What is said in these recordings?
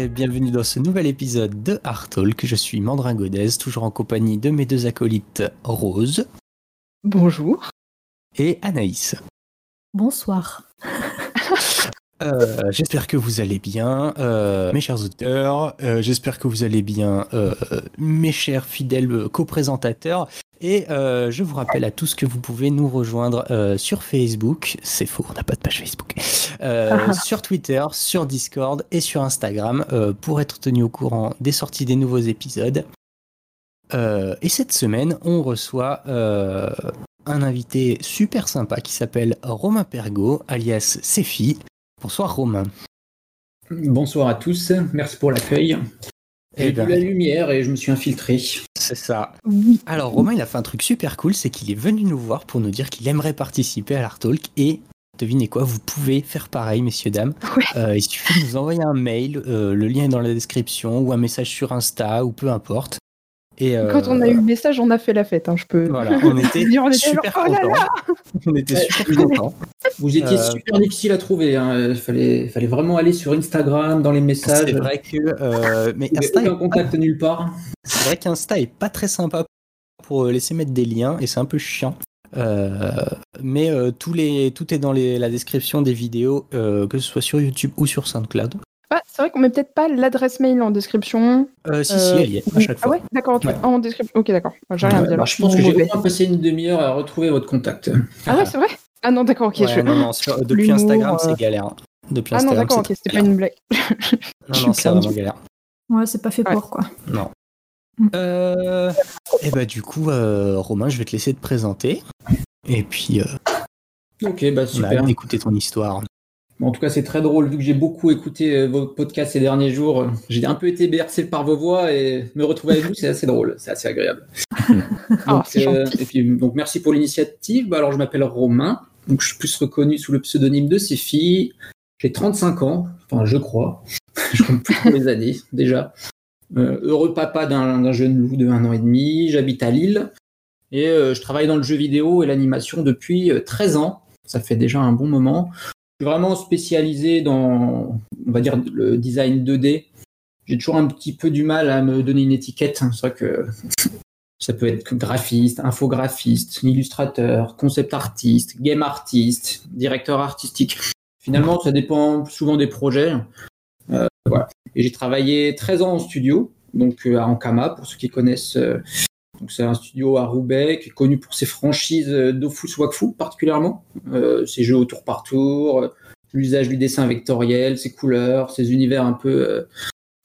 et bienvenue dans ce nouvel épisode de Art Talk. Je suis Mandrin Godez, toujours en compagnie de mes deux acolytes Rose. Bonjour. Et Anaïs. Bonsoir. Euh, j'espère que vous allez bien, euh, mes chers auteurs. Euh, j'espère que vous allez bien, mes chers fidèles co-présentateurs. Et je vous rappelle à tous que vous pouvez nous rejoindre sur Facebook. C'est faux, on n'a pas de page Facebook. sur Twitter, sur Discord et sur Instagram pour être tenu au courant des sorties des nouveaux épisodes. et cette semaine, on reçoit un invité super sympa qui s'appelle Romain Pergo, alias Sefi. Bonsoir Romain. Bonsoir à tous, merci pour l'accueil. J'ai eh ben, vu la lumière et je me suis infiltré. C'est ça. Alors Romain, il a fait un truc super cool, c'est qu'il est venu nous voir pour nous dire qu'il aimerait participer à l'Art Talk et devinez quoi, vous pouvez faire pareil, messieurs, dames. Euh, il suffit de nous envoyer un mail, euh, le lien est dans la description, ou un message sur Insta, ou peu importe. Euh, Quand on a eu le message, on a fait la fête. Hein, je peux. Voilà, on était super contents. on était super contents. Vous étiez euh, super difficile à trouver. Hein. Il fallait, fallait vraiment aller sur Instagram dans les messages. C'est vrai que. Euh, mais Insta aucun contact nulle part. C'est vrai qu'Insta est pas très sympa pour laisser mettre des liens et c'est un peu chiant. mais tous les, tout est dans les, la description des vidéos, que ce soit sur YouTube ou sur SoundCloud c'est vrai qu'on met peut-être pas l'adresse mail en description. Euh, si, si, elle y est, à chaque ah fois. Ah ouais, d'accord, ok. En description. Ok, d'accord. J'ai rien je pense que j'ai vraiment passé une demi-heure à retrouver votre contact. Ah ouais, c'est vrai? Ah non, d'accord, ok. non, non, depuis Instagram, c'est galère. Depuis Instagram, ah non, d'accord, ok, c'était pas une blague. non, non, c'est vraiment galère. Ouais, c'est pas fait pour, quoi. Non. Mm. Euh, et eh bah, du coup, euh, Romain, je vais te laisser te présenter. Et puis. Euh, ok, bah super. Écouter ton histoire. En tout cas, c'est très drôle, vu que j'ai beaucoup écouté euh, vos podcasts ces derniers jours. J'ai un peu été bercé par vos voix et me retrouver avec vous, c'est assez drôle, c'est assez agréable. Donc, euh, et puis, donc, merci pour l'initiative. Bah, alors, je m'appelle Romain, donc je suis plus reconnu sous le pseudonyme de Séphie. J'ai 35 ans, enfin, je crois. je compte plus pour les années, déjà. Euh, heureux papa d'un jeune loup de 1 an et demi. J'habite à Lille et je travaille dans le jeu vidéo et l'animation depuis 13 ans. Ça fait déjà un bon moment vraiment spécialisé dans, on va dire, le design 2D. J'ai toujours un petit peu du mal à me donner une étiquette. C'est vrai que ça peut être graphiste, infographiste, illustrateur, concept artiste, game artiste, directeur artistique. Finalement, ça dépend souvent des projets. Euh, voilà. Et j'ai travaillé 13 ans en studio, donc euh, à Ankama, pour ceux qui connaissent euh, donc c'est un studio à Roubaix qui est connu pour ses franchises Dofus Wakfu particulièrement, euh, ses jeux au tour par tour, euh, l'usage du dessin vectoriel, ses couleurs, ses univers un peu euh,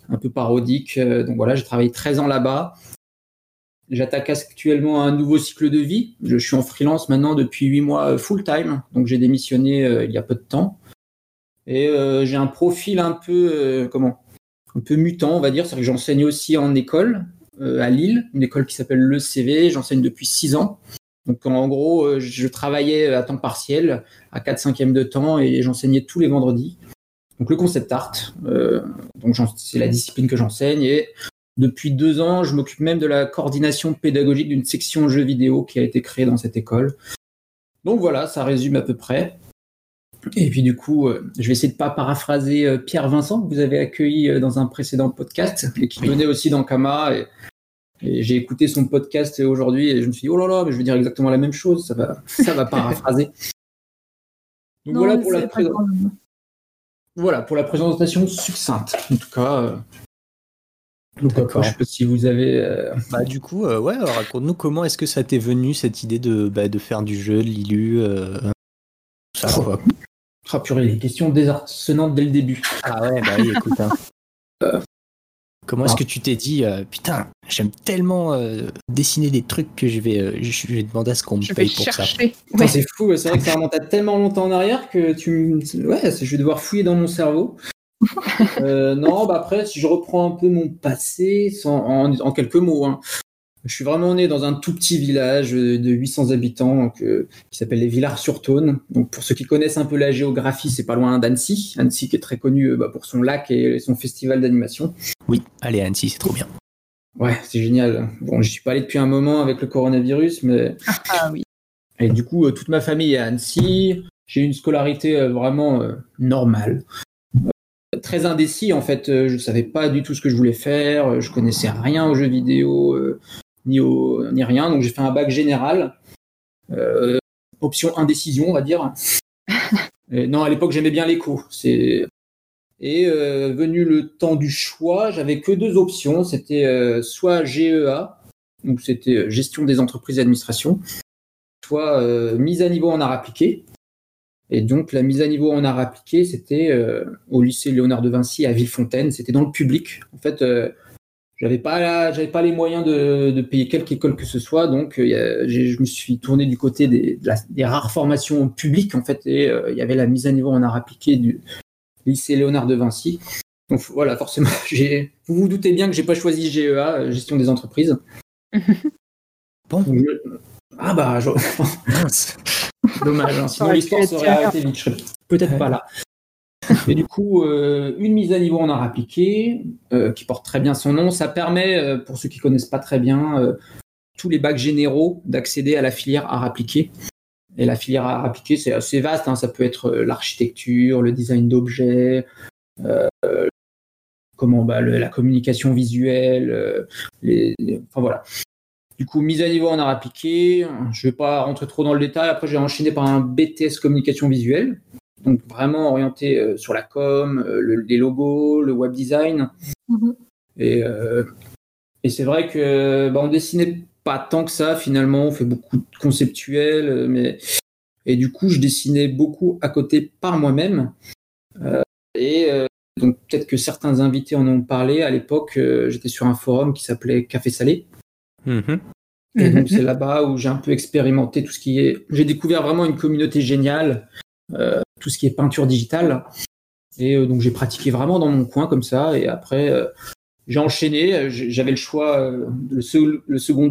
un peu parodiques. donc voilà, j'ai travaillé 13 ans là-bas. J'attaque actuellement un nouveau cycle de vie. Je suis en freelance maintenant depuis 8 mois full time, donc j'ai démissionné il y a peu de temps. Et j'ai un profil un peu comment? Un peu mutant, on va dire, c'est que j'enseigne aussi en école, euh, à Lille, une école qui s'appelle Le CV. J'enseigne depuis 6 ans. Donc en gros, euh, je travaillais à temps partiel, à 4 5 de temps, et j'enseignais tous les vendredis. Donc le concept art, euh, donc c'est la discipline que j'enseigne. Et depuis deux ans, je m'occupe même de la coordination pédagogique d'une section jeux vidéo qui a été créée dans cette école. Donc voilà, ça résume à peu près. Et puis du coup, je vais essayer de pas paraphraser Pierre Vincent que vous avez accueilli dans un précédent podcast et qui venait aussi dans Kama. Et et j'ai écouté son podcast aujourd'hui et je me suis dit, oh là là, mais je veux dire exactement la même chose, ça va, ça va paraphraser. Donc voilà, pour la voilà pour la présentation succincte. En tout cas, euh... D'accord. Je sais pas si vous avez. Euh, bah, du coup, euh, ouais, raconte-nous comment est-ce que ça t'est venu cette idée de, bah, de faire du jeu, de l'ILU euh, Ça. Ah, purée, les questions désarçonnantes dès le début. Ah ouais, bah oui, écoute. Hein. Comment est-ce ah. que tu t'es dit, euh, putain, j'aime tellement euh, dessiner des trucs que je vais, euh, je vais demander à ce qu'on me paye pour ça. C'est fou, c'est vrai que ça remonte à tellement longtemps en arrière que tu, ouais, je vais devoir fouiller dans mon cerveau. non, bah après, si je reprends un peu mon passé, sans, en, quelques mots, hein, je suis vraiment né dans un tout petit village de 800 habitants euh, qui s'appelle les Villars-sur-Saône. Donc pour ceux qui connaissent un peu la géographie, c'est pas loin d'Annecy. Annecy qui est très connu euh, bah, pour son lac et son festival d'animation. Oui, allez Annecy, c'est trop bien. Ouais, c'est génial. Bon, je suis pas allé depuis un moment avec le coronavirus, mais ah oui. Et du coup, euh, toute ma famille est à Annecy. J'ai une scolarité vraiment normale. très indécis en fait. Je ne savais pas du tout ce que je voulais faire. Je connaissais rien aux jeux vidéo ni au ni rien. Donc j'ai fait un bac général, option indécision on va dire. non, à l'époque j'aimais bien l'écho. C'est et venu le temps du choix, j'avais que deux options. C'était soit GEA, donc c'était gestion des entreprises et administration, soit mise à niveau en art appliqué. Et donc la mise à niveau en art appliqué, c'était euh, au lycée Léonard de Vinci à Villefontaine, c'était dans le public. En fait, euh, j'avais pas j'avais pas les moyens de, payer quelque école que ce soit, donc euh, je me suis tourné du côté des, des rares formations publiques en fait, et il y avait la mise à niveau en art appliqué du lycée Léonard de Vinci. Donc voilà, forcément, vous vous doutez bien que j'ai pas choisi GEA, gestion des entreprises. bon. Ah bah, je... Dommage, hein. sinon l'histoire serait arrêtée vite, peut-être pas là. Et du coup, euh, une mise à niveau en art appliqué, euh, qui porte très bien son nom, ça permet, euh, pour ceux qui connaissent pas très bien, tous les bacs généraux d'accéder à la filière art appliqué. Et la filière art appliqué, c'est assez vaste, hein. ça peut être l'architecture, le design d'objets, comment bah, la communication visuelle, enfin voilà. Du coup, mise à niveau en art appliqué. Je ne vais pas rentrer trop dans le détail. Après, j'ai enchaîné par un BTS communication visuelle. Donc, vraiment orienté euh, sur la com, euh, les logos, le web design. Mhm. Euh, et, c'est vrai que bah, on dessinait pas tant que ça finalement. On fait beaucoup de conceptuels, mais et du coup, je dessinais beaucoup à côté par moi-même. et donc peut-être que certains invités en ont parlé. À l'époque, j'étais sur un forum qui s'appelait Café Salé. Mhm. Et donc c'est là-bas où j'ai un peu expérimenté tout ce qui est. J'ai découvert vraiment une communauté géniale, euh, tout ce qui est peinture digitale. Et euh, donc j'ai pratiqué vraiment dans mon coin comme ça. Et après euh, j'ai enchaîné. J'avais le choix. le, second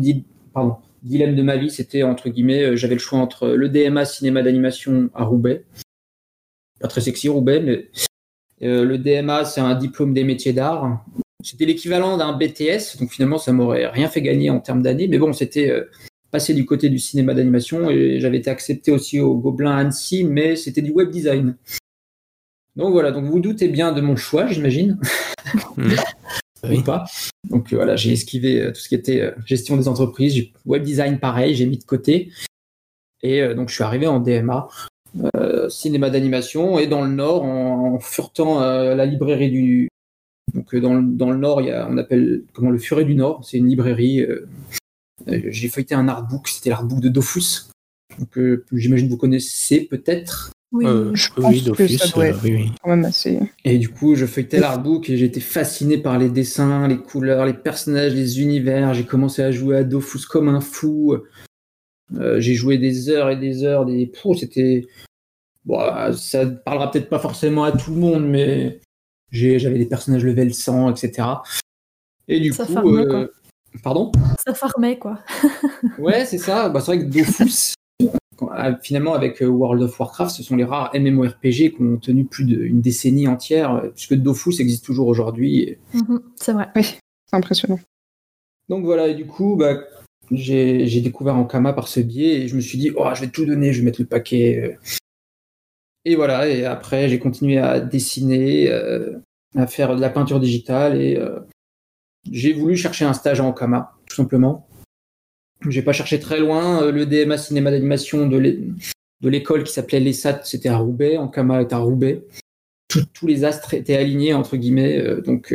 dilemme de ma vie, c'était entre guillemets, j'avais le choix entre le DMA cinéma d'animation à Roubaix. Pas très sexy Roubaix, mais le DMA c'est un diplôme des métiers d'art c'était l'équivalent d'un BTS, donc finalement ça m'aurait rien fait gagner en termes d'années, mais bon, c'était euh, passé du côté du cinéma d'animation et j'avais été accepté aussi au Gobelin Annecy, mais c'était du web design. Donc voilà, donc vous doutez bien de mon choix, j'imagine. Ou pas. Donc euh, voilà, j'ai esquivé euh, tout ce qui était gestion des entreprises, web design pareil, j'ai mis de côté. Et donc je suis arrivé en DMA, cinéma d'animation, et dans le Nord, en, en furetant la librairie du, donc euh, dans, dans, le Nord, il y a, on appelle comment le Furet du Nord, c'est une librairie. Euh, euh, j'ai feuilleté un artbook, c'était l'artbook de Dofus. Donc j'imagine que vous connaissez peut-être. Oui, je oui, Dofus, oui, quand même assez. Et du coup, je feuilletais l'artbook et j'étais fasciné par les dessins, les couleurs, les personnages, les univers. J'ai commencé à jouer à Dofus comme un fou. j'ai joué des heures et des heures. Des... C'était. Bon, ça parlera peut-être pas forcément à tout le monde, mais j'avais des personnages level 100, etc. Et du ça coup. Euh, pardon? Ça farmait quoi. ouais, c'est ça. Bah, c'est vrai que Dofus, ah, finalement, avec euh, World of Warcraft, ce sont les rares MMORPG qui ont tenu plus d'une décennie entière, euh, puisque Dofus existe toujours aujourd'hui. Mhm, c'est vrai. Oui, c'est impressionnant. Donc voilà, et du coup, bah, j'ai découvert Ankama par ce biais et je me suis dit, oh, je vais tout donner, je vais mettre le paquet. Et voilà, et après j'ai continué à dessiner, euh, à faire de la peinture digitale et euh, j'ai voulu chercher un stage en Ankama, tout simplement. J'ai pas cherché très loin, euh, le DMA cinéma d'animation de l'école qui s'appelait l'ESAT, c'était à Roubaix, Ankama est à Roubaix. tous les astres étaient alignés, entre guillemets, donc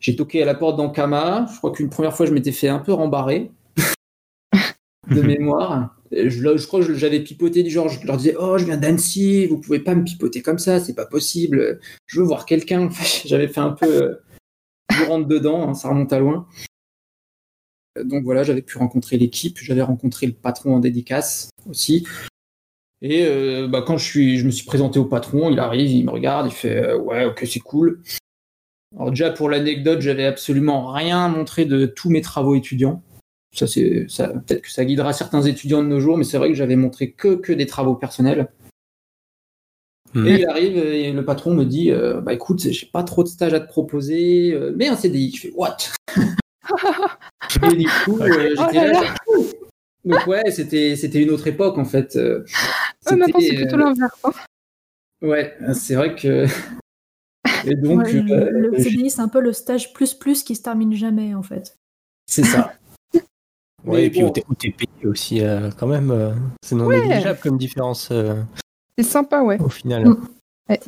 j'ai toqué à la porte d'Ankama. Je crois qu'une première fois, je m'étais fait un peu rembarrer de mémoire je, crois que j'avais pipoté du genre, je leur disais, oh, je viens d'Annecy, vous pouvez pas me pipoter comme ça, c'est pas possible, je veux voir quelqu'un. j'avais fait un peu, je rentre dedans, hein, ça remonte à loin. Donc voilà, j'avais pu rencontrer l'équipe, j'avais rencontré le patron en dédicace aussi. Et euh, bah, quand je, suis, je me suis présenté au patron, il arrive, il me regarde, il fait euh, ouais, ok, c'est cool. Alors déjà pour l'anecdote, j'avais absolument rien montré de tous mes travaux étudiants. Ça, c'est, ça, peut-être que ça guidera certains étudiants de nos jours, mais c'est vrai que j'avais montré que, que des travaux personnels. Hmm. Et il arrive et le patron me dit euh, Bah écoute, j'ai pas trop de stages à te proposer, euh, mais un CDI. Je fais What? Et du coup, euh, j'étais là. Donc ouais, c'était, c'était une autre époque en fait. maintenant, c'est plutôt l'inverse. Ouais, c'est vrai que Et donc, le, CDI, c'est un peu le stage plus plus qui se termine jamais, en fait. C'est ça. ouais, et puis t'es payé aussi, quand même. c'est non négligeable comme différence. C'est sympa, ouais. Au final. Mm.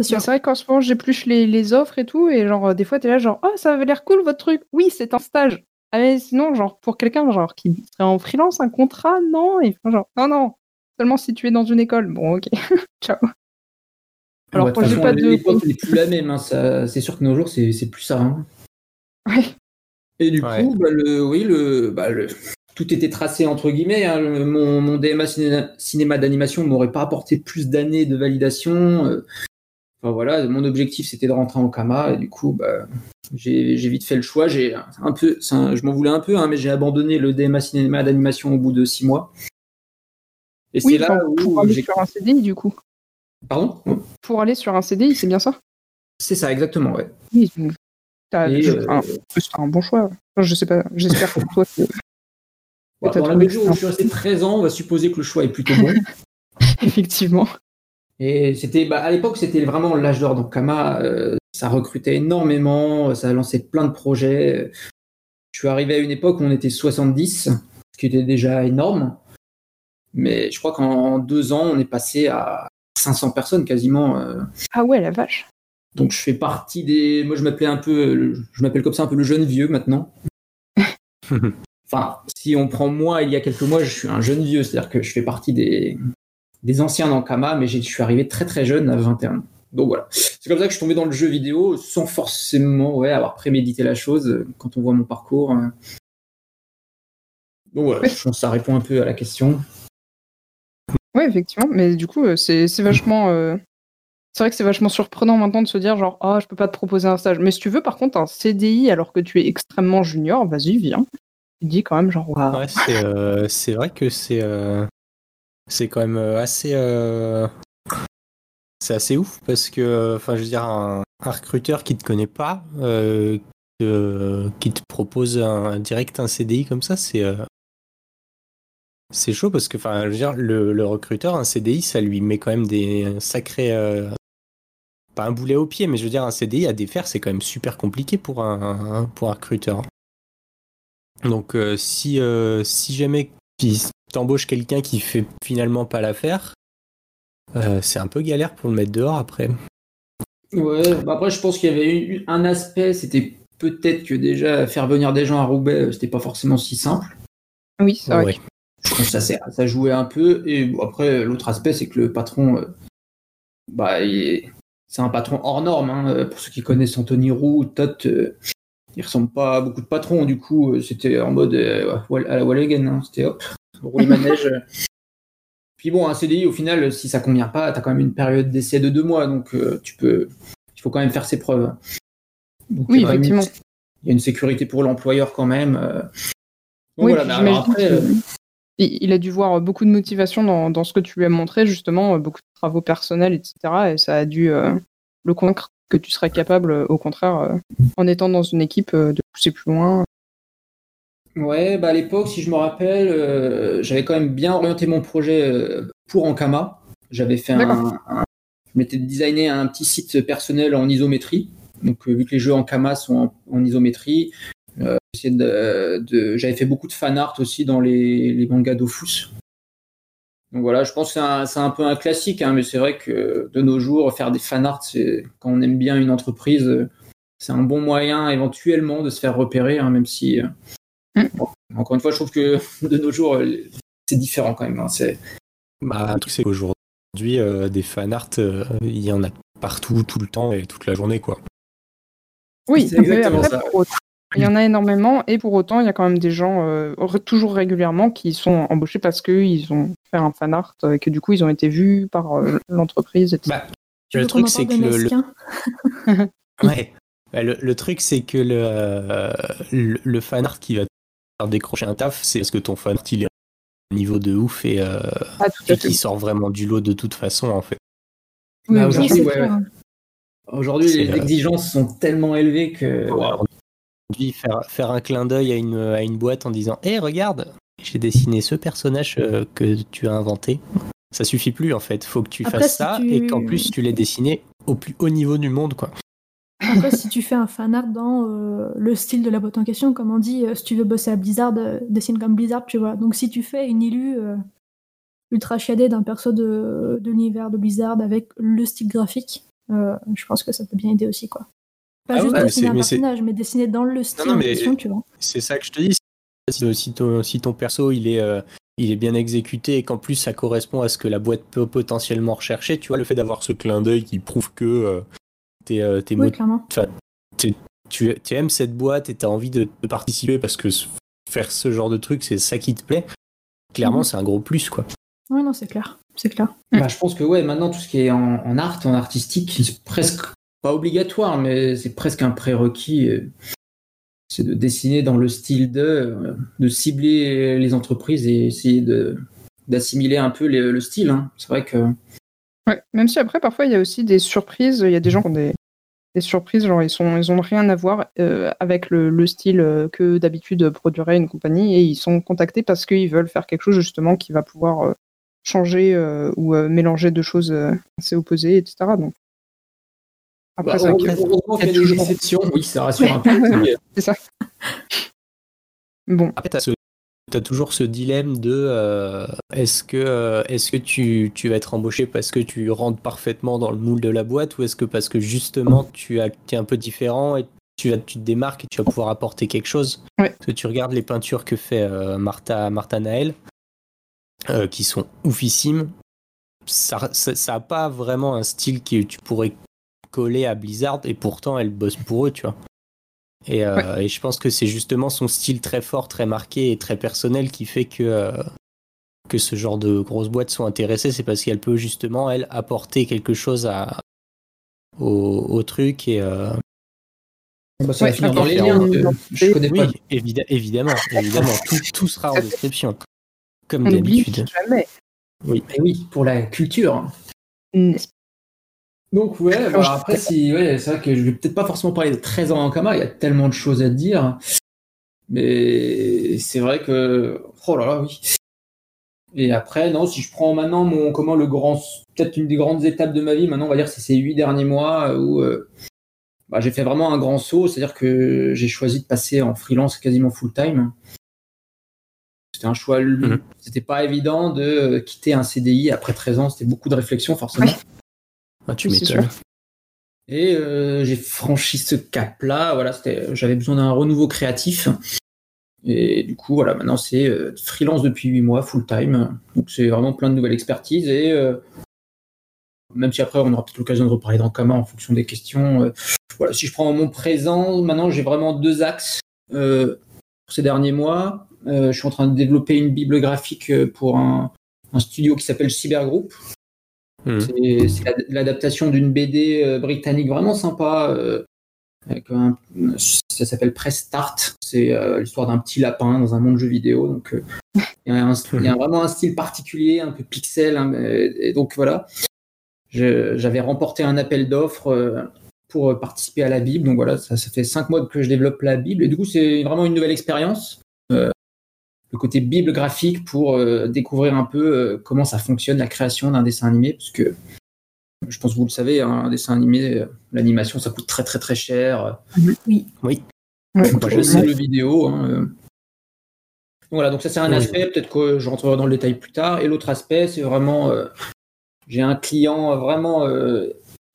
c'est vrai qu'en ce moment, j'épluche les, les offres et tout, et genre, des fois, t'es là, genre, oh, ça avait l'air cool votre truc. Oui, c'est un stage. Ah, mais sinon, genre, pour quelqu'un genre qui serait en freelance, un contrat, non. Et, genre, non, non. Seulement si tu es dans une école. Bon, ok. Ciao. Alors, quand j'ai pas de. L'époque n'est plus la même. Hein. C'est sûr que nos jours, c'est plus ça. Hein. Ouais. Et du coup, bah, le, oui, le, bah, le, tout était tracé entre guillemets. Hein. Mon, mon, DMA cinéma, d'animation m'aurait pas apporté plus d'années de validation. Euh. Enfin voilà, mon objectif c'était de rentrer en Kama et du coup, bah, j'ai vite fait le choix. J'ai un peu, je m'en voulais un peu, hein, mais j'ai abandonné le DMA cinéma d'animation au bout de six mois. Et c'est là où pour aller sur un CDI du coup. Pardon? Pour aller sur un CDI, c'est bien ça? C'est ça, exactement, ouais. Oui, euh, c'est un, bon choix. je sais pas, j'espère pour toi que. Dans la mesure où je suis resté 13 ans, on va supposer que le choix est plutôt bon. Effectivement. Et c'était, bah, à l'époque, c'était vraiment l'âge d'or. Donc, Kama, euh, ça recrutait énormément, ça a lancé plein de projets. Je suis arrivé à une époque où on était 70, ce qui était déjà énorme. Mais je crois qu'en deux ans, on est passé à 500 personnes quasiment. Euh. Ah ouais, la vache. Donc je fais partie des. Moi, je m'appelais un peu. Je m'appelle comme ça un peu le jeune vieux maintenant. enfin, si on prend moi il y a quelques mois, je suis un jeune vieux, c'est-à-dire que je fais partie des, des anciens dans Kama, mais je suis arrivé très très jeune à 21 ans. Donc voilà. C'est comme ça que je suis tombé dans le jeu vidéo sans forcément ouais, avoir prémédité la chose euh, quand on voit mon parcours. Hein. Donc voilà, je pense que ça répond un peu à la question. Oui, effectivement, mais du coup, euh, c'est vachement. Euh, c'est vrai que c'est vachement surprenant maintenant de se dire genre, ah, oh, je peux pas te proposer un stage. Mais si tu veux, par contre, un CDI alors que tu es extrêmement junior, vas-y, viens. Quand même genre, Ouais, c'est vrai que c'est. C'est quand même assez c'est assez ouf parce que, enfin, je veux dire, un, recruteur qui te connaît pas, euh, qui te propose un, direct un CDI comme ça, c'est euh, c'est chaud parce que, enfin, je veux dire, le, recruteur, un CDI, ça lui met quand même des sacrés, euh, pas un boulet au pied, mais je veux dire, un CDI à défaire, c'est quand même super compliqué pour un, pour un recruteur. Donc, si si jamais tu embauches quelqu'un qui fait finalement pas l'affaire, euh, c'est un peu galère pour le mettre dehors après. Ouais, bah après je pense qu'il y avait eu un aspect, c'était peut-être que déjà faire venir des gens à Roubaix, euh, c'était pas forcément si simple. Oui, c'est vrai. Je pense que ça, ça jouait un peu. Et après, l'autre aspect, c'est que le patron, euh, bah, c'est un patron hors norme. Hein. Pour ceux qui connaissent Anthony Roux, Tot, il ressemble pas à beaucoup de patrons. Du coup, c'était en mode à la Walligan. Hein. C'était hop, rouler manège. Puis bon, un CDI, au final, si ça convient pas, tu as quand même une période d'essai de deux mois, donc euh, tu peux, il faut quand même faire ses preuves. oui, effectivement. il y a une sécurité pour l'employeur quand même. Euh. oui, euh, il a dû voir beaucoup de motivation dans, ce que tu lui as montré, justement, beaucoup de travaux personnels, etc. Et ça a dû le convaincre que tu serais capable, au contraire, en étant dans une équipe, de pousser plus loin, Ouais, bah à l'époque, si je me rappelle, euh, j'avais quand même bien orienté mon projet euh, pour Ankama. J'avais fait un, je m'étais designé un petit site personnel en isométrie. Donc, euh, vu que les jeux Ankama sont en, isométrie, de, j'avais fait beaucoup de fan art aussi dans les, les mangas d'Ofus. Donc voilà, je pense que c'est un, peu un classique, hein, mais c'est vrai que de nos jours, faire des fan art, quand on aime bien une entreprise, c'est un bon moyen éventuellement de se faire repérer, hein, même si Mm. encore une fois, je trouve que de nos jours, euh, c'est différent quand même. Hein, c'est... Bah, truc, c'est qu'aujourd'hui, euh, des fan art, euh, il y en a partout, tout le temps et toute la journée, quoi. Oui, c'est exactement ça. Il y en a énormément et pour autant, il y a quand même des gens toujours régulièrement qui sont embauchés parce qu'ils ont fait un fan art et que du coup, ils ont été vus par l'entreprise, Bah, le truc, c'est que le... ouais. Bah, le, truc, c'est que le, le, le fan art qui va décrocher un taf, c'est parce que ton fan il est au niveau de ouf et, euh, ah, qui sort vraiment du lot de toute façon en fait. Bah, aujourd'hui, les exigences sont tellement élevées que. Aujourd'hui, faire, faire un clin d'œil à une, à une boîte en disant Hé, regarde, j'ai dessiné ce personnage euh, que tu as inventé. Ça suffit plus en fait. Faut que tu fasses ça et qu'en plus tu l'aies dessiné au plus haut niveau du monde quoi. Après, si tu fais un fan art dans le style de la boîte en question, comme on dit, si tu veux bosser à Blizzard, dessine comme Blizzard, tu vois. Donc si tu fais une illu ultra chiadée d'un perso de, de l'univers de Blizzard avec le style graphique, je pense que ça peut bien aider aussi, quoi. Pas ah juste dessiner un personnage, mais dessiner dans le style non, question, tu vois. C'est ça que je te dis. Si ton, si ton perso il est, euh, il est bien exécuté et qu'en plus ça correspond à ce que la boîte peut potentiellement rechercher, tu vois, le fait d'avoir ce clin d'œil qui prouve que euh, t'es euh, oui, clairement. tu, tu, aimes cette boîte et t'as envie de, participer parce que faire ce genre de truc, c'est ça qui te plaît. Clairement, mhm. c'est un gros plus, quoi. Oui, non, c'est clair. C'est clair. Bah, je pense que ouais, maintenant tout ce qui est en, en art, en artistique, c'est presque pas obligatoire, mais c'est presque un prérequis. Euh, c'est de dessiner dans le style de, euh, de cibler les entreprises et essayer de d'assimiler un peu le style. Hein. C'est vrai que. Même si après, parfois, il y a aussi des surprises. Il y a des gens qui ont des, surprises, genre ils sont ils rien à voir euh, avec le, le, style que d'habitude produirait une compagnie et ils sont contactés parce qu'ils veulent faire quelque chose justement qui va pouvoir changer ou mélanger deux choses assez opposées, etc. après, bah, il y a des exceptions, oui, ça rassure un peu. c'est ça. Bon. Après, tu as, toujours ce dilemme de euh, est-ce que, euh, est-ce que tu, tu, vas être embauché parce que tu rentres parfaitement dans le moule de la boîte ou est-ce que parce que justement tu, as, es un peu différent et tu, tu te démarques et tu vas pouvoir apporter quelque chose? Parce que tu regardes les peintures que fait euh, Martha, Martha Naël, qui sont oufissimes. Ça n'a ça, pas vraiment un style que tu pourrais collée à Blizzard et pourtant elle bosse pour eux, tu vois. Et, euh, et je pense que c'est justement son style très fort, très marqué et très personnel qui fait que, euh, que ce genre de grosses boîtes sont intéressées. C'est parce qu'elle peut justement, elle, apporter quelque chose à, au, au truc et. Euh... Bah, ça va dans les liens. je connais oui, évidemment, évidemment. tout, tout, sera en description. Comme d'habitude. Oui. Et oui, pour la culture. Donc ouais, après si ouais, c'est vrai que je vais peut-être pas forcément parler de 13 ans en Kama, il y a tellement de choses à dire. Mais c'est vrai que oh là là oui. Et après non, si je prends maintenant mon comment le grand peut-être une des grandes étapes de ma vie, maintenant on va dire c'est ces huit derniers mois où euh, bah, j'ai fait vraiment un grand saut, c'est-à-dire que j'ai choisi de passer en freelance quasiment full time. C'était un choix, mmh. c'était pas évident de quitter un CDI après 13 ans, c'était beaucoup de réflexion forcément. Ah, tu m'étonnes. Et euh, j'ai franchi ce cap-là. Voilà, j'avais besoin d'un renouveau créatif. Et du coup, voilà, maintenant c'est euh, freelance depuis 8 mois, full time. Donc c'est vraiment plein de nouvelles expertises. Et euh, même si après on aura peut-être l'occasion de reparler dans Kama en fonction des questions. voilà, si je prends mon présent, maintenant j'ai vraiment deux axes pour ces derniers mois. je suis en train de développer une bible graphique pour un, un studio qui s'appelle Cybergroup, Hmm. C'est l'adaptation d'une BD euh, britannique vraiment sympa. Euh, ça s'appelle Press Start. C'est euh, l'histoire d'un petit lapin dans un monde jeu vidéo. Donc, il y, a vraiment un style particulier, un peu pixel. Hein, et donc voilà. J'avais remporté un appel d'offres pour participer à la Bible. Donc voilà, ça, ça, fait cinq mois que je développe la Bible. Et du coup, c'est vraiment une nouvelle expérience le côté bible graphique pour euh, découvrir un peu euh, comment ça fonctionne la création d'un dessin animé, parce que je pense que vous le savez, hein, un dessin animé, euh, l'animation, ça coûte très très très cher. Oui. Oui. je sais le vidéo. Hein, voilà, donc ça c'est un aspect, peut-être que je rentrerai dans le détail plus tard. Et l'autre aspect, c'est vraiment, j'ai un client, vraiment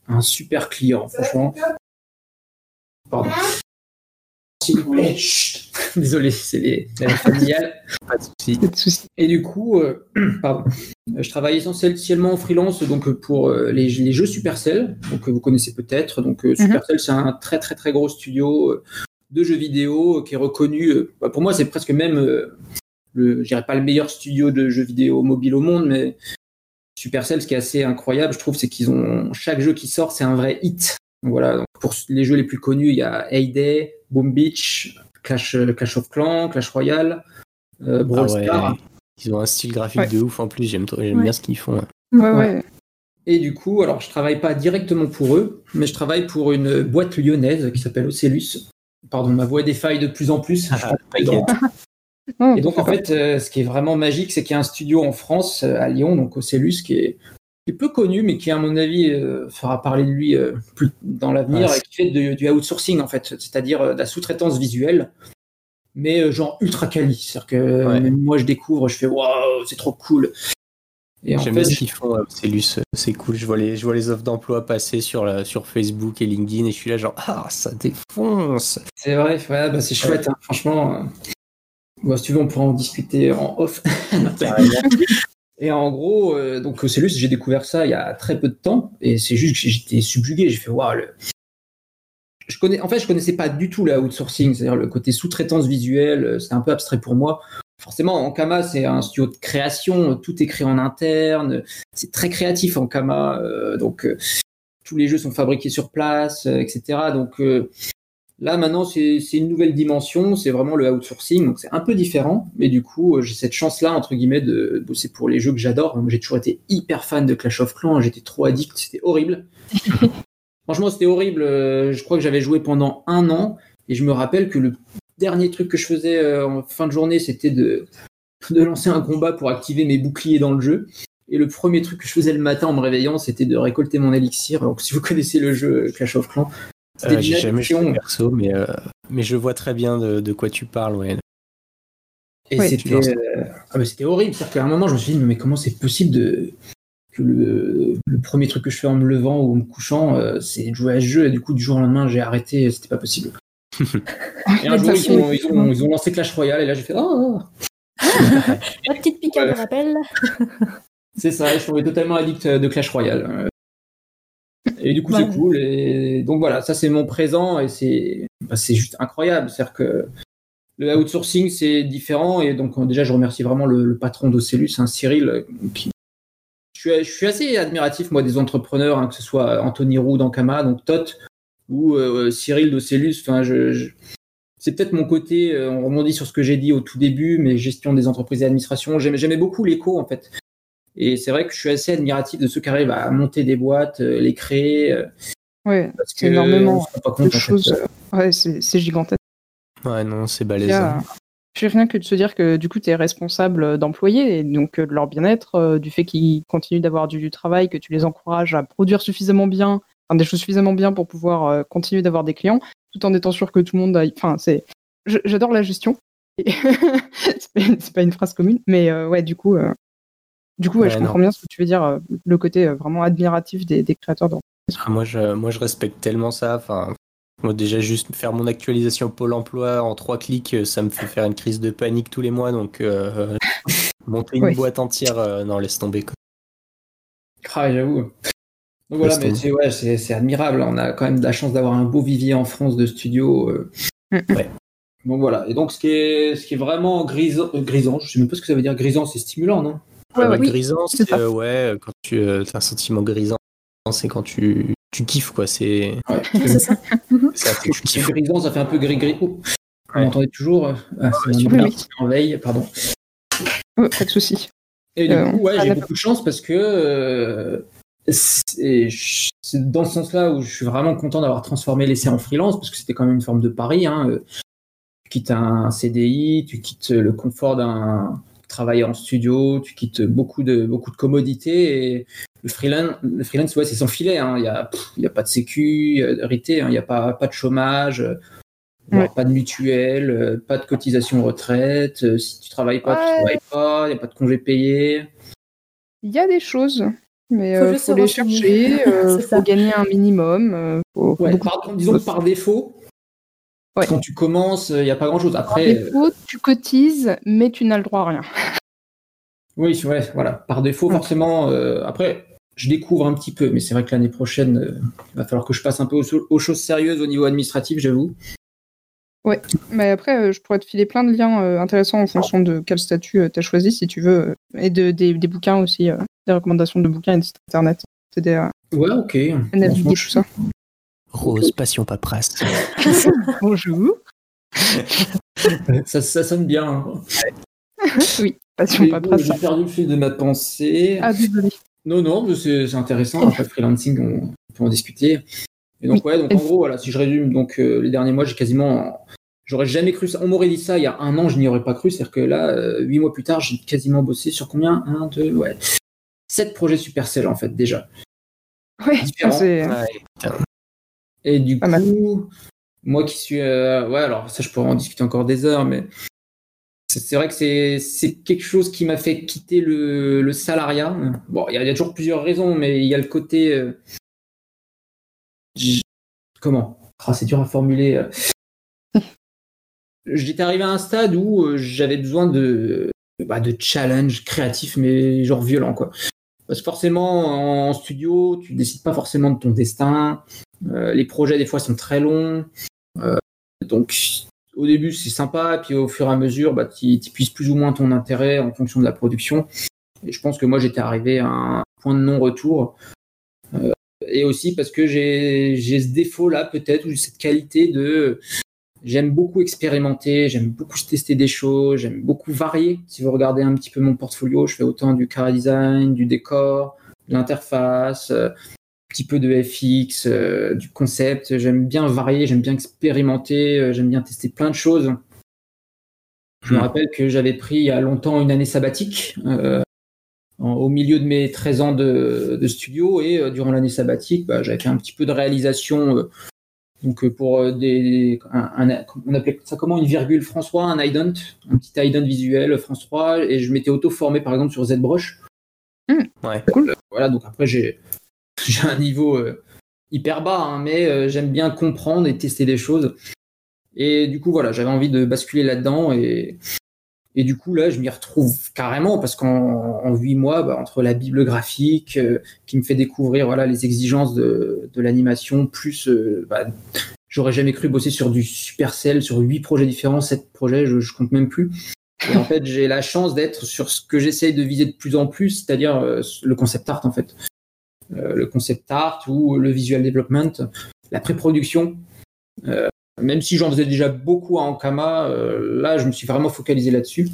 un super client, franchement. Pardon. Désolé, c'est les, familiales. Pas de souci. Et du coup, euh, pardon. je travaille essentiellement en freelance donc euh, pour euh, les, jeux Supercell, donc vous connaissez peut-être. Donc mhm. Supercell, c'est un très très très gros studio de jeux vidéo qui est reconnu. Bah, pour moi, c'est presque même le, je dirais pas le meilleur studio de jeux vidéo mobile au monde, mais Supercell, ce qui est assez incroyable, je trouve, c'est qu'ils ont chaque jeu qui sort, c'est un vrai hit. voilà, donc pour les jeux les plus connus, il y a Heyday, Boom Beach, Clash, euh, Clash of Clans, Clash Royale, euh, Brawl ah Ils ont un style graphique de ouf en plus, j'aime bien ce qu'ils font. Ouais, ouais. Et du coup, alors je travaille pas directement pour eux, mais je travaille pour une boîte lyonnaise qui s'appelle Ocellus. Pardon, ma voix défaille de plus en plus. Ah, et donc en fait, euh, ce qui est vraiment magique, c'est qu'il y a un studio en France, à Lyon, donc Ocellus, qui est est peu connu, mais qui, à mon avis, fera parler de lui plus dans l'avenir, et qui fait du outsourcing, en fait, c'est-à-dire de la sous-traitance visuelle, mais genre ultra quali. C'est-à-dire que moi, je découvre, je fais waouh, c'est trop cool. J'aime bien ce qu'ils font, Cellus, c'est cool. Je vois les, je vois les offres d'emploi passer sur, la, sur Facebook et LinkedIn et je suis là genre, ah, ça défonce. C'est vrai, bah, c'est chouette, hein, franchement. Bon, si tu veux, on pourra en discuter en off. et en gros, euh, donc Cellus, j'ai découvert ça il y a très peu de temps et c'est juste que j'étais subjugué. J'ai fait, waouh, je connais, en fait, je connaissais pas du tout la outsourcing, c'est-à-dire le côté sous-traitance visuelle, euh, c'était un peu abstrait pour moi forcément, Ankama, c'est un studio de création, tout est créé en interne, c'est très créatif Ankama, euh, donc euh, tous les jeux sont fabriqués sur place, euh, etc. Donc là, maintenant, c'est une nouvelle dimension, c'est vraiment le outsourcing, donc c'est un peu différent, mais du coup, j'ai cette chance-là, entre guillemets, de bosser pour les jeux que j'adore. J'ai toujours été hyper fan de Clash of Clans, j'étais trop addict, c'était horrible. Franchement, c'était horrible. Je crois que j'avais joué pendant un an, et je me rappelle que le dernier truc que je faisais euh, en fin de journée, c'était de, de lancer un combat pour activer mes boucliers dans le jeu. Et le premier truc que je faisais le matin en me réveillant, c'était de récolter mon élixir. Donc, si vous connaissez le jeu Clash of Clans, c'était euh, J'ai jamais joué perso, mais, euh, mais je vois très bien de, de quoi tu parles, ouais. Et ah, c'était horrible. C'est-à-dire qu'à un moment, je me suis dit, mais comment c'est possible de que le, le, premier truc que je fais en me levant ou en me couchant, c'est de jouer à ce jeu. Et du coup, du jour au lendemain, j'ai arrêté. C'était pas possible. et un jour, ils ont, lancé Clash Royale et là, j'ai fait Oh La petite piqûre de rappel. c'est ça, je suis totalement addict de Clash Royale. Et du coup, c'est cool. Et donc voilà, ça, c'est mon présent et c'est bah, juste incroyable. C'est-à-dire que le outsourcing, c'est différent. Et donc, déjà, je remercie vraiment le, patron d'Ocellus, hein, Cyril, qui je suis, assez admiratif, moi, des entrepreneurs, hein, que ce soit Anthony Roux d'Ankama, donc Tot, ou euh, Cyril Docellus. Enfin, je, c'est peut-être mon côté, euh, on rebondit sur ce que j'ai dit au tout début, mais gestion des entreprises et administration. J'aimais beaucoup l'écho, en fait. Et c'est vrai que je suis assez admiratif de ceux qui arrivent à monter des boîtes, euh, les créer. Oui, c'est énormément de choses. Ouais, c'est gigantesque. Ouais, non, c'est balèze. Puis rien que de se dire que du coup tu es responsable d'employés et donc de leur bien-être, du fait qu'ils continuent d'avoir du, travail, que tu les encourages à produire suffisamment bien des choses suffisamment bien pour pouvoir euh, continuer d'avoir des clients, tout en étant sûr que tout le monde aille. Enfin, c'est. J'adore la gestion. c'est pas, une phrase commune, mais euh, ouais, du coup, euh, du coup, je comprends bien ce que tu veux dire, le côté vraiment admiratif des, créateurs d'entreprise. Ah, moi, je, moi, je respecte tellement ça. Enfin, moi, déjà, juste faire mon actualisation Pôle emploi en trois clics, ça me fait faire une crise de panique tous les mois. Donc, monter une boîte entière, non, laisse tomber. Quoi. Ah, j'avoue. Donc voilà, mais c'est ouais, c'est admirable. On a quand même de la chance d'avoir un beau vivier en France de studios. Euh. Mm. Ouais. Donc voilà. Et donc ce qui est, ce qui est vraiment grisant, euh, grisant, je sais même pas ce que ça veut dire. Grisant, c'est stimulant, non? Ouais, ouais, Grisant, c'est euh, ouais, quand tu as un sentiment grisant, c'est quand tu, tu kiffes quoi. C'est ça. tu kiffes. Grisant, ça fait un peu gris gris. Oh. Vous m'entendez toujours ah, C'est en veille, pardon. pas de souci. Et du coup, ouais, j'ai beaucoup de chance parce que c'est dans ce sens-là où je suis vraiment content d'avoir transformé l'essai en freelance parce que c'était quand même une forme de pari. Hein. Euh, tu quittes un CDI, tu quittes le confort d'un travail en studio, tu quittes beaucoup de beaucoup de commodités et le freelance, le freelance ouais, c'est sans filet. Hein. Il n'y a, y a pas de sécurité, hein. il n'y a pas, pas de chômage. Pas de mutuelle, euh, pas de cotisation retraite. Euh, si tu travailles pas, tu travailles pas. Il n'y a pas de congé payé. Il y a des choses. Mais il euh, faut les chercher, il euh, faut gagner un minimum. Euh, disons que par défaut, quand tu commences, il n'y a pas grand-chose. Après, par défaut, tu cotises, mais tu n'as le droit à rien. Oui, ouais, voilà. Par défaut, forcément. après, je découvre un petit peu, mais c'est vrai que l'année prochaine, il va falloir que je passe un peu aux, choses sérieuses au niveau administratif, j'avoue. Ouais, mais après, je pourrais te filer plein de liens intéressants en fonction de quel statut tu as choisi, si tu veux, et de, des, des bouquins aussi des recommandations de bouquins et de sites internet. C'est euh, ouais, ok. tout ça. Rose, passion paperasse. Bonjour. ça, ça sonne bien. Hein. oui, passion paperasse. J'ai perdu le fil de ma pensée. Ah, désolé. Non, non, c'est intéressant. Après, freelancing, on peut en discuter. Et donc, ouais, donc en gros, voilà, si je résume, donc euh, les derniers mois, j'ai quasiment. J'aurais jamais cru ça. On m'aurait dit ça il y a un an, je n'y aurais pas cru. C'est-à-dire que là, euh, huit mois plus tard, j'ai quasiment bossé sur combien? Un, deux, ouais. sept projets Supercell en fait déjà. Oui, c'est. Et du coup, moi qui suis. Euh, ouais, alors ça, je pourrais en discuter encore des heures, mais c'est vrai que c'est quelque chose qui m'a fait quitter le, le salariat. Bon, il y, a toujours plusieurs raisons, mais il y a le côté. Euh, comment? Ah, C'est dur à formuler. Euh. J'étais arrivé à un stade où j'avais besoin de, bah, de challenge créatif, mais genre violent, quoi. Parce que forcément, en studio, tu décides pas forcément de ton destin. Les projets, des fois, sont très longs. Euh, donc, au début, c'est sympa, puis au fur et à mesure, bah, tu puisses plus ou moins ton intérêt en fonction de la production. Et je pense que moi, j'étais arrivé à un point de non-retour. Euh, et aussi parce que j'ai ce défaut-là, peut-être, ou cette qualité de. J'aime beaucoup expérimenter, j'aime beaucoup tester des choses, j'aime beaucoup varier. Si vous regardez un petit peu mon portfolio, je fais autant du car design, du décor, de l'interface, euh, petit peu de FX, euh, du concept. J'aime bien varier, j'aime bien expérimenter, euh, j'aime bien tester plein de choses. Je me hmm. rappelle que j'avais pris il y a longtemps une année sabbatique euh, au milieu de mes 13 ans de, studio et durant l'année sabbatique, bah, j'avais fait un petit peu de réalisation. donc pour des, on appelait ça comment une virgule François, un ident, un petit ident visuel François, et je m'étais auto formé par exemple sur ZBrush. Hmm. Ouais. Cool. Voilà, donc après j'ai j'ai un niveau euh, hyper bas, hein, mais euh, j'aime bien comprendre et tester des choses. Et du coup, voilà, j'avais envie de basculer là-dedans et, et du coup, là, je m'y retrouve carrément parce qu'en huit mois, bah, entre la bible graphique euh, qui me fait découvrir voilà les exigences de, de l'animation, plus bah, j'aurais jamais cru bosser sur du Supercell, sur huit projets différents, sept projets, je, je compte même plus. Et en fait, j'ai la chance d'être sur ce que j'essaye de viser de plus en plus, c'est-à-dire le concept art en fait. Euh, le concept art ou le visual development, la pré-production. Euh, même si j'en faisais déjà beaucoup à Ankama, euh, là, je me suis vraiment focalisé là-dessus.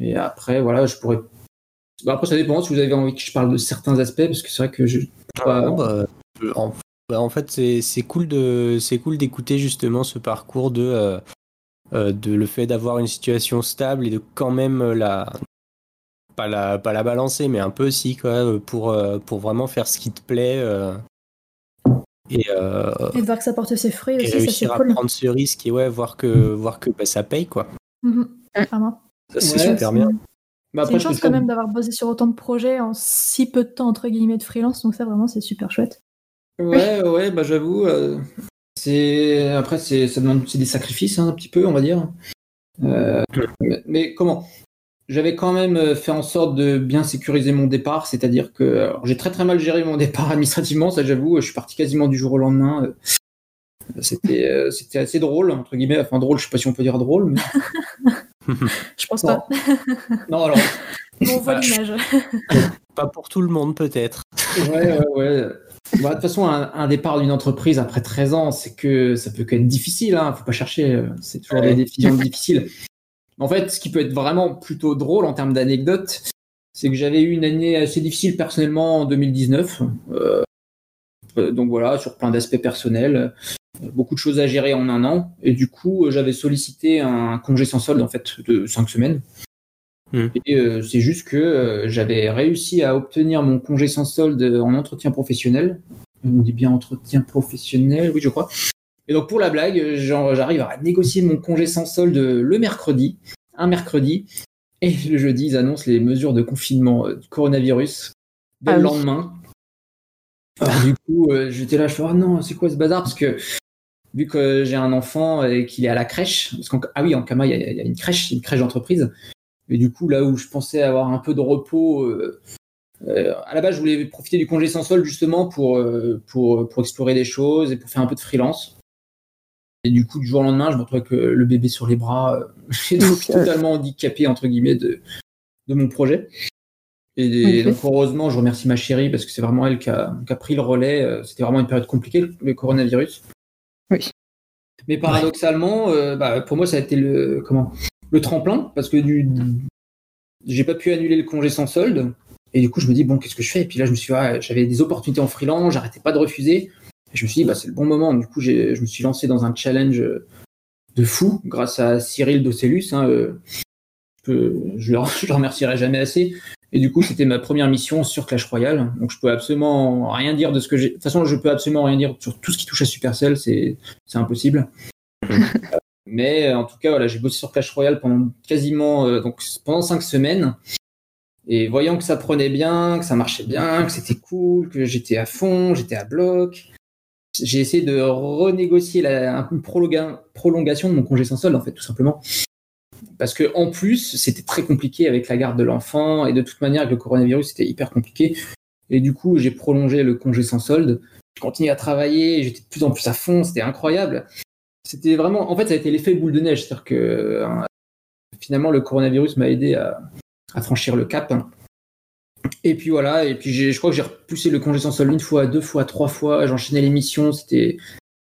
Et après, voilà, je pourrais. Bah, après, ça dépend si vous avez envie que je parle de certains aspects, parce que c'est vrai que je. Ah, bah, bah, en, fait, c'est cool de c'est cool d'écouter justement ce parcours de de le fait d'avoir une situation stable et de quand même la pas la, pas la balancer, mais un peu aussi, quoi, pour, euh, pour vraiment faire ce qui te plaît. Euh, et, euh, et, de voir que ça porte ses fruits aussi, réussir ça, cool. à prendre ce risque et ouais, voir que, voir que bah, ça paye, quoi. Mhm. Ça, c'est super bien. Bah, c'est une chance quand même d'avoir bossé sur autant de projets en si peu de temps, entre guillemets, de freelance, donc ça, vraiment, c'est super chouette. Ouais, ouais, bah j'avoue. c'est après, c'est ça demande des sacrifices hein, un petit peu, on va dire. mais, comment? J'avais quand même euh, fait en sorte de bien sécuriser mon départ, c'est-à-dire que j'ai très très mal géré mon départ administrativement, ça j'avoue, je suis parti quasiment du jour au lendemain. Euh, c'était euh, c'était assez drôle entre guillemets, enfin drôle, je sais pas si on peut dire drôle, mais je pense pas. non alors. On voit l'image. pas pour tout le monde peut-être. ouais ouais ouais. Bah, de toute façon, un, départ d'une entreprise après 13 ans, c'est que ça peut qu'être difficile. Hein, faut pas chercher. C'est toujours des décisions difficiles. En fait, ce qui peut être vraiment plutôt drôle en termes d'anecdotes, c'est que j'avais eu une année assez difficile personnellement en 2019. Euh, euh, donc voilà, sur plein d'aspects personnels, euh, beaucoup de choses à gérer en un an. Et du coup, j'avais sollicité un congé sans solde en fait de cinq semaines. Hmm. Et c'est juste que j'avais réussi à obtenir mon congé sans solde en entretien professionnel. On dit bien entretien professionnel, oui, je crois. Et donc pour la blague, j'arrive à négocier mon congé sans solde le mercredi, un mercredi, et le jeudi, ils annoncent les mesures de confinement euh, du coronavirus dès le ah lendemain. du coup, euh, j'étais là, je fais oh non, c'est quoi ce bazar? Parce que vu que j'ai un enfant et qu'il est à la crèche, parce qu'en ah oui, en Kama, il y, a une crèche, une crèche d'entreprise. Et du coup, là où je pensais avoir un peu de repos, euh, à la base, je voulais profiter du congé sans solde justement pour, pour, pour explorer des choses et pour faire un peu de freelance. Et du coup, du jour au lendemain, je me retrouve avec le bébé sur les bras. J'ai donc totalement handicapé, entre guillemets, de, de mon projet. Et donc, heureusement, je remercie ma chérie parce que c'est vraiment elle qui a, pris le relais. Euh, c'était vraiment une période compliquée, le coronavirus. Oui. Mais paradoxalement, euh, bah, pour moi, ça a été le, comment, le tremplin parce que du, j'ai pas pu annuler le congé sans solde. Et du coup, je me dis, bon, qu'est-ce que je fais? Et puis là, je me suis j'avais des opportunités en freelance, j'arrêtais pas de refuser je me suis dit, bah, c'est le bon moment. Du coup, je me suis lancé dans un challenge de fou grâce à Cyril Docellus. Hein, euh, je, le, je le remercierai jamais assez. Et du coup, c'était ma première mission sur Clash Royale. Donc, je peux absolument rien dire de ce que j'ai. De toute façon, je peux absolument rien dire sur tout ce qui touche à Supercell, c'est c'est impossible. Mais en tout cas, voilà, j'ai bossé sur Clash Royale pendant quasiment euh, donc pendant cinq semaines. Et voyant que ça prenait bien, que ça marchait bien, que c'était cool, que j'étais à fond, j'étais à bloc, j'ai essayé de renégocier la, une prolongation de mon congé sans solde, en fait, tout simplement. Parce que en plus, c'était très compliqué avec la garde de l'enfant, et de toute manière, avec le coronavirus, c'était hyper compliqué. Et du coup, j'ai prolongé le congé sans solde. Je continuais à travailler, j'étais de plus en plus à fond, c'était incroyable. C'était vraiment, en fait, ça a été l'effet boule de neige, c'est-à-dire que euh, finalement, le coronavirus m'a aidé à, à franchir le cap. Et puis voilà, et puis je crois que j'ai repoussé le congé sans solde une fois, deux fois, trois fois, j'enchaînais les missions, c'était,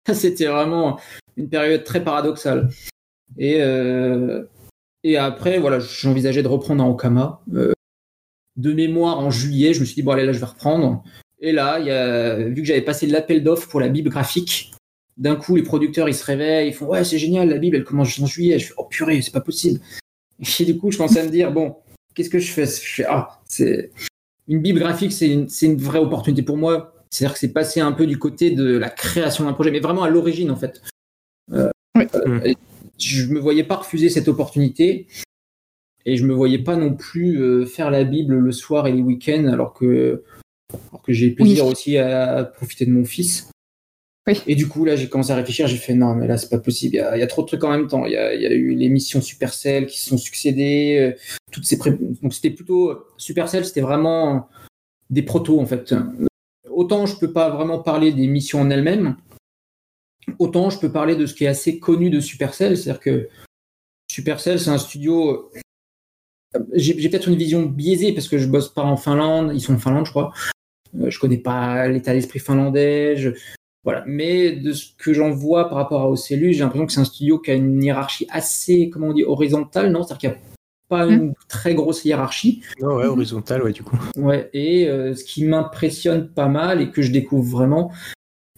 c'était vraiment une période très paradoxale. Et, euh, et après, voilà, j'envisageais de reprendre en Okama. Euh, de mémoire, en juillet, je me suis dit, bon, allez, là, je vais reprendre. Et là, y a, vu que j'avais passé l'appel d'offres pour la Bible graphique, d'un coup, les producteurs, ils se réveillent, ils font, ouais, c'est génial, la Bible, elle commence en juillet. Je fais, oh purée, c'est pas possible. Et du coup, je commençais à me dire, bon, qu'est-ce que je fais? Je fais, ah, c'est une Bible graphique, c'est une, une, vraie opportunité pour moi. C'est-à-dire que c'est passé un peu du côté de la création d'un projet, mais vraiment à l'origine, en fait. Euh, euh, je me voyais pas refuser cette opportunité et je me voyais pas non plus euh, faire la Bible le soir et les week-ends, alors que, alors que j'ai plaisir aussi à, profiter de mon fils. Et du coup, là, j'ai commencé à réfléchir. J'ai fait non, mais là, c'est pas possible. Il y, a, il y, a, trop de trucs en même temps. Il y a, il y a eu les missions Supercell qui se sont succédées. Euh, toutes ces pré... Donc, c'était plutôt Supercell, c'était vraiment des protos en fait. Autant je peux pas vraiment parler des missions en elles-mêmes, autant je peux parler de ce qui est assez connu de Supercell. C'est-à-dire que Supercell, c'est un studio. J'ai peut-être une vision biaisée parce que je bosse pas en Finlande. Ils sont en Finlande, je crois. Euh, je connais pas l'état d'esprit finlandais. Voilà. Mais de ce que j'en vois par rapport à Ocellus, j'ai l'impression que c'est un studio qui a une hiérarchie assez, comment on dit, horizontale, non? C'est-à-dire qu'il n'y a pas une hmm. très grosse hiérarchie. Non, ouais, horizontale, ouais, du coup. Ouais, et euh, ce qui m'impressionne pas mal et que je découvre vraiment,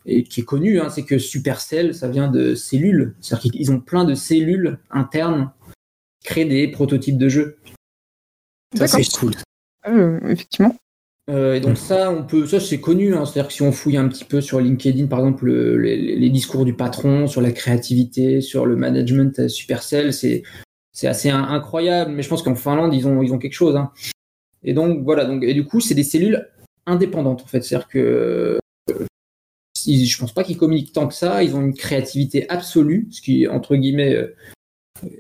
et qui est connu, hein, c'est que Supercell, ça vient de cellules. C'est-à-dire qu'ils ont plein de cellules internes qui créent des prototypes de jeux. Ça, c'est cool. Euh, effectivement. Euh, et donc ça, on peut, ça c'est connu. Hein, C'est-à-dire que si on fouille un petit peu sur LinkedIn, par exemple, les, discours du patron sur la créativité, sur le management Supercell, c'est c'est assez incroyable. Mais je pense qu'en Finlande, ils ont ils ont quelque chose. Hein. Et donc voilà. Donc et du coup, c'est des cellules indépendantes en fait. C'est-à-dire que euh, je pense pas qu'ils communiquent tant que ça. Ils ont une créativité absolue, ce qui est entre guillemets euh,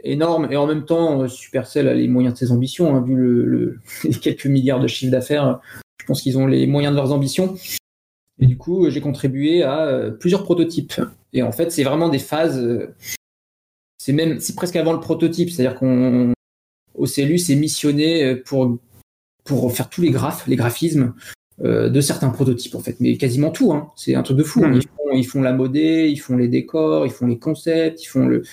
énorme. Et en même temps, Supercell a les moyens de ses ambitions, hein, vu le, les quelques milliards de chiffre d'affaires je pense qu'ils ont les moyens de leurs ambitions. Et du coup, j'ai contribué à euh, plusieurs prototypes. Et en fait, c'est vraiment des phases. Euh, c'est même, c'est presque avant le prototype. C'est-à-dire qu'on, au CELU, c'est missionné euh, pour, pour faire tous les graphes, les graphismes de certains prototypes, en fait. Mais quasiment tout, hein. C'est un truc de fou. Mmh. Ils, font, ils font la modée, ils font les décors, ils font les concepts, ils font le,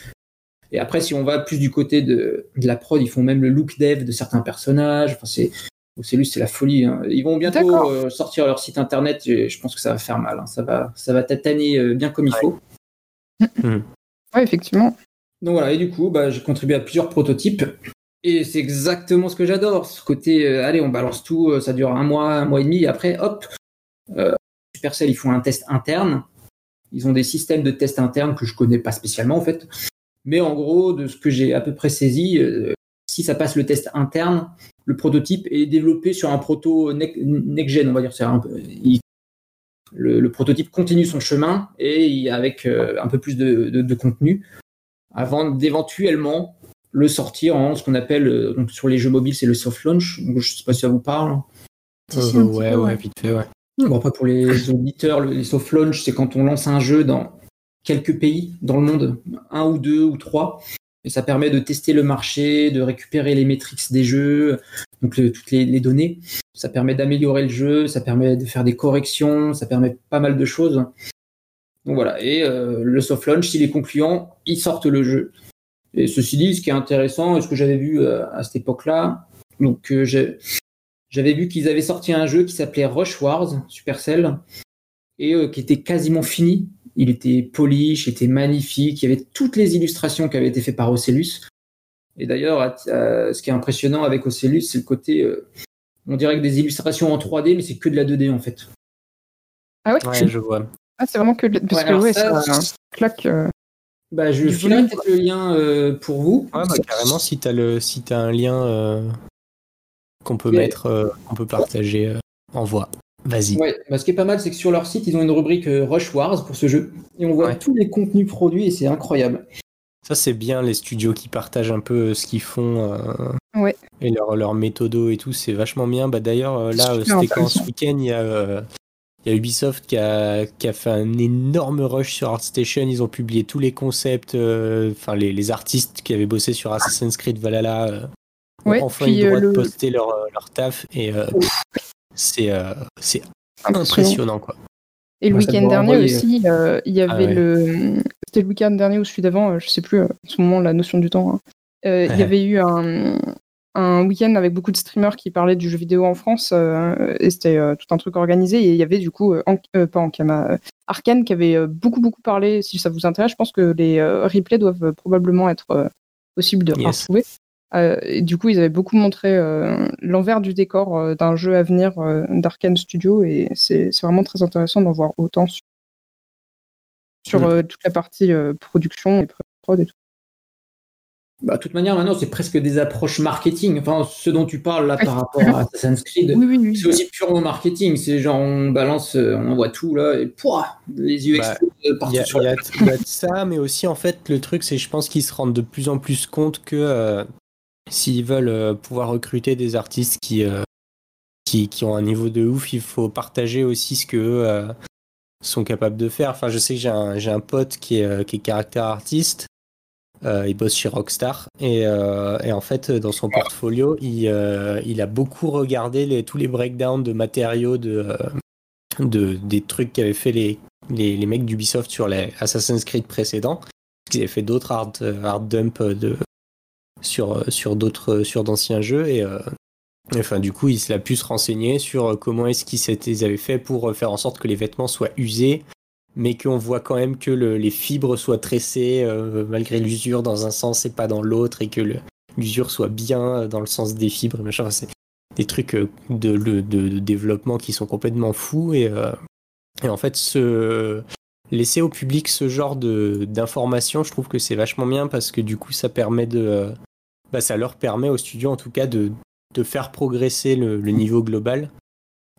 et après, si on va plus du côté de, de, la prod, ils font même le look dev de certains personnages. Enfin, c'est, Ocellus, c'est la folie. Hein. Ils vont bientôt euh, sortir leur site internet. Et je pense que ça va faire mal. Hein. Ça va, ça va tataner euh, bien comme il faut. Oui, effectivement. Donc voilà. Et du coup, bah, j'ai contribué à plusieurs prototypes. Et c'est exactement ce que j'adore. Ce côté, euh, allez, on balance tout. ça dure un mois, un mois et demi. Et après, hop. Supercell, ils font un test interne. Ils ont des systèmes de test internes que je connais pas spécialement en fait. Mais en gros, de ce que j'ai à peu près saisi, si ça passe le test interne, le prototype est développé sur un proto next-gen, on va dire. Un le, prototype continue son chemin et avec euh, un peu plus de, contenu avant d'éventuellement le sortir en ce qu'on appelle euh, donc sur les jeux mobiles c'est le soft launch. je ne sais pas si ça vous parle. Euh, ouais, ouais, vite fait, ouais. Bon, après pour les auditeurs, les soft launch c'est quand on lance un jeu dans quelques pays dans le monde, un ou deux ou trois, ça permet de tester le marché, de récupérer les métriques des jeux, donc toutes les, données. Ça permet d'améliorer le jeu, ça permet de faire des corrections, ça permet pas mal de choses. Donc voilà, et euh, le soft launch, s'il est concluant, ils sortent le jeu. Et ceci dit, ce qui est intéressant, ce que j'avais vu euh, à cette époque-là, euh, j'avais vu qu'ils avaient sorti un jeu qui s'appelait Rush Wars, Supercell, et qui était quasiment fini il était polish, il était magnifique, il y avait toutes les illustrations qui avaient été faites par Ocellus. Et d'ailleurs, ce qui est impressionnant avec Ocellus, c'est le côté, euh, on dirait que des illustrations en 3D, mais c'est que de la 2D en fait. Ah ouais, ouais je vois. Ah, c'est vraiment que parce que ouais, ça, claque. Euh, bah, je filerai peut-être le lien euh, pour vous. Ouais, bah, carrément, si t'as le, si as un lien euh, qu'on peut mettre, qu'on peut partager en voix. Vas-y. Ouais, bah, ce qui est pas mal, c'est que sur leur site, ils ont une rubrique Rush Wars pour ce jeu. Et on voit tous les contenus produits et c'est incroyable. Ça, c'est bien les studios qui partagent un peu ce qu'ils font. ouais. Et leur, leur méthodo et tout, c'est vachement bien. Bah, D'ailleurs, là, c'était quand ce week-end, il y a il y a Ubisoft qui a, qui a, fait un énorme rush sur ArtStation. Ils ont publié tous les concepts, euh, enfin les, les, artistes qui avaient bossé sur Assassin's Creed Valhalla euh, ont enfin eu le droit de poster leur, euh, leur taf. Et c'est impressionnant. quoi. Et le week-end dernier aussi, il y avait ah le. C'était le week-end dernier ou celui d'avant, je sais plus en ce moment la notion du temps. Hein. Il y avait eu un, un week-end avec beaucoup de streamers qui parlaient du jeu vidéo en France euh, et c'était euh, tout un truc organisé et il y avait du coup euh, pas en Kama Arkane qui avait beaucoup beaucoup parlé si ça vous intéresse je pense que les replays doivent probablement être possibles de retrouver et du coup ils avaient beaucoup montré l'envers du décor d'un jeu à venir d'Arkane Studio et c'est vraiment très intéressant d'en voir autant sur, sur toute la partie production et prod et tout bah, de toute manière, maintenant, c'est presque des approches marketing. Enfin, ce dont tu parles là par rapport à Assassin's Creed, c'est aussi purement marketing. C'est genre, on balance, euh, on envoie tout là, et pouah, les yeux bah, explosent partout. Il y, a de ça, mais aussi, en fait, le truc, c'est je pense qu'ils se rendent de plus en plus compte que euh, s'ils veulent euh, pouvoir recruter des artistes qui, qui, qui, ont un niveau de ouf, il faut partager aussi ce que sont capables de faire. Enfin, je sais que j'ai un, un, pote qui est, qui est caractère artiste euh, il bosse chez Rockstar et, euh, et, en fait dans son portfolio il, euh, il a beaucoup regardé tous les breakdowns de matériaux de, de des trucs qu'avaient fait les, les, les mecs d'Ubisoft sur les Assassin's Creed précédents ils avaient fait d'autres hard, hard dump de, sur, sur d'autres sur d'anciens jeux et enfin du coup il a pu se renseigner sur comment est-ce qu'ils avaient fait pour faire en sorte que les vêtements soient usés mais qu'on voit quand même que les fibres soient tressées euh, malgré l'usure dans un sens et pas dans l'autre, et que l'usure soit bien dans le sens des fibres. Machin. C'est des trucs euh, de, développement qui sont complètement fous. Et, euh, et en fait, ce, laisser au public ce genre d'informations, je trouve que c'est vachement bien parce que du coup, ça permet de. Bah, ça leur permet au studio en tout cas de, de faire progresser le niveau global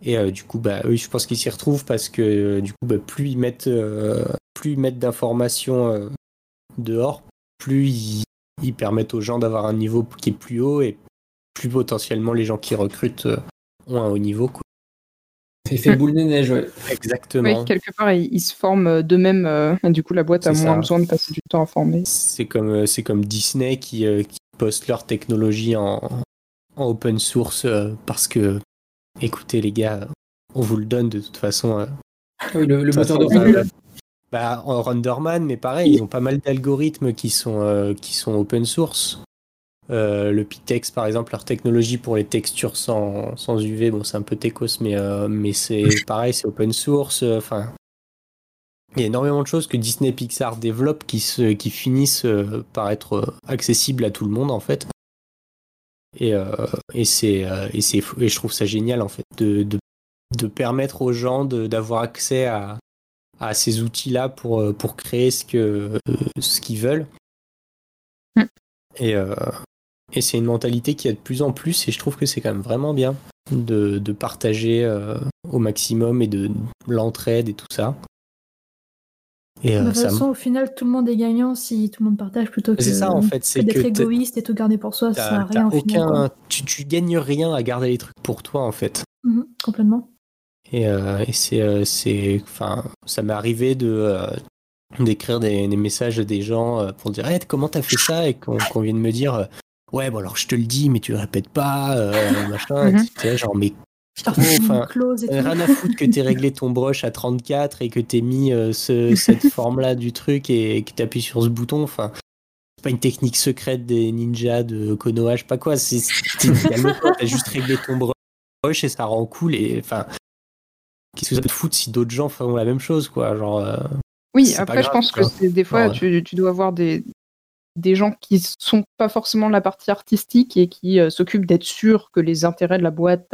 et euh, du coup, bah, eux, je pense qu'ils s'y retrouvent parce que euh, du coup, bah, plus ils mettent, euh, plus mettent d'informations dehors, plus ils, permettent aux gens d'avoir un niveau qui est plus haut et plus potentiellement les gens qui recrutent ont un haut niveau. Fait boule de neige, ouais. Exactement. Oui, quelque part, ils, se forment d'eux-mêmes. du coup, la boîte a moins besoin de passer du temps à former. C'est comme, c'est comme Disney qui, qui poste leur technologie en, en open source parce que écoutez les gars, on vous le donne de toute façon. Euh. oui, le, moteur de bah, en Renderman, mais pareil, ils ont pas mal d'algorithmes qui sont euh, qui sont open source. Euh, le Pitex, par exemple, leur technologie pour les textures sans, sans UV, bon, c'est un peu techos, mais, mais c'est pareil, c'est open source. Enfin, il y a énormément de choses que Disney Pixar développent qui, se, qui finissent par être accessibles à tout le monde, en fait. Et, euh, et c'est euh, et c'est et je trouve ça génial en fait de, de, de permettre aux gens d'avoir accès à, à ces outils-là pour, euh, pour créer ce que ce qu'ils veulent. Mm. Et, et c'est une mentalité qui a de plus en plus et je trouve que c'est quand même vraiment bien de, de partager au maximum et de l'entraide et tout ça. Et, de toute façon, au final, tout le monde est gagnant si tout le monde partage plutôt que, ça, en fait, que d'être égoïste et tout garder pour soi. Ça n'a rien aucun... tu, tu, gagnes rien à garder les trucs pour toi, en fait. Mhm, complètement. Et, euh, et c'est, euh, c'est, enfin, ça m'est arrivé de euh, d'écrire des, des, messages à des gens pour dire hey, comment t'as fait ça? Et qu'on, qu'on vienne me dire ouais bon alors je te le dis mais tu le répètes pas machin mm genre mais enfin, rien à foutre que t'aies réglé ton brush à 34 et que t'aies mis euh, cette forme-là du truc et, que t'appuies sur ce bouton. Enfin, c'est pas une technique secrète des ninjas de Konoha, je sais pas quoi. C'est, t'as juste réglé ton brush et ça rend cool. Et enfin, qu'est-ce que ça te fout si d'autres gens font la même chose, quoi Genre. Euh, oui, après, je pense que des fois, tu, tu, dois avoir des, des gens qui sont pas forcément la partie artistique et qui s'occupent d'être sûrs que les intérêts de la boîte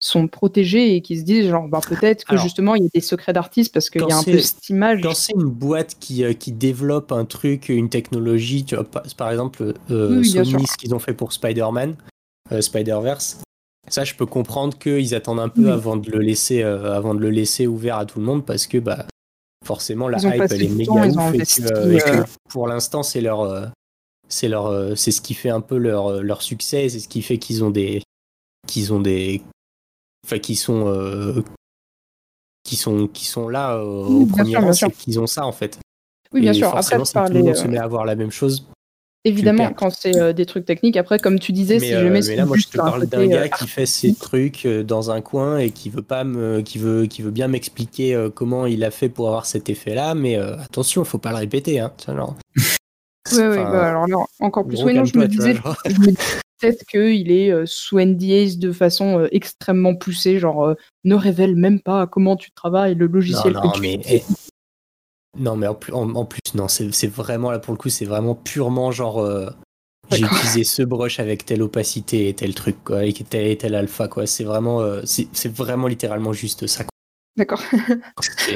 sont protégés et qui se disent genre bah, peut-être que justement il y a des secrets d'artistes parce qu'il y a un peu cette image. Quand c'est une boîte qui, euh, qui développe un truc, une technologie, tu vois, par exemple euh, Sony, ce qu'ils ont fait pour Spider-Man, euh, Spider-Verse, ça je peux comprendre qu'ils attendent un peu avant de le laisser euh, avant de le laisser ouvert à tout le monde parce que bah forcément la hype elle est méga ouf et que, pour l'instant c'est leur c'est leur c'est ce qui fait un peu leur leur succès, c'est ce qui fait qu'ils ont des qu'ils ont des enfin qui sont euh, qui sont qui sont là euh, au premier rang, c'est qu'ils ont ça en fait. Oui, bien sûr. Après, se met à avoir la même chose. Évidemment, quand c'est euh, des trucs techniques, après, comme tu disais, mais, si je mets mais là, moi, je te parle d'un gars qui fait ses trucs dans un coin et qui veut pas me, qui veut, qui veut bien m'expliquer comment il a fait pour avoir cet effet-là, mais attention, faut pas le répéter, hein. Genre... oui, oui, bah, alors encore plus. Oui, non, je me disais, peut-être qu'il est euh, sous NDAs de façon euh, extrêmement poussée, genre euh, ne révèle même pas comment tu travailles, le logiciel non, que mais, tu Non, mais en plus, en, plus non, c'est vraiment là pour le coup, c'est vraiment purement genre. j'ai utilisé ce brush avec telle opacité et tel truc, quoi, et tel et tel alpha, quoi. C'est vraiment, c'est vraiment littéralement juste ça. D'accord.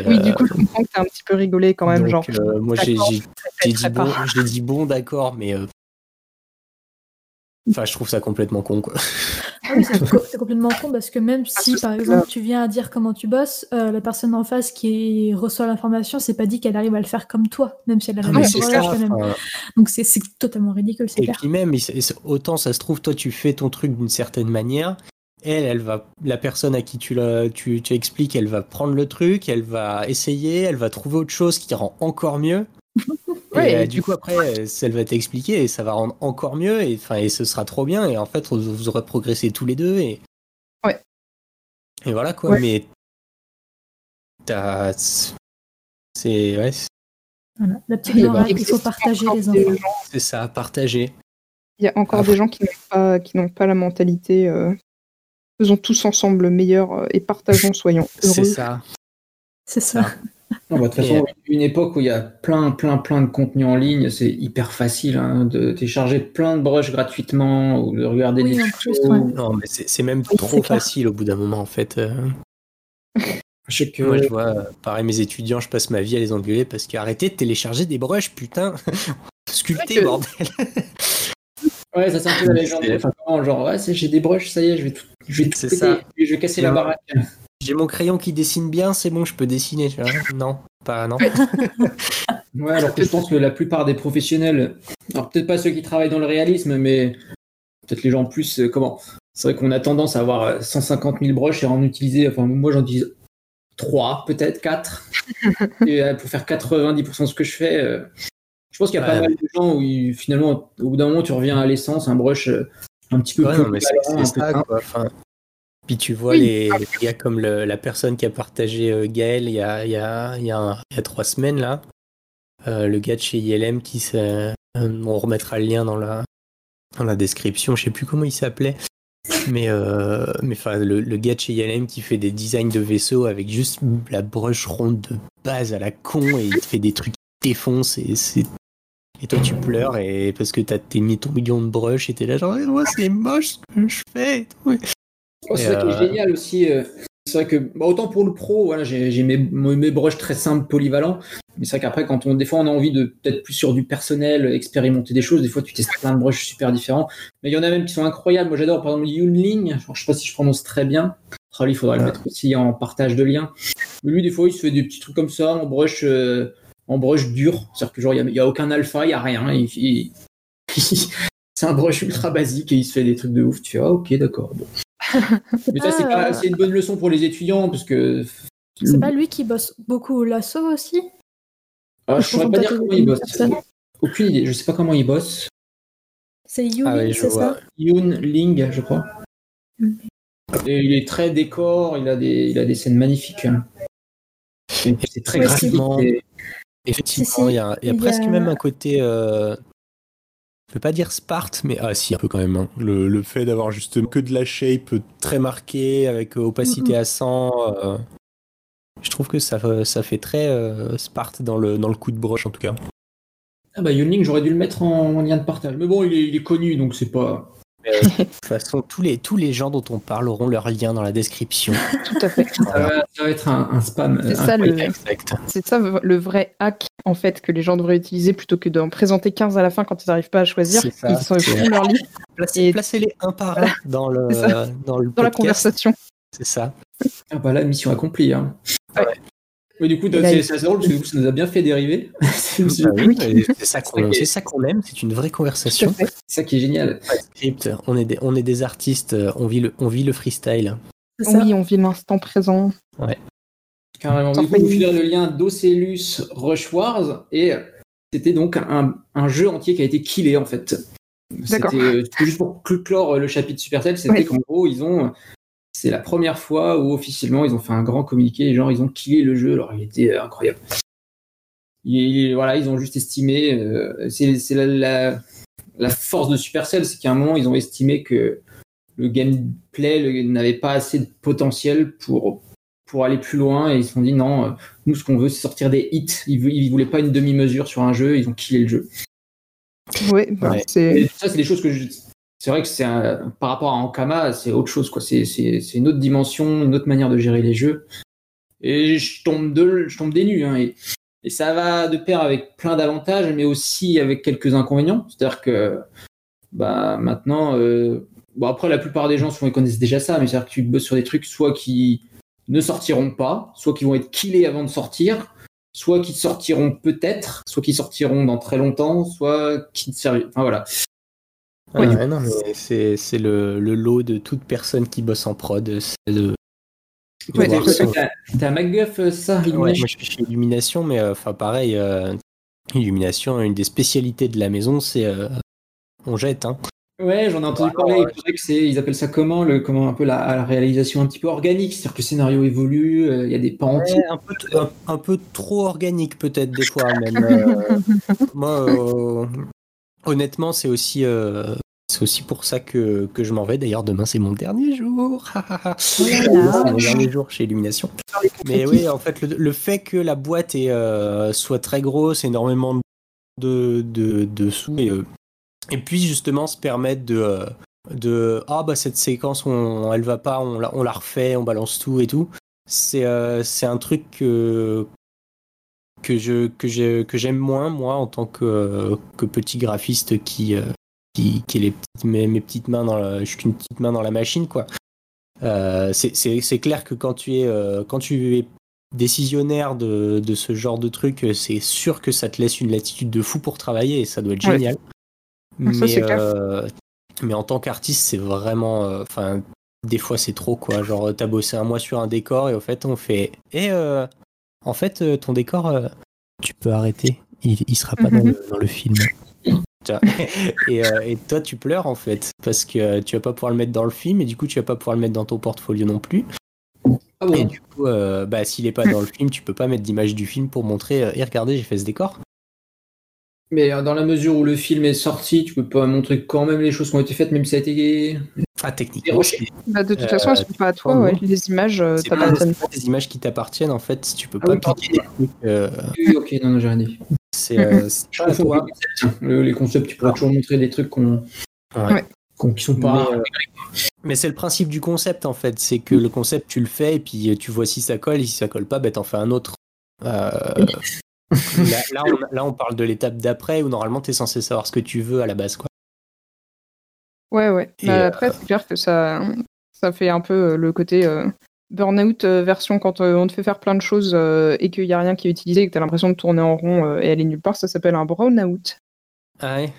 oui, du coup, je comprends que t'as un petit peu rigolé quand même, genre. moi, j'ai dit, bon, dit bon, d'accord, mais Enfin, je trouve ça complètement con, quoi. Ah oui, c'est complètement con parce que même si, par exemple, tu viens à dire comment tu bosses, euh, la personne en face qui reçoit l'information, c'est pas dit qu'elle arrive à le faire comme toi, même si elle a la ah, même Donc c'est totalement ridicule, c'est clair. Et puis même, autant ça se trouve, toi, tu fais ton truc d'une certaine manière, elle, elle va, la personne à qui tu, la, tu, tu expliques, elle va prendre le truc, elle va essayer, elle va trouver autre chose qui rend encore mieux. et, euh, du coup, après, elle va t'expliquer et ça va rendre encore mieux et, et ce sera trop bien. Et en fait, vous aurez progressé tous les deux. Et, ouais. et voilà quoi. Mais t'as. C'est. Ouais. Voilà. La petite morale, il faut partager les enfants. C'est ça, partager. Il y a encore des gens qui n'ont pas, qui n'ont pas la mentalité. Euh, faisons tous ensemble le meilleur euh, et partageons, soyons heureux. C'est ça. C'est ça. Bah, de toute façon, une époque où il y a plein, plein, plein de contenu en ligne, c'est hyper facile hein, de télécharger plein de brushes gratuitement ou de regarder des tutos. Non, mais c'est même trop facile au bout d'un moment, en fait. Euh. Je que... Moi, je vois, pareil, mes étudiants, je passe ma vie à les engueuler parce qu'arrêtez de télécharger des brushes, putain Sculpter, bordel Ouais, ça c'est un peu la légende. Enfin, genre, ouais, j'ai des brushes, ça y est, je vais tout, je vais tout ça. je vais casser la baraque. J'ai mon crayon qui dessine bien, c'est bon, je peux dessiner. Non, pas non. ouais, alors que je pense que la plupart des professionnels, alors peut-être pas ceux qui travaillent dans le réalisme, mais peut-être les gens plus, euh, comment? C'est vrai qu'on a tendance à avoir 150 000 brushes et en utiliser, enfin moi j'en utilise 3, peut-être 4. et euh, pour faire 90% de ce que je fais, euh, je pense qu'il y a pas mal de gens où finalement, au bout d'un moment, tu reviens à l'essence, un brush un petit peu plus. c'est ça, quoi. Puis tu vois les, gars comme la personne qui a partagé euh, Gaël il y a, il y, a, il y, a il y a trois semaines là, euh, le gars de chez ILM qui euh, on remettra le lien dans la, dans la description, je sais plus comment il s'appelait, mais mais enfin le, le, gars de chez ILM qui fait des designs de vaisseaux avec juste la brush ronde de base à la con et il te fait des trucs qui défoncent et c'est et toi tu pleures et parce que t'as mis ton million de brushes et t'es là genre moi c'est moche ce que je fais Oh, c'est ça qui est euh, génial aussi. Euh, c'est vrai que bah, autant pour le pro, voilà, j'ai mes, mes brushes très simples, polyvalents. Mais c'est vrai qu'après, quand on, des fois, on a envie de peut-être plus sur du personnel, expérimenter des choses. Des fois, tu testes plein de brushes super différents. Mais il y en a même qui sont incroyables. Moi, j'adore, par exemple, Yunling. Je sais pas si je prononce très bien. Oh, il faudrait le mettre aussi en partage de liens. Mais lui, des fois, il se fait des petits trucs comme ça en brush, euh, en brush dur. C'est-à-dire que genre, il n'y a, aucun alpha, il n'y a rien. c'est un brush ultra basique et il se fait des trucs de ouf. Tu fais, ah, ok, d'accord. Bon. Mais ça, ah. c'est une bonne leçon pour les étudiants parce que. C'est pas lui qui bosse beaucoup au lasso aussi? Ah, Je ne saurais pas dire comment il bosse. Aucune idée, je sais pas comment il bosse. C'est Yoon, ah c'est ça? Yoon Ling, je crois. Mm. il est très décor, il a des, il a des scènes magnifiques. C'est très ouais, Effectivement, il y a, presque même un côté euh, je peux pas dire Sparte, mais ah si un peu quand même. Hein. Le, fait d'avoir juste que de la shape très marquée avec opacité à 100, euh, je trouve que ça, ça fait très euh, Sparte dans le, dans le coup de broche en tout cas. Ah bah Yunling, j'aurais dû le mettre en, lien de partage. Mais bon, il est, connu, donc c'est pas. Euh, de toute façon, tous les, tous les gens dont on parle auront leur lien dans la description. Tout à fait. Ça, va, être un, spam. C'est ça, le, ça, le vrai hack en fait que les gens devraient utiliser plutôt que d'en présenter 15 à la fin quand ils n'arrivent pas à choisir. ils sont font leur liste. Placez-les un par un dans, le, dans, le dans la conversation. C'est ça. Ah bah là, mission accomplie. Hein. Ouais. Mais du coup, c'est assez drôle parce que ça nous a bien fait dériver. c'est ça qu'on aime, c'est une vraie conversation. C'est ça qui est génial. On est des, on est des artistes, on vit le, on vit le freestyle. Oui, on vit l'instant présent. Ouais. Carrément. Du coup, vous le lien d'Ocellus Rush Wars et c'était donc un, un, jeu entier qui a été killé en fait. C'était juste pour clore le chapitre Supercell, c'était qu'en gros, ils ont c'est la première fois où officiellement ils ont fait un grand communiqué, genre ils ont killé le jeu, alors il était incroyable. voilà, ils ont juste estimé, euh, c'est la, la, force de Supercell, c'est qu'à un moment ils ont estimé que le gameplay n'avait pas assez de potentiel pour pour aller plus loin et ils se sont dit non, euh, nous ce qu'on veut c'est sortir des hits. Ils, ils voulaient pas une demi-mesure sur un jeu, ils ont killé le jeu. Oui, bah, c'est ça c'est des choses que je c'est vrai que c'est par rapport à Ankama, c'est autre chose, quoi. C'est, une autre dimension, une autre manière de gérer les jeux. Et je tombe de, je tombe des nues, hein, et, ça va de pair avec plein d'avantages, mais aussi avec quelques inconvénients. C'est-à-dire que, bah, maintenant, euh, bon, après, la plupart des gens, souvent, ils connaissent déjà ça, mais c'est-à-dire que tu bosses sur des trucs, soit qui ne sortiront pas, soit qui vont être killés avant de sortir, soit qui sortiront peut-être, soit qui sortiront dans très longtemps, soit qui ne serviront. Enfin, voilà. Ouais, non, mais c'est, le, le, lot de toute personne qui bosse en prod. C'est de, ouais, t'as, MacGuff, euh, ça ouais, Moi, je suis chez Illumination, mais euh, enfin, pareil, euh, Illumination, une des spécialités de la maison, c'est on jette. Hein. Ouais, j'en ai entendu parler. que c'est, ils appellent ça comment, le, comment un peu la, réalisation un petit peu organique, c'est-à-dire que le scénario évolue, il y a des pans un, peu, un, peu trop organique peut-être des fois même. moi, honnêtement, c'est aussi c'est aussi pour ça que, que je m'en vais. D'ailleurs, demain, c'est mon dernier jour. c'est mon dernier jour chez Illumination. Mais oui, en fait, le, fait que la boîte est, euh, soit très grosse, énormément de, de, de sous, et, euh, et puis justement se permettre de, euh, de ah bah cette séquence, on, elle va pas, on la, on la refait, on balance tout et tout. C'est c'est un truc que, que je que que j'aime moins moi en tant que, que petit graphiste qui qui, qui est les petites, mes, mes, petites mains dans la, je suis qu'une petite main dans la machine quoi. Euh, c'est clair que quand tu es euh, quand tu es décisionnaire de, de, ce genre de truc, c'est sûr que ça te laisse une latitude de fou pour travailler et ça doit être génial. Mais, euh, mais en tant qu'artiste, c'est vraiment, euh, enfin, des fois c'est trop quoi. Genre t'as bossé un mois sur un décor et au fait on fait, et euh, en fait ton décor, tu peux arrêter, il, il sera pas dans, mhm. le, dans le film. Et, euh, et, toi, tu pleures en fait, parce que tu vas pas pouvoir le mettre dans le film, et du coup, tu vas pas pouvoir le mettre dans ton portfolio non plus. Ah et du coup, euh, bah, s'il est pas dans le film, tu peux pas mettre d'image du film pour montrer, euh, et regardez, j'ai fait ce décor. Mais dans la mesure où le film est sorti, tu peux pas montrer quand même les choses qui ont été faites, même si ça a été. Ah, techniquement. Bah, de toute façon, elles sont pas à toi, ouais. les images t'appartiennent pas. Les images qui t'appartiennent, en fait, tu peux ah pas oui, Oui, ok, non, non, j'ai rien dit. C'est euh, les concepts, tu pourras toujours montrer des trucs qu'on. qui sont pas. Mais, euh, mais c'est le principe du concept en fait, c'est que le concept tu le fais et puis tu vois si ça colle et si ça colle pas, ben t'en fais un autre. Euh, là, on, là, on, parle de l'étape d'après où normalement tu es censé savoir ce que tu veux à la base quoi. Ouais ouais. Bah, après c'est clair que ça ça fait un peu le côté Burnout euh, version quand euh, on te fait faire plein de choses euh, et qu'il n'y a rien qui est utilisé et que tu as l'impression de tourner en rond et aller nulle part, ça s'appelle un brownout. Ah ouais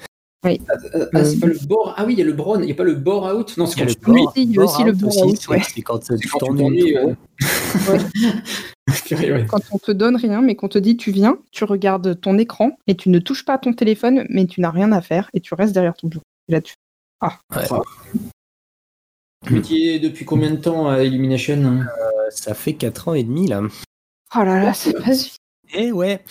oui. Ah, ah, c'est pas le bore. Ah oui, il y a le brown, il n'y a pas le bore out? Non, c'est quand tu oui, il y a aussi le bore out. C'est quand, tu t'ennuies. quand on te donne rien, mais qu'on te dit tu viens, tu regardes ton écran et tu ne touches pas à ton téléphone, mais tu n'as rien à faire et tu restes derrière ton bureau. Et là, tu. Ah. Tu depuis combien de temps à Illumination hein? Euh, Ça fait 4 ans et demi là. Oh là là, c'est pas suffisant. Eh ouais.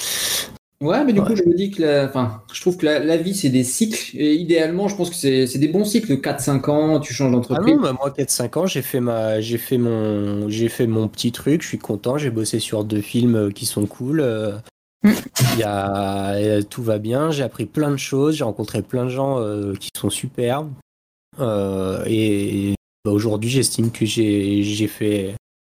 Ouais, mais du coup, je me dis que la, enfin, je trouve que la, vie, c'est des cycles. Et idéalement, je pense que c'est des bons cycles. 4-5 ans, tu changes d'entreprise. Ah non, bah, moi, 4-5 ans, j'ai fait, ma, fait mon, fait mon petit truc. Je suis content. J'ai bossé sur deux films qui sont cool. Euh, Il y a, tout va bien, j'ai appris plein de choses, j'ai rencontré plein de gens qui sont super. et bah, aujourd'hui, j'estime que j'ai fait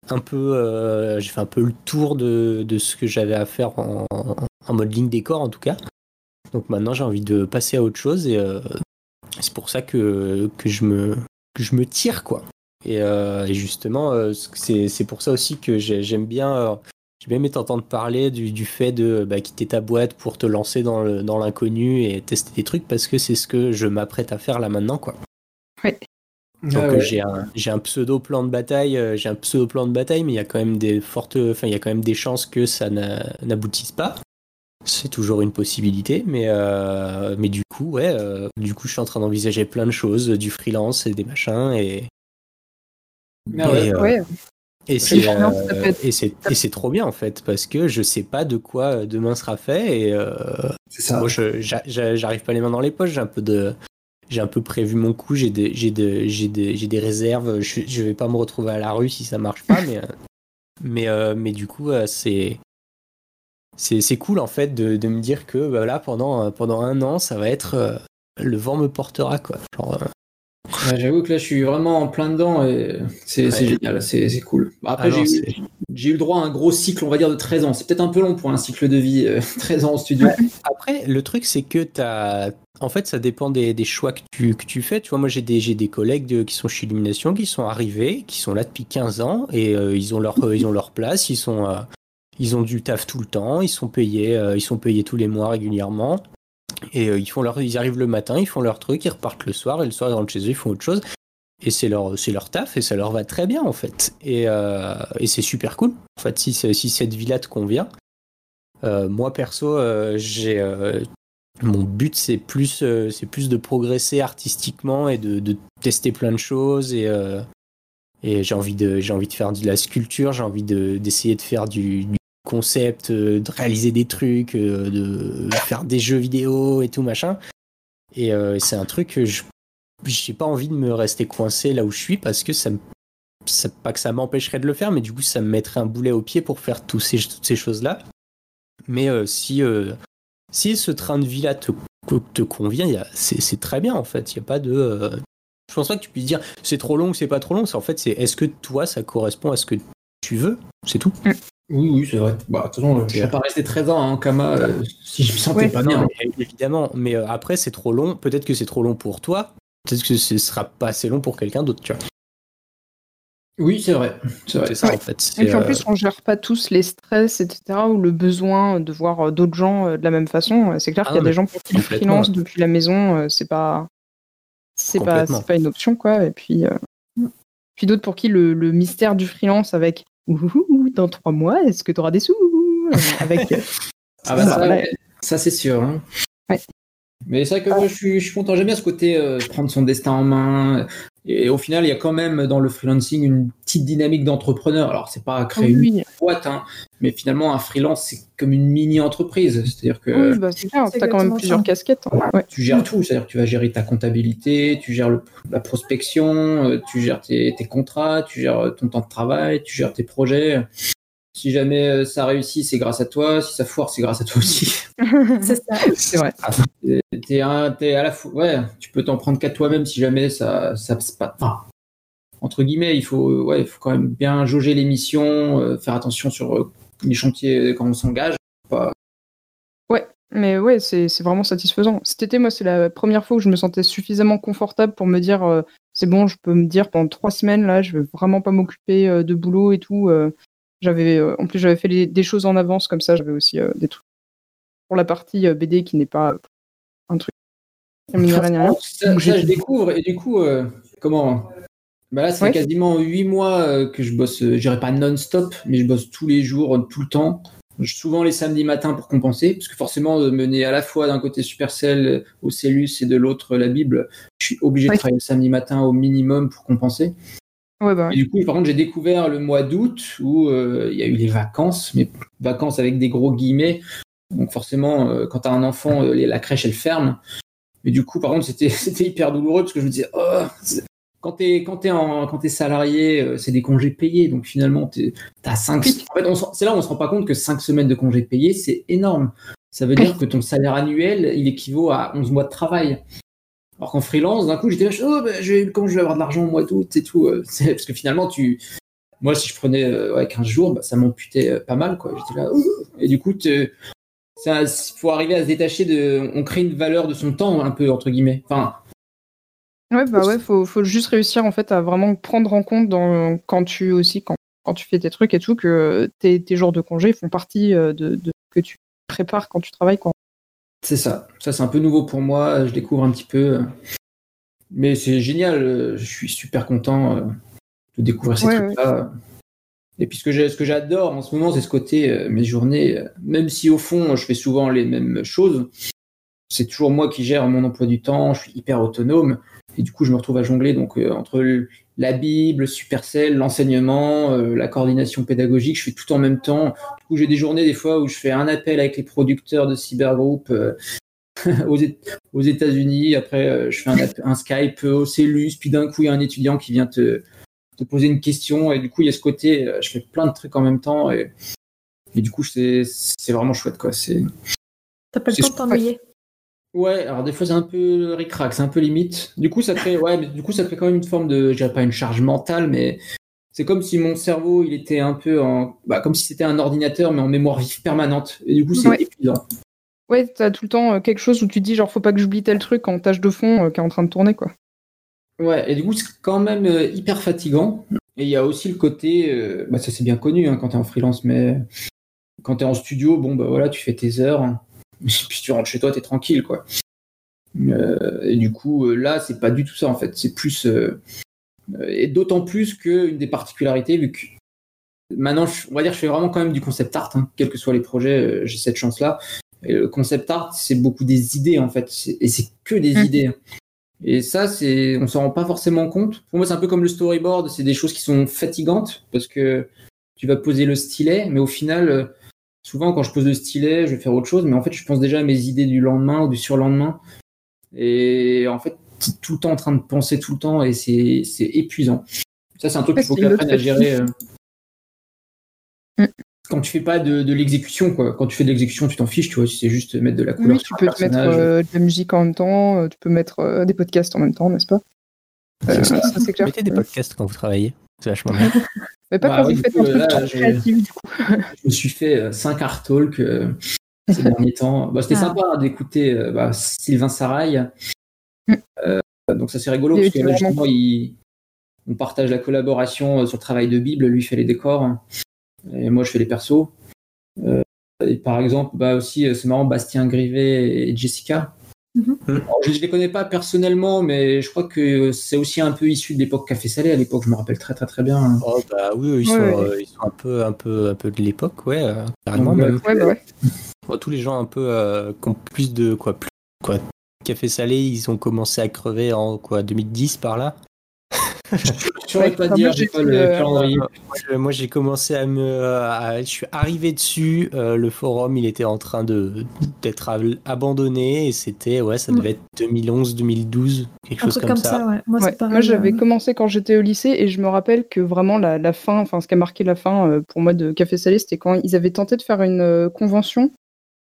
un peu, j'ai fait un peu le tour de, de ce que j'avais à faire en, en, mode ligne décor en tout cas. Donc maintenant, j'ai envie de passer à autre chose et c'est pour ça que, que, je me, que je me tire quoi. Et, et justement, c'est pour ça aussi que j'aime bien j'ai bien aimé t'entendre parler du, du, fait de bah, quitter ta boîte pour te lancer dans l'inconnu et tester des trucs parce que c'est ce que je m'apprête à faire là maintenant quoi. Ouais. Donc ah j'ai un, un, pseudo plan de bataille, euh, j'ai un pseudo plan de bataille, mais il y a quand même des fortes, enfin il y a quand même des chances que ça n'aboutisse pas. C'est toujours une possibilité, mais euh, mais du coup ouais, euh, du coup je suis en train d'envisager plein de choses, du freelance et des machins et ah ouais. Et c'est trop bien en fait parce que je sais pas de quoi demain sera fait et euh, ça. moi j'arrive pas les mains dans les poches j'ai un peu de j'ai un peu prévu mon coup j'ai des j'ai des j'ai des j'ai des réserves je, je vais pas me retrouver à la rue si ça marche pas mais mais euh, mais du coup euh, c'est c'est cool en fait de, de me dire que bah, là pendant pendant un an ça va être le vent me portera quoi genre J'avoue que là, je suis vraiment en plein dedans et c'est génial, c'est cool. Après, ah j'ai eu, le droit à un gros cycle, on va dire, de 13 ans. C'est peut-être un peu long pour un cycle de vie, 13 euh, ans au studio. Après, le truc, c'est que tu as. En fait, ça dépend des, choix que tu, que tu, fais. Tu vois, moi, j'ai des, des collègues qui sont chez Illumination, qui sont arrivés, qui sont là depuis 15 ans et euh, ils, ont leur, euh, ils ont leur place, ils, sont, ils ont du taf tout le temps, ils sont payés, ils sont payés tous les mois régulièrement. Et euh, ils, font leur, ils arrivent le matin, ils font leur truc, ils repartent le soir, et le soir ils rentrent chez eux, ils font autre chose. Et c'est leur, leur taf, et ça leur va très bien en fait. Et, euh, et c'est super cool. En fait, si, si cette vie-là te convient. Euh, moi perso, j'ai mon but c'est plus, plus de progresser artistiquement et de, tester plein de choses et et j'ai envie de envie de faire de la sculpture j'ai envie de d'essayer de faire du, concept, euh, de réaliser des trucs, euh, de faire des jeux vidéo et tout machin. Et euh, c'est un truc que je j'ai pas envie de me rester coincé là où je suis parce que ça pas que ça m'empêcherait de le faire, mais du coup ça me mettrait un boulet au pied pour faire tous ces, toutes ces choses là. Mais si si ce train de vie là te, te convient, c'est très bien en fait. Il y a pas de je pense pas que tu puisses dire c'est trop long ou c'est pas trop long. En fait, c'est est-ce que toi ça correspond à ce que tu veux? C'est tout. Oui, oui, c'est vrai. Bah, de toute façon, je ne pas rester 13 ans en Kama euh, si je me sentais pas bien. évidemment, mais euh, après, c'est trop long. Peut-être que c'est trop long pour toi. Peut-être que ce sera pas assez long pour quelqu'un d'autre, tu vois. Oui, c'est vrai. C'est vrai. Ça, en fait. Et puis en plus, on gère pas tous les stress, etc., ou le besoin de voir d'autres gens de la même façon. C'est clair ah qu'il y a des gens pour qui le freelance depuis la maison, c'est pas, c'est pas, pas une option, quoi. Et puis, puis d'autres pour qui le, le, mystère du freelance avec dans trois mois, est-ce que tu auras des sous? Avec... ah bah ça, c'est sûr. Hein. Mais c'est vrai que moi, je suis, je suis content. J'aime bien ce côté euh, prendre son destin en main. Et, au final, il y a quand même dans le freelancing une petite dynamique d'entrepreneur. Alors, c'est pas créer une boîte, hein, mais finalement, un freelance, c'est comme une mini-entreprise. C'est-à-dire que. Oui, bah, c'est clair, tu as quand même plusieurs casquettes. Hein. Tu gères tout. C'est-à-dire que tu vas gérer ta comptabilité, tu gères la prospection, euh, tu gères tes, tes, contrats, tu gères ton temps de travail, tu gères tes projets. Si jamais euh, ça réussit, c'est grâce à toi. Si ça foire, c'est grâce à toi aussi. c'est ça. C'est vrai. T'es, à la fois, ouais, tu peux t'en prendre qu'à toi-même si jamais ça, ça pas. Enfin, entre guillemets, il faut, ouais, il faut quand même bien jauger les missions, euh, faire attention sur euh, les chantiers quand on s'engage. Pas... Ouais, mais ouais, c'est, c'est vraiment satisfaisant. Cet été, moi, c'est la première fois où je me sentais suffisamment confortable pour me dire, c'est bon, je peux me dire pendant trois semaines là, je vais vraiment pas m'occuper de boulot et tout. J'avais, euh, en plus, j'avais fait des choses en avance comme ça. J'avais aussi euh, des trucs pour la partie euh, BD qui n'est pas un truc. Ça, je découvre et du coup, comment? Bah Là, c'est quasiment huit mois que je bosse, je dirais pas non-stop, mais je bosse tous les jours, tout le temps. Souvent les samedis matins pour compenser, parce que forcément, de mener à la fois d'un côté Supercell au Cellus et de l'autre la Bible, je suis obligé de travailler le samedi matin au minimum pour compenser. Bah et du coup, par contre, j'ai découvert le mois d'août où euh, il y a eu les vacances, mais vacances avec des gros guillemets. Donc forcément, euh, quand tu as un enfant, euh, la crèche, elle ferme. Mais du coup, par contre, c'était hyper douloureux parce que je me disais, oh, quand t'es quand es en quand es salarié, euh, c'est des congés payés, donc finalement tu as 5 En fait, c'est là où on se rend pas compte que 5 semaines de congés payés, c'est énorme. Ça veut dire que ton salaire annuel, il équivaut à 11 mois de travail. Alors qu'en freelance, d'un coup, j'étais là, oh, ben, je, quand je vais avoir de l'argent au mois d'août et tout, euh, parce que finalement, tu, moi, si je prenais euh, 15 jours, bah, ça m'amputait euh, pas mal, quoi. J'étais là, et du coup, il faut arriver à se détacher de, on crée une valeur de son temps, un peu, entre guillemets. Enfin, Ouais, bah ouais, faut, faut juste réussir en fait à vraiment prendre en compte dans, quand tu aussi quand, quand tu fais tes trucs et tout que tes, tes jours de congé font partie euh, de, de ce que tu prépares quand tu travailles quoi. C'est ça. Ça c'est un peu nouveau pour moi. Je découvre un petit peu, mais c'est génial. Je suis super content euh, de découvrir ces trucs-là. Et puis ce que j'adore en ce moment, c'est ce côté euh, mes journées. Même si au fond, je fais souvent les mêmes choses, c'est toujours moi qui gère mon emploi du temps. Je suis hyper autonome. Et du coup, je me retrouve à jongler donc euh, entre la Bible, Supercell, l'enseignement, euh, la coordination pédagogique. Je fais tout en même temps. Du coup, j'ai des journées des fois où je fais un appel avec les producteurs de Cybergroup euh, aux, États-Unis. Après, je fais un, Skype au CELUS. Puis d'un coup, il y a un étudiant qui vient te, te poser une question. Et du coup, il y a ce côté, je fais plein de trucs en même temps. Et, et du coup, c'est vraiment chouette. quoi. T'as pas le temps de t'ennuyer Ouais, alors des fois c'est un peu ric-rac, c'est un peu limite. Du coup, ça crée, ouais, mais du coup, ça crée quand même une forme de, je pas une charge mentale, mais c'est comme si mon cerveau, il était un peu en, bah, comme si c'était un ordinateur, mais en mémoire vive permanente. Et du coup, c'est épuisant. Ouais, t'as tout le temps euh, quelque chose où tu te dis, genre, faut pas que j'oublie tel truc en tâche de fond euh, qui est en train de tourner, quoi. Ouais, et du coup, c'est quand même euh, hyper fatigant. Et il y a aussi le côté, bah, ça c'est bien connu hein, quand t'es en freelance, mais quand t'es en studio, bon, bah voilà, tu fais tes heures puis tu rentres chez toi, t'es tranquille, quoi. Euh, et du coup, euh, là, c'est pas du tout ça, en fait. C'est plus. Euh, et d'autant plus qu'une des particularités, vu que maintenant, on va dire, je fais vraiment quand même du concept art, hein, quels que soient les projets, j'ai cette chance-là. Et le concept art, c'est beaucoup des idées, en fait. Et c'est que des mmh. idées. Et ça, c'est, on s'en rend pas forcément compte. Pour moi, c'est un peu comme le storyboard, c'est des choses qui sont fatigantes parce que tu vas poser le stylet, mais au final, souvent quand je pose le stylet, je vais faire autre chose, mais en fait, je pense déjà à mes idées du lendemain ou du surlendemain. Et en fait, tout le temps en train de penser tout le temps et c'est, épuisant. Ça, c'est un truc qu'il faut que tu à gérer. Euh. Mm. Quand tu fais pas de, l'exécution, quoi. Quand tu fais de l'exécution, tu t'en fiches, tu vois, si c'est juste mettre de la couleur. Oui, tu peux mettre euh, de la musique en même temps, euh, tu peux mettre des podcasts en même temps, n'est-ce pas? Ça, c'est clair. Mettez des podcasts quand vous travaillez, c'est vachement bien. Mais pas bah quand vous faites un truc créatif, du coup. Je me suis fait 5 art talk euh, ces derniers temps. Bah, c'était ah. sympa d'écouter euh, bah, Sylvain Sarail. Mm. Euh, donc ça c'est rigolo parce que là, justement, on partage la collaboration sur le travail de Bible. Lui fait les décors et moi je fais les persos. et par exemple, bah aussi c'est marrant, Bastien Grivet et Jessica Mhm. je ne les connais pas personnellement, mais je crois que c'est aussi un peu issu de l'époque Café Salé. À l'époque, je me rappelle très très très bien. Oh bah oui, ils, sont, euh, ils, sont, un peu un peu un peu de l'époque, ouais, euh, carrément même. Bah tous les gens un peu euh, qui ont plus de quoi, plus quoi. Café Salé, ils ont commencé à crever en quoi 2010 par là. Je pas dire, j'ai pas le calendrier. Moi, j'ai commencé à me. je suis arrivé dessus. Euh, le forum, il était en train de d'être abandonné et c'était ouais, ça devait être 2011, 2012, quelque chose comme, ça. ouais. Moi, moi j'avais commencé quand j'étais au lycée et je me rappelle que vraiment la, la fin, enfin ce qui a marqué la fin euh, pour moi de Café Salé, c'était quand ils avaient tenté de faire une euh, convention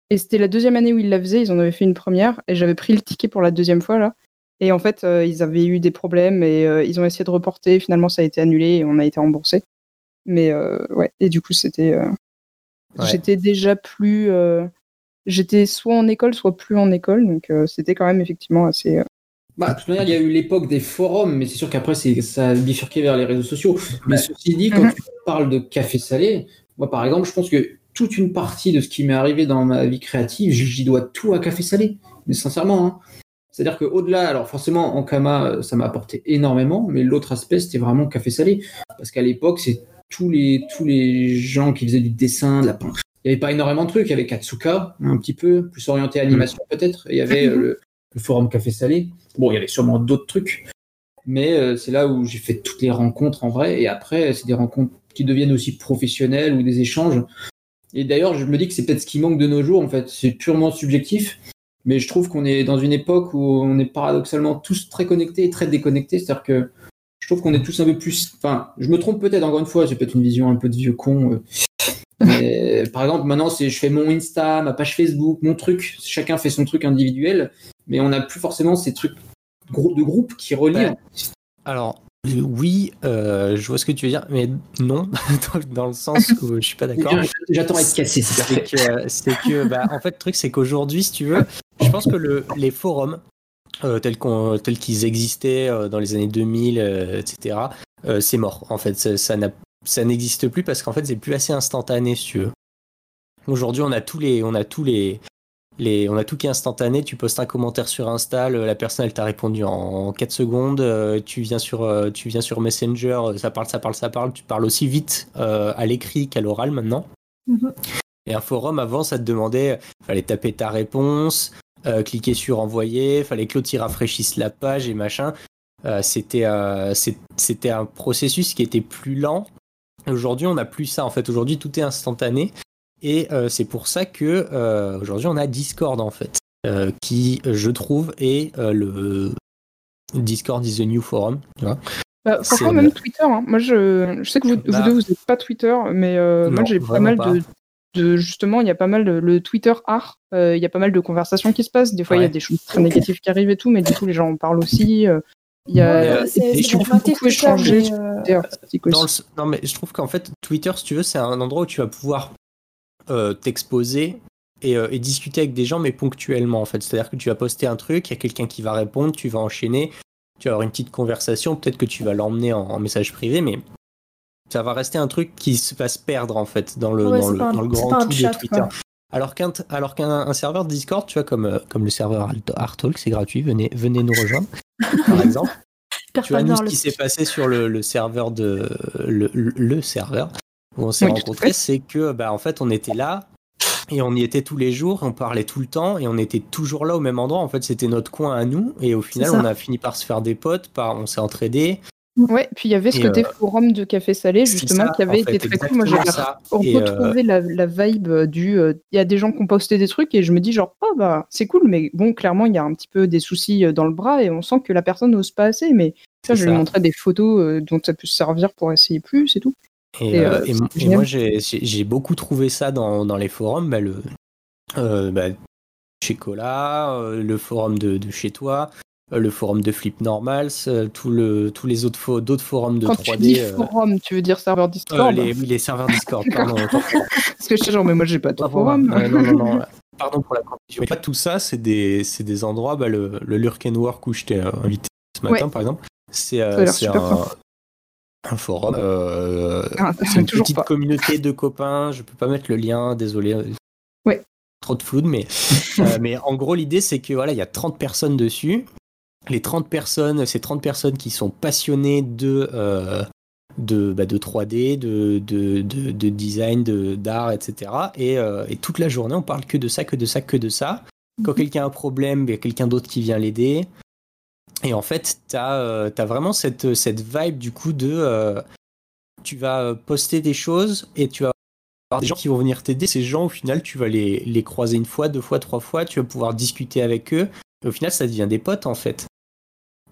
et c'était la deuxième année où ils la faisaient. Ils en avaient fait une première et j'avais pris le ticket pour la deuxième fois là. Et en fait, euh, ils avaient eu des problèmes et euh, ils ont essayé de reporter. Finalement, ça a été annulé et on a été remboursé. Mais euh, ouais, et du coup, c'était. J'étais déjà plus. J'étais soit en école, soit plus en école. Donc, c'était quand même effectivement assez. Bah, de toute manière, il y a eu l'époque des forums, mais c'est sûr qu'après, ça a bifurqué vers les réseaux sociaux. Mais ceci dit, quand mhm. tu parles de café salé, moi, par exemple, je pense que toute une partie de ce qui m'est arrivé dans ma vie créative, j'y dois tout à café salé. Mais sincèrement, hein, c'est-à-dire qu'au-delà, alors forcément, en Kama, euh, ça m'a apporté énormément, mais l'autre aspect, c'était vraiment café salé. Parce qu'à l'époque, c'est tous les, tous les gens qui faisaient du dessin, de la peinture. Il n'y avait pas énormément de trucs. Il y avait Katsuka, un petit peu, plus orienté animation mm. peut-être. il y avait euh, le, forum Café Salé. Bon, il y avait sûrement d'autres trucs. Mais euh, c'est là où j'ai fait toutes les rencontres en vrai. Et après, c'est des rencontres qui deviennent aussi professionnelles ou des échanges. Et d'ailleurs, je me dis que c'est peut-être ce qui manque de nos jours, en fait. C'est purement subjectif. Mais je trouve qu'on est dans une époque où on est paradoxalement tous très connectés et très déconnectés. C'est-à-dire que je trouve qu'on est tous un peu plus. Enfin, je me trompe peut-être, encore une fois, j'ai peut-être une vision un peu de vieux con. Euh. Mais, par exemple, maintenant, c'est je fais mon Insta, ma page Facebook, mon truc. Chacun fait son truc individuel, mais on n'a plus forcément ces trucs de groupe qui relient. Alors, oui, euh, je vois ce que tu veux dire, mais non, dans, le sens où je suis pas d'accord. J'attends à être cassé, c'est que, c'est que bah, en fait, le truc, c'est qu'aujourd'hui, si tu veux, je pense que le, les forums, euh, tels, qu'ils existaient euh, dans les années 2000, etc., c'est mort. En fait, ça, ça n'existe plus parce qu'en fait, c'est plus assez instantané, si tu veux. Aujourd'hui, on a tous les, on a tous les, on a tout qui est instantané. Tu postes un commentaire sur Insta, la personne elle t'a répondu en 4 secondes. Euh, tu viens sur, euh, tu viens sur Messenger, euh, ça parle, ça parle, ça parle. Tu parles aussi vite à l'écrit qu'à l'oral maintenant. Mhm. Et un forum avant, ça te demandait, fallait taper ta réponse, cliquer sur envoyer, fallait que l'autre rafraîchisse la page et machin. c'était, c'était un processus qui était plus lent. Aujourd'hui, on n'a plus ça. En fait, aujourd'hui, tout est instantané. Et euh, c'est pour ça que euh, aujourd'hui on a Discord en fait, euh, qui je trouve est le Discord is the new forum. Tu vois bah, franchement, même Twitter. Hein. Moi, je, je, sais que vous, vous bah. deux, vous n'êtes pas Twitter, mais moi, j'ai pas mal de, de, Justement, il y a pas mal de. Le Twitter art, il y a pas mal de conversations qui se passent. Des fois, il y a des choses très négatives qui arrivent et tout, mais du coup, les gens en parlent aussi. Il y a je trouve beaucoup échanger. Non, mais je trouve qu'en fait, Twitter, si tu veux, c'est un endroit où tu vas pouvoir euh, t'exposer euh, et, discuter avec des gens, mais ponctuellement en fait. C'est-à-dire que tu vas poster un truc, il y a quelqu'un qui va répondre, tu vas enchaîner, tu vas avoir une petite conversation, peut-être que tu vas l'emmener en, message privé, mais ça va rester un truc qui va se perdre en fait dans le, dans, le, dans le, grand tout de Twitter. Alors qu'un alors qu'un serveur Discord, tu vois, comme, euh, comme le serveur Artalk, c'est gratuit, venez, venez nous rejoindre, par exemple. tu vois, nous, ce qui s'est passé sur le, le, serveur de. Le, le serveur où on s'est rencontrés, c'est que bah, en fait on était là et on y était tous les jours, on parlait tout le temps et on était toujours là au même endroit. En fait, c'était notre coin à nous et au final, on a fini par se faire des potes, par on s'est entraidés. Ouais, puis il y avait ce côté euh, forum de café salé justement qui avait été très cool. Moi, j'ai retrouvé euh, la, vibe du. Euh, il y a des gens qui ont posté des trucs et je me dis genre oh bah c'est cool, mais bon clairement il y a un petit peu des soucis dans le bras et on sent que la personne n'ose pas assez. Mais ça, je lui montrais des photos dont ça peut se servir pour essayer plus, c'est tout. Et, euh, euh, moi, j'ai beaucoup trouvé ça dans, dans les forums. Bah, le, euh, bah, chez Cola, le forum de, de, chez toi, le forum de Flip Normals, tout le, tous les autres d'autres forums de Quand 3D. Tu dis forum, tu veux dire serveur Discord les, Oui, les serveurs Discord, pardon. Parce que je sais genre, mais moi j'ai pas de forum. non, non, non. Pardon pour la confusion. Pas tout ça, c'est des, des endroits, bah, le, le Lurken Work où je t'ai invité ce matin, par exemple. C'est un, un forum. Euh, ah, c'est une petite communauté de copains. Je peux pas mettre le lien, désolé. Ouais. Trop de flou, mais, euh, mais en gros, l'idée, c'est que voilà, il y a 30 personnes dessus. Les 30 personnes, c'est 30 personnes qui sont passionnées de, euh, de, bah, de 3D, de, de, de, design, d'art, etc. Et, et, toute la journée, on parle que de ça, que de ça, que de ça. Quand mhm. quelqu'un a un problème, il y a quelqu'un d'autre qui vient l'aider. Et en fait, tu as, euh, vraiment cette, cette vibe du coup de. Euh, tu vas euh, poster des choses et tu vas avoir des gens qui vont venir t'aider. Ces gens, au final, tu vas les, les croiser une fois, deux fois, trois fois. Tu vas pouvoir discuter avec eux. Et au final, ça devient des potes en fait.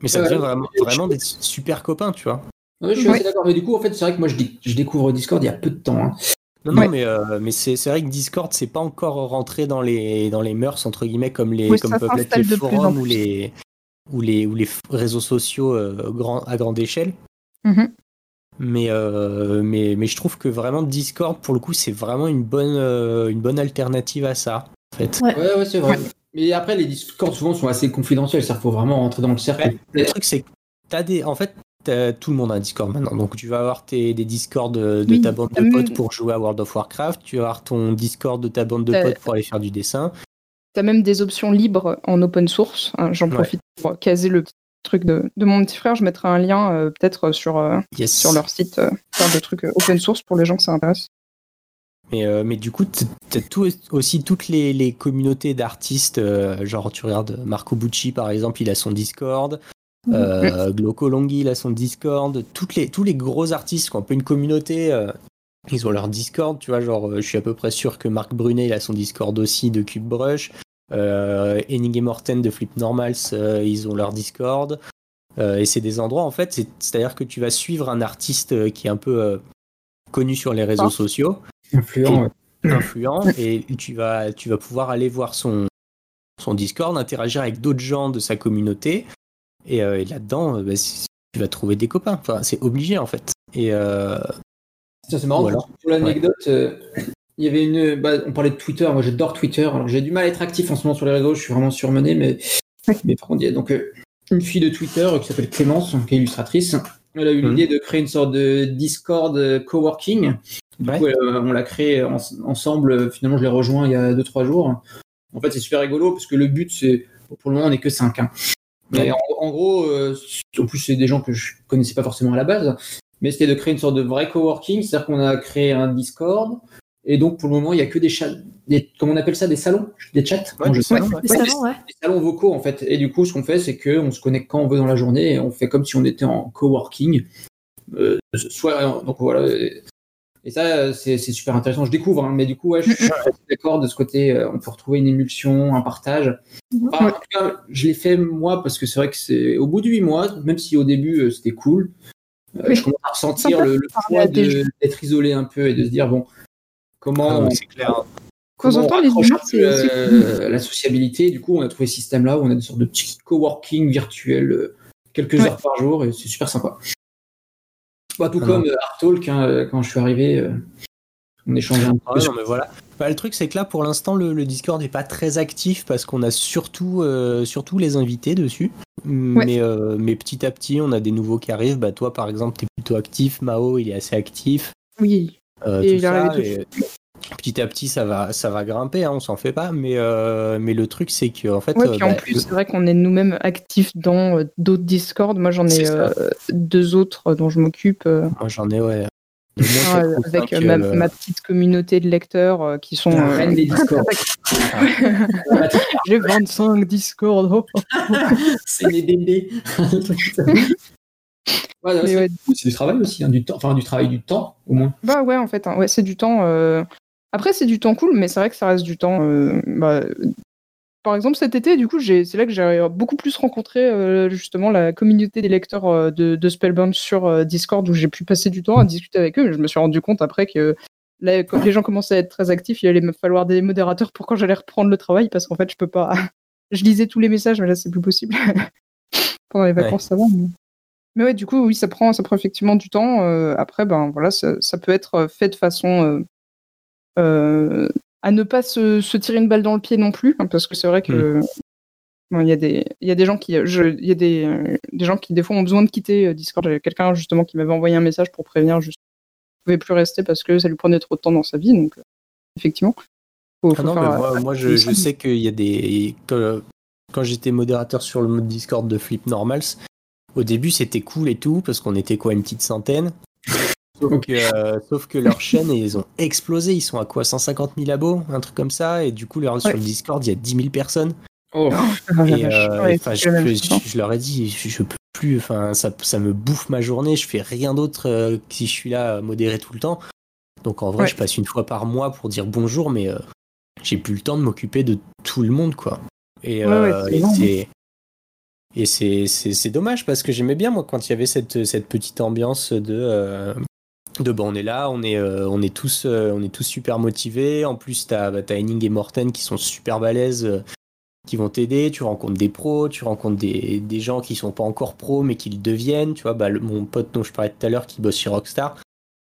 Mais ça devient vraiment, vraiment des super copains, tu vois. Oui, je suis assez d'accord. Mais du coup, en fait, c'est vrai que moi, je, je, découvre Discord il y a peu de temps. Hein. Non, non, mais, mais c'est vrai que Discord, c'est pas encore rentré dans les, dans les mœurs, entre guillemets, comme, les, comme peuvent l'être les forums ou les, ou les, ou les réseaux sociaux euh, grand, à grande échelle. Mhm. Mais, euh, mais, mais je trouve que vraiment Discord, pour le coup, c'est vraiment une bonne, euh, une bonne alternative à ça. En fait. Ouais, ouais, c'est vrai. Mais après, les Discord souvent sont assez confidentiels, il faut vraiment rentrer dans le cercle. le truc, c'est que as des. En fait, tout le monde a un Discord maintenant. Donc tu vas avoir tes, des Discord de, ta bande de potes pour jouer à World of Warcraft, tu vas avoir ton Discord de ta bande de potes pour aller faire du dessin, tu as même des options libres en open source. Hein, j'en profite pour caser le truc de, mon petit frère. Je mettrai un lien euh, peut-être sur, euh, sur leur site, euh, faire des trucs open source pour les gens que ça intéresse. Mais, mais du coup, tu as aussi toutes les, communautés d'artistes. genre, tu regardes Marco Bucci, par exemple, il a son Discord. Euh, Glauco Longhi, il a son Discord. Toutes les, tous les gros artistes qui ont un peu une communauté, ils ont leur Discord, tu vois, genre, euh, je suis à peu près sûr que Marc Brunet, il a son Discord aussi de CubeBrush. Euh, Henning et Morten de Flip Normals, euh, ils ont leur Discord. et c'est des endroits, en fait, c'est-à-dire que tu vas suivre un artiste qui est un peu connu sur les réseaux sociaux. Influent. Et, influent, et tu vas, tu vas pouvoir aller voir son, son Discord, interagir avec d'autres gens de sa communauté. Et, là-dedans, bah, tu vas trouver des copains. Enfin, c'est obligé, en fait. Et. C'est marrant. Pour l'anecdote, il y avait une. Bah, on parlait de Twitter. Moi, j'adore Twitter. Alors, j'ai du mal à être actif en ce moment sur les réseaux. Je suis vraiment surmené, mais, mais par contre, il y a donc euh, une fille de Twitter qui s'appelle Clémence, qui est illustratrice. Elle a eu mhm. l'idée de créer une sorte de Discord euh, coworking. Du coup, euh, on l'a créé ensemble. Finalement, je l'ai rejoint il y a 2-3 jours. En fait, c'est super rigolo parce que le but, c'est. Pour le moment, on n'est que 5. Hein. Mais en, gros, en plus, c'est des gens que je connaissais pas forcément à la base. Mais c'était de créer une sorte de vrai coworking. C'est-à-dire qu'on a créé un Discord et donc, pour le moment, il n'y a que des chats, des, comment on appelle ça, des salons, des chats des, salons, des, salons, vocaux, en fait. Et du coup, ce qu'on fait, c'est qu'on se connecte quand on veut dans la journée et on fait comme si on était en coworking. Euh, soit, donc voilà. Et ça, c'est super intéressant. Je découvre, hein, mais du coup, ouais, je suis d'accord de ce côté. Euh, on peut retrouver une émulsion, un partage. en tout cas, je l'ai fait moi parce que c'est vrai que c'est au bout de huit mois, même si au début euh, c'était cool, je commence à ressentir le, le poids d'être isolé un peu et de se dire bon, Comment ah, c'est clair. Quand on les humains, c'est euh, la sociabilité. Du coup, on a trouvé ce système-là où on a des sortes de petits coworking virtuels euh, quelques heures par jour et c'est super sympa. Pas tout ah comme Artalk, hein, euh, quand je suis arrivé, on échangeait un peu. Ah non, mais voilà. Bah, le truc, c'est que là, pour l'instant, le, Discord n'est pas très actif parce qu'on a surtout, surtout les invités dessus. Mais, mais petit à petit, on a des nouveaux qui arrivent. Bah, toi, par exemple, tu es plutôt actif. Mao, il est assez actif. Oui. Euh, et petit à petit, ça va, ça va grimper, hein, on s'en fait pas. Mais, euh, mais le truc, c'est que en fait. Ouais, puis en bah, plus, c'est vrai qu'on est nous-mêmes actifs dans euh, d'autres Discord. Moi, j'en ai deux autres dont je m'occupe. Moi, j'en ai, ouais. Avec ma, petite communauté de lecteurs qui sont reine des Discord. J'ai 25 Discord. c'est les bébés. c'est du travail aussi, hein, du temps, enfin du travail du temps au moins. Bah ouais, en fait, hein, ouais, c'est du temps. Euh, après, c'est du temps cool, mais c'est vrai que ça reste du temps. Euh, bah, par exemple, cet été, du coup, c'est là que j'ai beaucoup plus rencontré euh, justement la communauté des lecteurs de, Spellbound sur Discord, où j'ai pu passer du temps à discuter avec eux. Mais je me suis rendu compte après que là, quand les gens commençaient à être très actifs, il allait me falloir des modérateurs pour quand j'allais reprendre le travail, parce qu'en fait, je peux pas. je lisais tous les messages, mais là, c'est plus possible. Pendant les vacances, ça va. Mais ouais, du coup, oui, ça prend, ça prend effectivement du temps. Euh, après, ben voilà, ça, peut être fait de façon euh, euh, à ne pas se, tirer une balle dans le pied non plus, hein, parce que c'est vrai que il y a des, il y a des gens qui, il y a des, des gens qui des fois ont besoin de quitter Discord. J'avais quelqu'un justement qui m'avait envoyé un message pour prévenir juste, pouvait plus rester parce que ça lui prenait trop de temps dans sa vie. Donc, effectivement. Ah moi, moi, je, je sais qu'il y a des quand j'étais modérateur sur le mode Discord de Flip Normals, au début, c'était cool et tout, parce qu'on était quoi, une petite centaine. Sauf que, euh, sauf que leur chaîne, ils ont explosé. Ils sont à quoi 150 000 abos Un truc comme ça. Et du coup, leur, sur le Discord, il y a 10 000 personnes. Oh. Et, euh, je, leur ai dit, je, peux plus. Enfin, ça, ça, me bouffe ma journée. Je fais rien d'autre euh, si je suis là modéré tout le temps. Donc en vrai, je passe une fois par mois pour dire bonjour, mais j'ai plus le temps de m'occuper de tout le monde, quoi. Et, c'est et c'est dommage parce que j'aimais bien, moi, quand il y avait cette, cette petite ambiance de. Euh, de bon, on est là, on est, euh, on est, tous, euh, on est tous super motivés. En plus, t'as as Henning et Morten qui sont super balèzes, qui vont t'aider. Tu rencontres des pros, tu rencontres des, des, gens qui sont pas encore pros mais qui le deviennent. Tu vois, bah, mon pote dont je parlais tout à l'heure qui bosse chez Rockstar,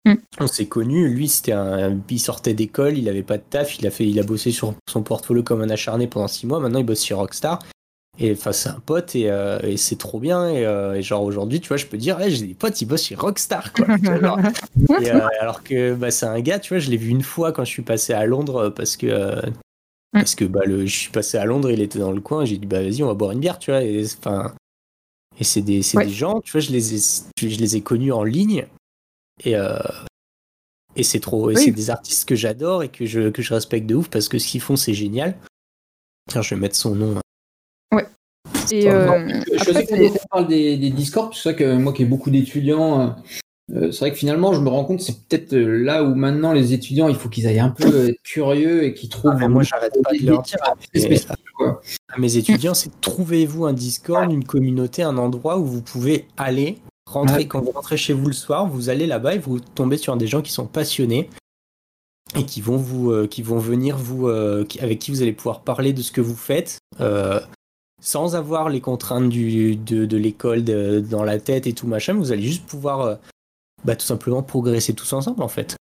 mm. on s'est connus. Lui, c'était un, il sortait d'école, il avait pas de taf, il a fait, il a bossé sur son portfolio comme un acharné pendant six mois. Maintenant, il bosse chez Rockstar. Et enfin, c'est un pote et, euh, et c'est trop bien. Et, euh, et genre aujourd'hui, tu vois, je peux dire, j'ai des potes, ils bossent chez Rockstar. Quoi, et, euh, alors que bah, c'est un gars, tu vois, je l'ai vu une fois quand je suis passé à Londres parce que, parce que bah, le, je suis passé à Londres, il était dans le coin. J'ai dit, bah vas-y, on va boire une bière, tu vois. Et, enfin, et c'est des, des gens, tu vois, je les ai, je les ai connus en ligne. Et, et c'est trop. Et c'est des artistes que j'adore et que je, que je respecte de ouf parce que ce qu'ils font, c'est génial. Tiens, je vais mettre son nom et euh, je sais qu'on parle des, des Discord, c'est ça que moi qui ai beaucoup d'étudiants, euh, euh, c'est vrai que finalement, je me rends compte, c'est peut-être là où maintenant les étudiants, il faut qu'ils aillent un peu être curieux et qu'ils trouvent. Ah, moi, j'arrête pas de leur dire à mes, étudiants, c'est trouvez-vous un Discord, une communauté, un endroit où vous pouvez aller, rentrer quand vous rentrez chez vous le soir, vous allez là-bas et vous tombez sur des gens qui sont passionnés et qui vont vous, euh, qui vont venir vous, avec qui vous allez pouvoir parler de ce que vous faites sans avoir les contraintes du, de, de l'école dans la tête et tout machin, vous allez juste pouvoir bah, tout simplement progresser tous ensemble en fait.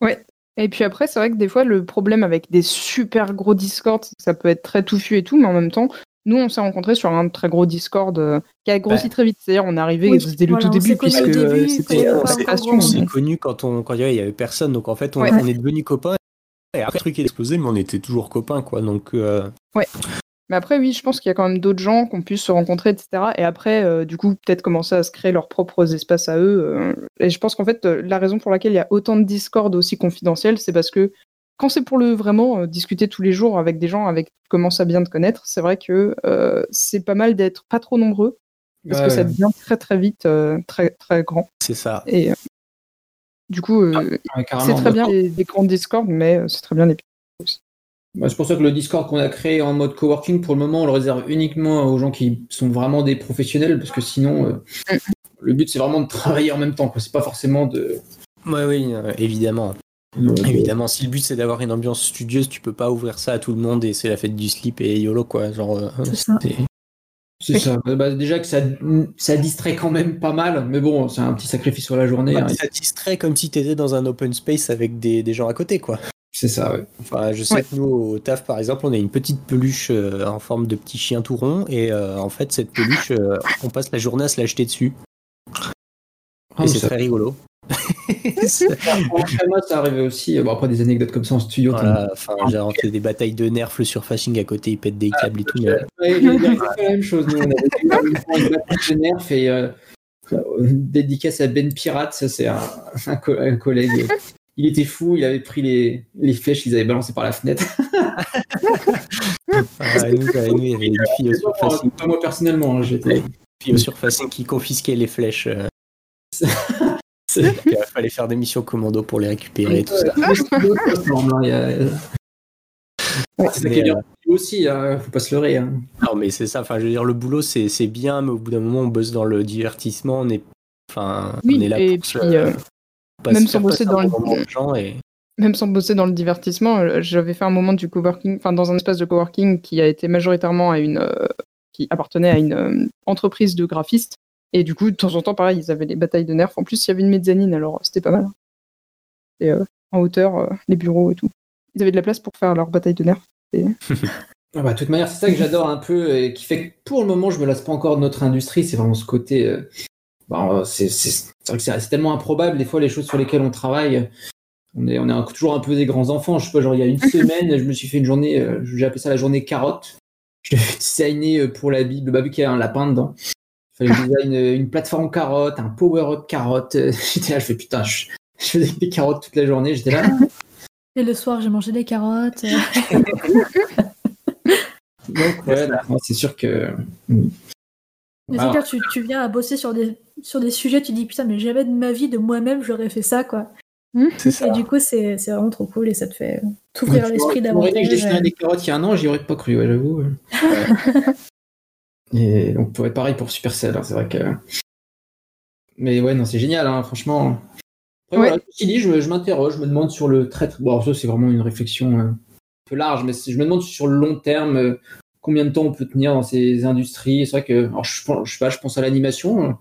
Ouais. Et puis après, c'est vrai que des fois, le problème avec des super gros Discord, ça peut être très touffu et tout, mais en même temps, nous, on s'est rencontrés sur un très gros Discord euh, qui a grossi bah. très vite. C'est-à-dire, on est arrivé dès le tout début, puisque euh, c'était On s'est connus quand, on, quand il y avait personne, donc en fait, on, est devenus copains. Et après, le truc est explosé, mais on était toujours copains, quoi. Donc, euh, Ouais. Mais après, oui, je pense qu'il y a quand même d'autres gens qu'on puisse se rencontrer, etc. Et après, euh, du coup, peut-être commencer à se créer leurs propres espaces à eux. Euh. Et je pense qu'en fait, euh, la raison pour laquelle il y a autant de Discord aussi confidentiels, c'est parce que quand c'est pour le vraiment discuter tous les jours avec des gens avec qui tu commences à bien te connaître, c'est vrai que c'est pas mal d'être pas trop nombreux. Parce que ça devient très très vite très très grand. C'est ça. Et du coup, ah, c'est très bien les, les grands Discord, mais c'est très bien les petits c'est pour ça que le Discord qu'on a créé en mode coworking, pour le moment, on le réserve uniquement aux gens qui sont vraiment des professionnels, parce que sinon, euh, le but c'est vraiment de travailler en même temps. C'est pas forcément de. Ouais, oui, euh, évidemment. évidemment, si le but c'est d'avoir une ambiance studieuse, tu peux pas ouvrir ça à tout le monde et c'est la fête du slip et YOLO quoi. Genre, euh, c'est ça. Bah, déjà que ça, ça distrait quand même pas mal, mais bon, c'est un petit sacrifice sur la journée. Bah, hein. Ça distrait comme si tu étais dans un open space avec des, des gens à côté, quoi. C'est ça, ouais. Enfin, je sais que nous, au taf, par exemple, on a une petite peluche euh, en forme de petit chien tout rond, et euh, en fait, cette peluche, euh, on passe la journée à se l'acheter dessus. Ah, et c'est très rigolo. moi, ça arrivait aussi. Bon, après, des anecdotes comme ça en studio. enfin, j'ai rentré des batailles de nerfs, le surfacing à côté, il pète des câbles et tout. Mais... la même chose. Nous, on avait une bataille de nerfs et dédicace à Ben Pirate, ça, c'est un, un, collègue il était fou, il avait pris les, les flèches qu'ils avaient balancées par la fenêtre. ah, nous, il y avait une fille au surfacing. Pas moi personnellement, hein, j'étais. Une fille au surfacing qui confisquait les flèches. Euh. il fallait faire des missions commando pour les récupérer et tout ça. c'est ça qui est bien aussi, hein, faut pas se leurrer. Hein. Non, mais c'est ça, enfin, je veux dire, le boulot c'est bien, mais au bout d'un moment, on bosse dans le divertissement, on est, enfin, on est là pour puis, euh, même sans bosser dans le même sans bosser dans le divertissement, euh, j'avais fait un moment du coworking, enfin dans un espace de coworking qui a été majoritairement à une euh, qui appartenait à une euh, entreprise de graphistes. Et du coup, de temps en temps, pareil, ils avaient des batailles de nerfs. En plus, il y avait une mezzanine, alors c'était pas mal. Et en hauteur, les bureaux et tout. Ils avaient de la place pour faire leur bataille de nerfs. Ah bah, de toute manière, c'est ça que j'adore un peu et qui fait que pour le moment, je me lasse pas encore de notre industrie. C'est vraiment ce côté bah, c'est tellement improbable des fois les choses sur lesquelles on travaille. On est, on est toujours un peu des grands enfants. Je sais pas, genre il y a une semaine, je me suis fait une journée, euh, j'ai appelé ça la journée carotte. Je devais designer euh, pour la Bible, bah, vu qu'il y a un lapin dedans. Il fallait designer une, une plateforme carotte, un power-up carotte. J'étais là, je fais putain, je, je faisais des carottes toute la journée. J'étais là. Et le soir, j'ai mangé des carottes. Donc, ouais, c'est sûr que. Mais c'est tu, tu viens à bosser sur des, sur des sujets, tu dis putain, mais jamais de ma vie, de moi-même, j'aurais fait ça, quoi. Hmm. Et du coup, c'est vraiment trop cool et ça te fait t'ouvrir l'esprit davantage. que je dessinais des carottes il y a un an, j'y aurais pas cru, ouais, j'avoue. et donc, pour être pareil pour Supercell, hein, c'est vrai que. Mais ouais, non, c'est génial, hein, franchement. Après, ouais. je, je m'interroge, je me demande sur le traitement. Bon, ça, c'est vraiment une réflexion euh, un peu large, mais je me demande sur le long terme euh, combien de temps on peut tenir dans ces industries. C'est vrai que, alors, je, je sais pas, je pense à l'animation.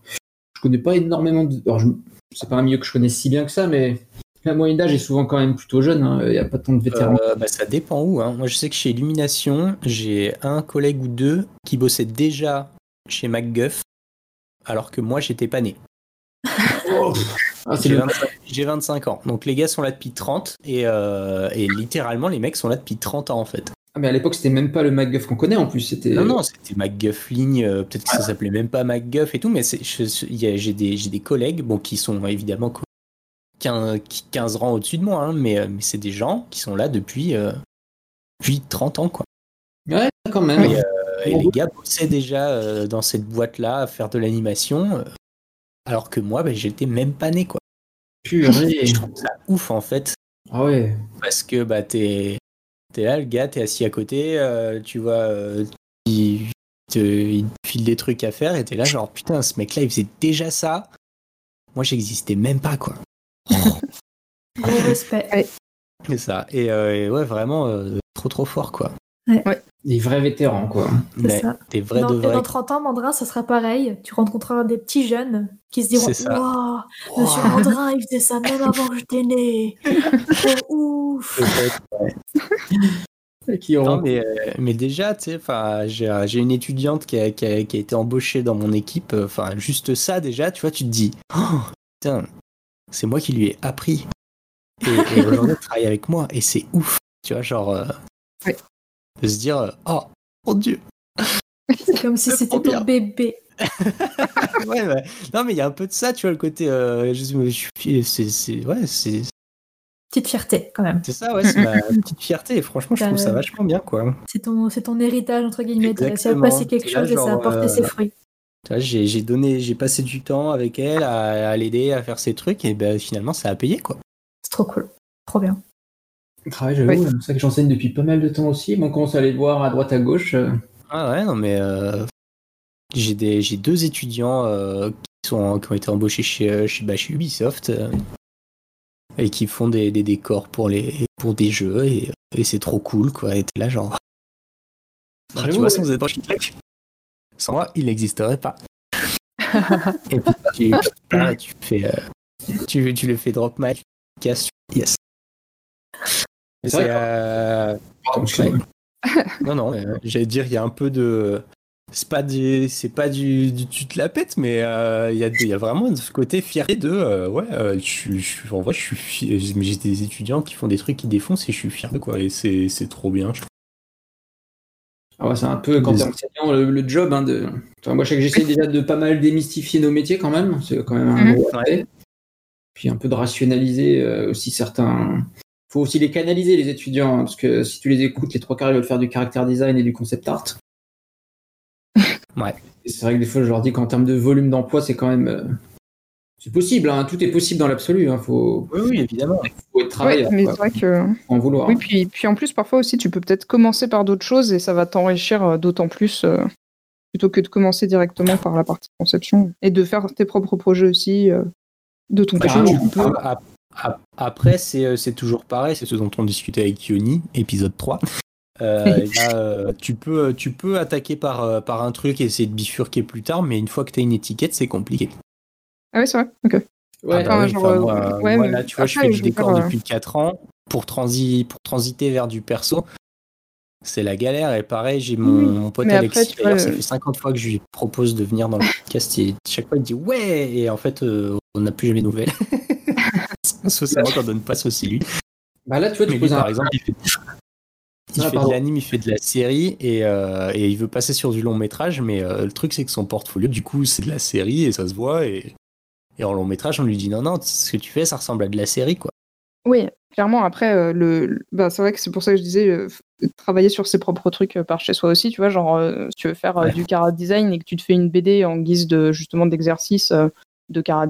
Je connais pas énormément de. Alors, c'est pas un milieu que je connais si bien que ça, mais la moyenne d'âge est souvent quand même plutôt jeune. Hein. Il n'y a pas tant de vétérans. Euh, bah, ça dépend où. Hein. Moi, je sais que chez Illumination, j'ai un collègue ou deux qui bossaient déjà chez MacGuff, alors que moi, j'étais pas né. Ah, j'ai 25, ans. Donc les gars sont là depuis 30 et, euh, et littéralement les mecs sont là depuis 30 ans en fait. Ah, mais à l'époque, c'était même pas le MacGuff qu'on connaît en plus. C'était... Non, non, c'était MacGuff Ligne. Euh, peut-être que ça s'appelait même pas MacGuff et tout, mais j'ai, des, j'ai des collègues bon, qui sont évidemment 15, 15 rangs au-dessus de moi, hein, mais, euh, mais c'est des gens qui sont là depuis, euh, depuis 30 ans. Quoi. Ouais, quand même. Et, les gars bossaient déjà dans cette boîte-là à faire de l'animation. alors que moi, bah, j'étais même pas né, quoi. Purée. Je trouve ça ouf, en fait. Ah ouais. Parce que bah, t'es es là, le gars, t'es assis à côté, euh, tu vois, euh, il, te, il te file des trucs à faire, et t'es là, genre, putain, ce mec-là, il faisait déjà ça. Moi, j'existais même pas, quoi. Gros respect. C'est ça. Et, euh, et ouais, vraiment, euh, trop, trop fort, quoi. Des vrais vétérans, quoi. C'est ça. Des vrais dans, de et vrais. dans 30 ans, Mandrin, ça sera pareil. Tu rencontreras des petits jeunes qui se diront. Waouh, monsieur Mandrin, il faisait ça même avant que j'étais né. Oh, ouf. Peut-être, ouais. Qui auront- Non, mais, euh, mais déjà, tu sais, enfin, j'ai j'ai une étudiante qui a, qui, a, qui a été embauchée dans mon équipe. euh, Enfin, juste ça, déjà, tu vois, tu te dis, oh, putain, c'est moi qui lui ai appris. Et, et aujourd'hui, elle travaille avec moi, et c'est ouf. Tu vois, genre, euh, Ouais. De se dire, euh, oh, mon Dieu. C'est comme si c'était ton bébé. ouais. Non, mais il y a un peu de ça, tu vois, le côté, euh, je, suis, c'est, c'est, ouais, c'est, Petite fierté, quand même. c'est ça, ouais, c'est ma petite fierté. Et franchement, je trouve ça vachement bien, quoi. C'est ton, c'est ton héritage, entre guillemets. À Exactement. passer quelque là, chose et ça a porté euh, ses fruits. J'ai j'ai donné, j'ai passé du temps avec elle à, à l'aider à faire ses trucs et ben finalement ça a payé quoi. C'est trop cool. Trop bien. Travail, j'avoue, c'est pour ça que j'enseigne depuis pas mal de temps aussi. Bon, on commence à les voir à droite à gauche. euh, Ah ouais non mais euh, j'ai des j'ai deux étudiants euh, qui sont qui ont été embauchés chez chez, bah, chez Ubisoft euh, et qui font des, des décors pour les pour des jeux et, et c'est trop cool quoi. Et t'es là genre Ah, tu vois sans vous êtes sans moi il n'existerait pas. et puis tu, tu fais euh, tu, tu le fais drop mic yes. C'est C'est vrai. euh, pardon, excuse-moi. non, non, euh, j'allais dire, il y a un peu de. C'est pas du, c'est pas du, du tu te la pètes, mais euh, il y, a, il y a vraiment ce côté fierté de. euh, ouais, euh, je, je, en vrai, je suis fier- j'ai j'ai des étudiants qui font des trucs qui défoncent et je suis fier de quoi. Et c'est c'est trop bien, je trouve. Ah ouais, c'est un peu quand t'es enseignant le, le job hein, de. Enfin, moi, je sais que j'essaie déjà de pas mal démystifier nos métiers quand même. C'est quand même un Mhm. gros. Puis un peu de rationaliser euh, aussi certains. Faut aussi les canaliser les étudiants hein, parce que si tu les écoutes, les trois quarts ils veulent faire du character design et du concept art. Ouais. C'est vrai que des fois, je leur dis qu'en termes de volume d'emploi, c'est quand même. euh, C'est possible, hein, tout est possible dans l'absolu. Hein, faut, Oui, oui, évidemment. faut être travailleur, Ouais, mais vrai que. en vouloir. Oui, puis, puis en plus, parfois aussi, tu peux peut-être commencer par d'autres choses et ça va t'enrichir euh, d'autant plus euh, plutôt que de commencer directement par la partie conception et de faire tes propres projets aussi euh, de ton tu peux. Ap- ap- ap- Après, c'est euh, c'est toujours pareil, c'est ce dont on discutait avec Yoni, épisode 3. Euh, là, euh, tu, peux, tu peux attaquer par, par un truc et essayer de bifurquer plus tard, mais une fois que tu as une étiquette, c'est compliqué. Ah ouais, c'est vrai. Ok. Ouais, Ah bah Enfin, oui, genre, enfin, moi, ouais, moi, mais là, tu vois, je fais du décor depuis 4 ans. Pour, transi pour transiter vers du perso, c'est la galère. Et pareil, j'ai mon, Oui, mon pote mais après, Alexis, vois, ça fait 50 fois que je lui propose de venir dans le podcast. Et chaque fois, il dit ouais. Et en fait, euh, on n'a plus jamais de nouvelles. Socialement, on donne pas ça aussi lui. Bah là, tu vois, tu Mais lui, poses un. par exemple, il fait, il Ah, fait de l'anime, il fait de la série et, euh, et il veut passer sur du long métrage. Mais euh, le truc, c'est que son portfolio, du coup, c'est de la série et ça se voit. Et, et en long métrage, on lui dit non, non, ce que tu fais, ça ressemble à de la série, quoi. Oui, clairement. Après, euh, le, le- bah, c'est vrai que c'est pour ça que je disais euh, travailler sur ses propres trucs euh, par chez soi aussi. Tu vois, genre, euh, si tu veux faire euh, Ouais. du cara design et que tu te fais une BD en guise de justement d'exercice euh, de cara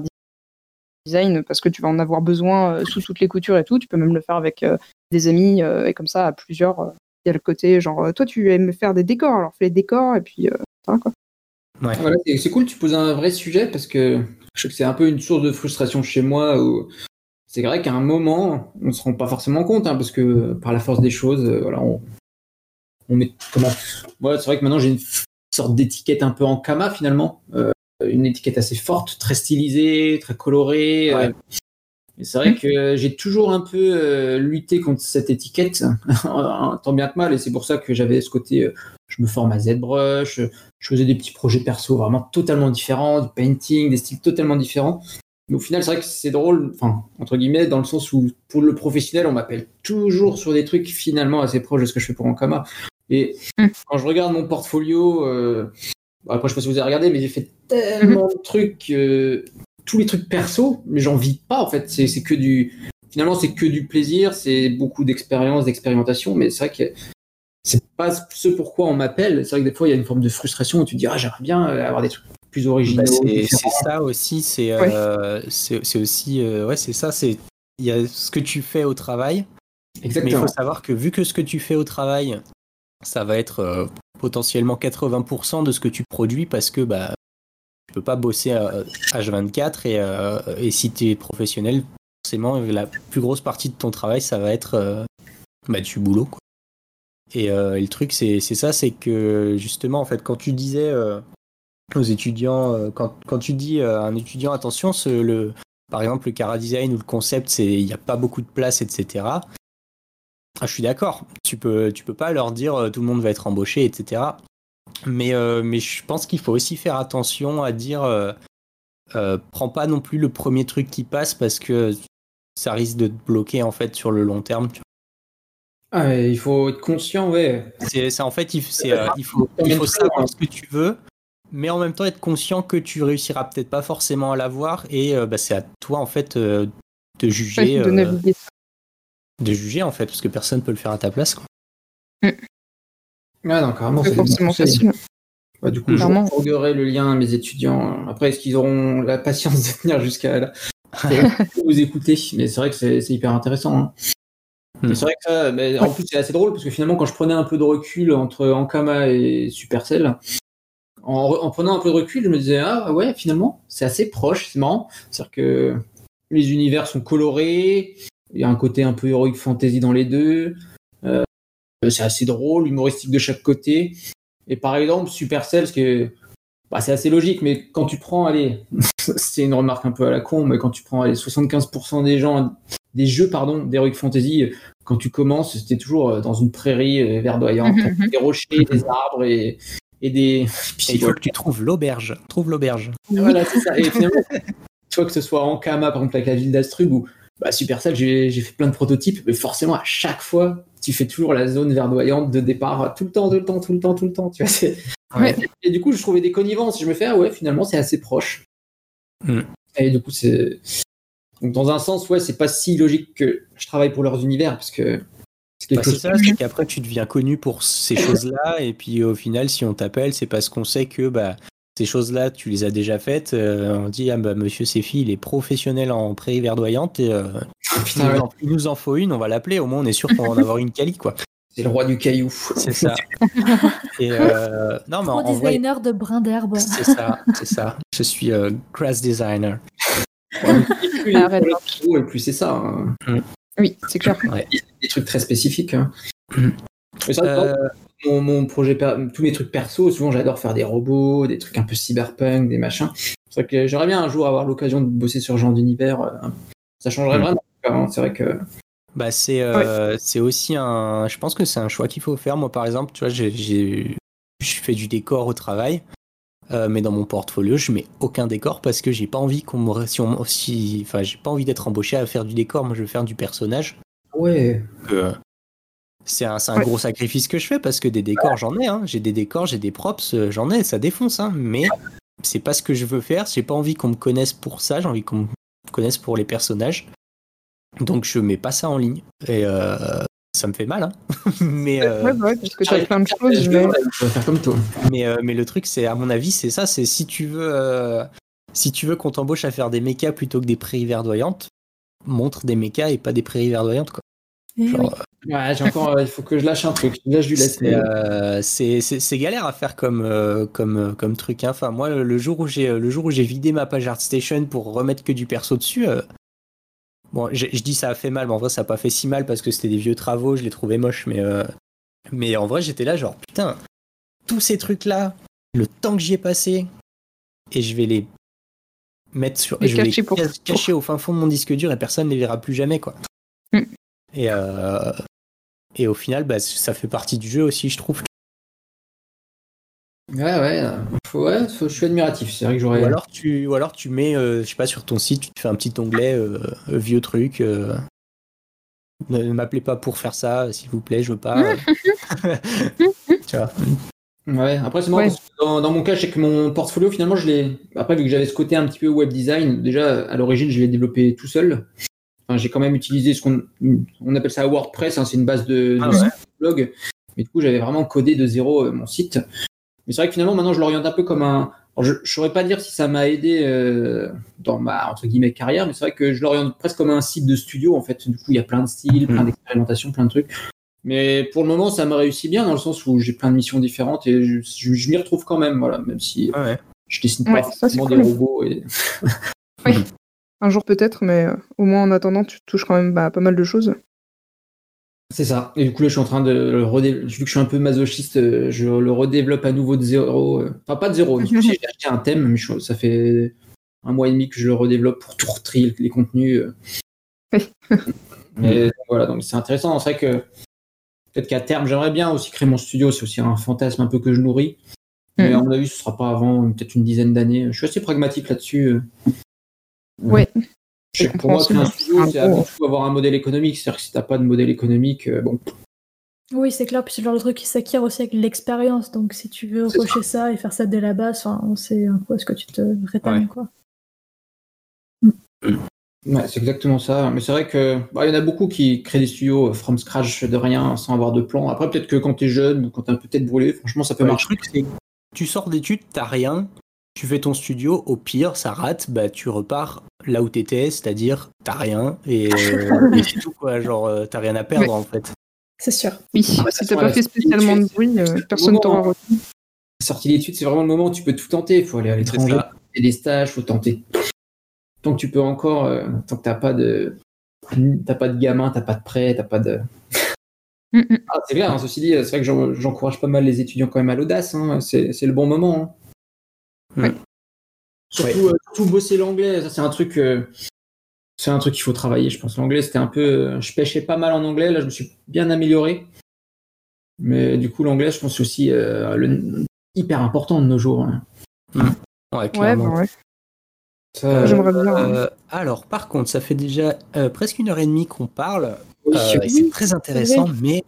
design parce que tu vas en avoir besoin euh, sous toutes les coutures et tout, tu peux même le faire avec euh, des amis euh, et comme ça à plusieurs. euh, Il y a le côté genre, toi tu aimes faire des décors, alors fais les décors et puis euh, voilà quoi. Ouais. Voilà, c'est c'est cool, tu poses un vrai sujet parce que je sais que c'est un peu une source de frustration chez moi où c'est vrai qu'à un moment, on se rend pas forcément compte hein, parce que par la force des choses, euh, voilà, on, on met comment Voilà, c'est vrai que maintenant j'ai une sorte d'étiquette un peu en kama finalement, euh, une étiquette assez forte, très stylisée, très colorée. Ouais. euh, et c'est vrai que j'ai toujours un peu euh, lutté contre cette étiquette, tant bien que mal, et c'est pour ça que j'avais ce côté, euh, je me forme à ZBrush, je faisais des petits projets perso vraiment totalement différents, du painting, des styles totalement différents. Mais au final, c'est vrai que c'est drôle, enfin, entre guillemets, dans le sens où pour le professionnel, on m'appelle toujours sur des trucs finalement assez proches de ce que je fais pour Ankama. Et Mm. quand je regarde mon portfolio, euh, après, je sais pas si vous avez regardé, mais j'ai fait tellement de trucs, euh, tous les trucs perso, mais j'en vis pas en fait. C'est c'est que du. Finalement, c'est que du plaisir, c'est beaucoup d'expérience, d'expérimentation, mais c'est vrai que c'est pas ce pourquoi on m'appelle. C'est vrai que des fois, il y a une forme de frustration où tu te dis, ah, j'aimerais bien euh, avoir des trucs plus originaux. Bah, c'est ça aussi, c'est c'est aussi, ouais, c'est ça, c'est il y a ce que tu fais au travail. Exactement. Mais il faut savoir que vu que ce que tu fais au travail, ça va être potentiellement 80% de ce que tu produis parce que bah tu peux pas bosser H24 et, et si tu es professionnel, forcément la plus grosse partie de ton travail ça va être bah, du boulot. Et, euh, le truc, c'est ça, c'est que justement, en fait, quand tu disais euh, aux étudiants, euh, quand, quand, tu dis à un étudiant, attention, le, par exemple, le cara design ou le concept, il n'y a pas beaucoup de place, etc. Ah, je suis d'accord. Tu peux, tu peux pas leur dire tout le monde va être embauché, etc. Mais, mais je pense qu'il faut aussi faire attention à dire prends pas non plus le premier truc qui passe parce que ça risque de te bloquer en fait sur le long terme. Ah, il faut être conscient, ouais. C'est, en fait, il, euh, il faut, il faut savoir ce que tu veux, mais en même temps être conscient que tu réussiras peut-être pas forcément à l'avoir, et euh, bah, c'est à toi en fait euh, de juger, de, juger en fait, parce que personne peut le faire à ta place. Quoi. Mm. Ah non, carrément, c'est forcément facile. Bah, du coup, je regarderai le lien à mes étudiants. Après, est-ce qu'ils auront la patience de tenir jusqu'à là? Vous écouter Mais c'est vrai que c'est, hyper intéressant. Hein. Hmm. C'est vrai que ça, mais en plus c'est assez drôle parce que finalement quand je prenais un peu de recul entre Ankama et Supercell, en, en prenant un peu de recul, je me disais ah ouais finalement c'est assez proche, c'est marrant, c'est-à-dire que les univers sont colorés, il y a un côté un peu heroic fantasy dans les deux, euh, c'est assez drôle, humoristique de chaque côté. Et par exemple Supercell, ce que bah, c'est assez logique, mais quand tu prends, allez, c'est une remarque un peu à la con, mais quand tu prends allez, 75% des gens, des jeux, pardon, d'Heroic Fantasy, quand tu commences, c'était toujours euh, dans une prairie euh, verdoyante, mhm. des rochers, des arbres et, et des. il faut que tu trouves l'auberge. Trouve l'auberge. Voilà, c'est ça. Et finalement, tu vois que ce soit en Kama, par exemple, avec la ville d'Astrub, ou bah, Supercell, j'ai fait plein de prototypes, mais forcément, à chaque fois, tu fais toujours la zone verdoyante de départ, tout le temps, tout le temps, tout le temps, tout le temps. Tu vois, Et du coup, je trouvais des connivences. Je me fais, ah ouais, finalement, c'est assez proche. Mm. Et du coup, c'est donc dans un sens, ouais, c'est pas si logique que je travaille pour leurs univers parce que bah, c'est ça, c'est qu'après tu deviens connu pour ces choses-là et puis au final, si on t'appelle, c'est parce qu'on sait que bah ces choses-là, tu les as déjà faites. Euh, on dit ah bah Monsieur Sefi, il est professionnel en prairie verdoyante et euh, il, nous en, faut une, on va l'appeler. Au moins, on est sûr qu'on va en avoir une quali quoi. C'est le roi du caillou. C'est ça. et euh, non, mais en, designer de brin d'herbe. C'est ça, c'est ça. Je suis grass designer et plus c'est ça. Hein. Mm. Oui, c'est clair. des trucs très spécifiques. Hein. Mm. Euh, mon, projet, tous mes trucs perso, souvent j'adore faire des robots, des trucs un peu cyberpunk, des machins. C'est vrai que j'aimerais bien un jour avoir l'occasion de bosser sur ce genre d'univers. Euh, ça changerait mm. vraiment. Hein. C'est vrai que. Bah c'est euh, c'est aussi un. Je pense que c'est un choix qu'il faut faire. Moi par exemple, tu vois, j'ai je fais du décor au travail. Euh, mais dans mon portfolio, je mets aucun décor parce que j'ai pas envie qu'on me si, enfin, j'ai pas envie d'être embauché à faire du décor. Moi, je veux faire du personnage. Ouais. Euh, c'est un, un gros sacrifice que je fais parce que des décors, j'en ai. Hein. J'ai des décors, j'ai des props, euh, j'en ai. Ça défonce, hein. Mais c'est pas ce que je veux faire. J'ai pas envie qu'on me connaisse pour ça. J'ai envie qu'on me connaisse pour les personnages. Donc je mets pas ça en ligne. Et ça me fait mal, hein. mais euh, ouais, parce que tu as plein de choses. Je vais... faire comme toi. Mais, euh, mais le truc, c'est à mon avis, c'est ça. C'est si tu veux, euh, si tu veux qu'on t'embauche à faire des mechas plutôt que des prairies verdoyantes, montre des mechas et pas des prairies verdoyantes, quoi. Eh ouais, j'ai encore, il faut que je lâche un truc. Lâche du C'est galère à faire comme, comme, comme truc. Hein. Enfin, moi, le jour où j'ai le jour où j'ai vidé ma page ArtStation pour remettre que du perso dessus, Bon, je, dis ça a fait mal, mais en vrai, ça a pas fait si mal parce que c'était des vieux travaux, je les trouvais moches, mais, euh, mais en vrai, j'étais là, genre, putain, tous ces trucs-là, le temps que j'y ai passé, et je vais les mettre sur. je vais les cacher au fin fond de mon disque dur et personne ne les verra plus jamais, quoi. Et, euh, et au final, bah, ça fait partie du jeu aussi, je trouve. Ouais, ouais, ouais, je suis admiratif. C'est vrai que j'aurais. Ou alors tu, ou alors tu mets, euh, je sais pas, sur ton site, tu te fais un petit onglet euh, vieux truc. Euh, ne m'appelez pas pour faire ça, s'il vous plaît, je veux pas. tu vois. Ouais, après c'est marrant dans, mon cas, je sais que mon portfolio finalement, je l'ai. Après, vu que j'avais ce côté un petit peu web design, déjà à l'origine, je l'ai développé tout seul. J'ai quand même utilisé ce qu'on on appelle ça WordPress, hein, c'est une base de, ah blog. Mais du coup, j'avais vraiment codé de zéro mon site. Mais c'est vrai que finalement, maintenant, je l'oriente un peu comme un, je ne saurais pas dire si ça m'a aidé dans ma entre guillemets carrière, mais c'est vrai que je l'oriente presque comme un site de studio en fait. Du coup, il y a plein de styles, plein mm. d'expérimentations, plein de trucs. Mais pour le moment, ça me réussit bien dans le sens où j'ai plein de missions différentes et je, m'y retrouve quand même, voilà, même si je dessine pas forcément des robots. Et... oui, un jour peut-être, mais euh, au moins en attendant, tu touches quand même bah, pas mal de choses. C'est ça. Et du coup, là, je suis en train de le redévelopper. Vu que je suis un peu masochiste, euh, je le redéveloppe à nouveau de zéro. Euh, enfin, pas de zéro. j'ai acheté un thème, mais ça fait un mois et demi que je le redéveloppe pour tout retrier les contenus. mais voilà, donc c'est intéressant. C'est vrai que Peut-être qu'à terme, j'aimerais bien aussi créer mon studio. C'est aussi un fantasme un peu que je nourris. Mais mm. à mon avis, ce sera pas avant peut-être une dizaine d'années. Je suis assez pragmatique là-dessus. Oui. Pour moi, un studio, c'est avant tout avoir un modèle économique. C'est-à-dire que si t'as pas de modèle économique, euh, bon. Oui, c'est clair. Puis c'est le genre de truc qui s'acquiert aussi avec l'expérience. Donc si tu veux cocher ça et faire ça dès la base, on sait un peu ce que tu te rétames. Quoi. Mm. Ouais, c'est exactement ça. Mais c'est vrai que bah, il y en a beaucoup qui créent des studios euh, from scratch de rien, sans avoir de plan. Après, peut-être que quand tu es jeune quand t'es un peu tête brûlée, franchement, ça peut marcher. tu sors d'études, t'as rien, tu fais ton studio, au pire, ça rate, bah tu repars là où t'étais, c'est-à-dire t'as rien et, euh, c'est tout quoi. Genre, euh, t'as rien à perdre en fait. C'est sûr. Oui, si t'as pas fait spécialement de bruit, personne t'aura retenu. Sortie d'études, c'est vraiment le moment où tu peux tout tenter. Il faut aller à l'étranger, et des stages, faut tenter tant que tu peux encore, euh, tant que t'as pas de, t'as pas de gamin, t'as pas de prêt, t'as pas de. Mm, mm. ah, c'est clair, hein, ceci dit, c'est vrai que j'encourage pas mal les étudiants quand même à l'audace, hein, c'est le bon moment. Hein. Mm. Surtout, euh, bosser l'anglais, ça c'est un truc, euh, c'est un truc qu'il faut travailler, je pense. L'anglais c'était un peu, je pêchais pas mal en anglais, là je me suis bien amélioré. Mais du coup l'anglais, je pense aussi hyper important de nos jours. Ouais, clairement. ouais, ouais. Euh, J'aimerais bien. Euh, alors, par contre, ça fait déjà euh, presque une heure et demie qu'on parle. c'est très intéressant, mais,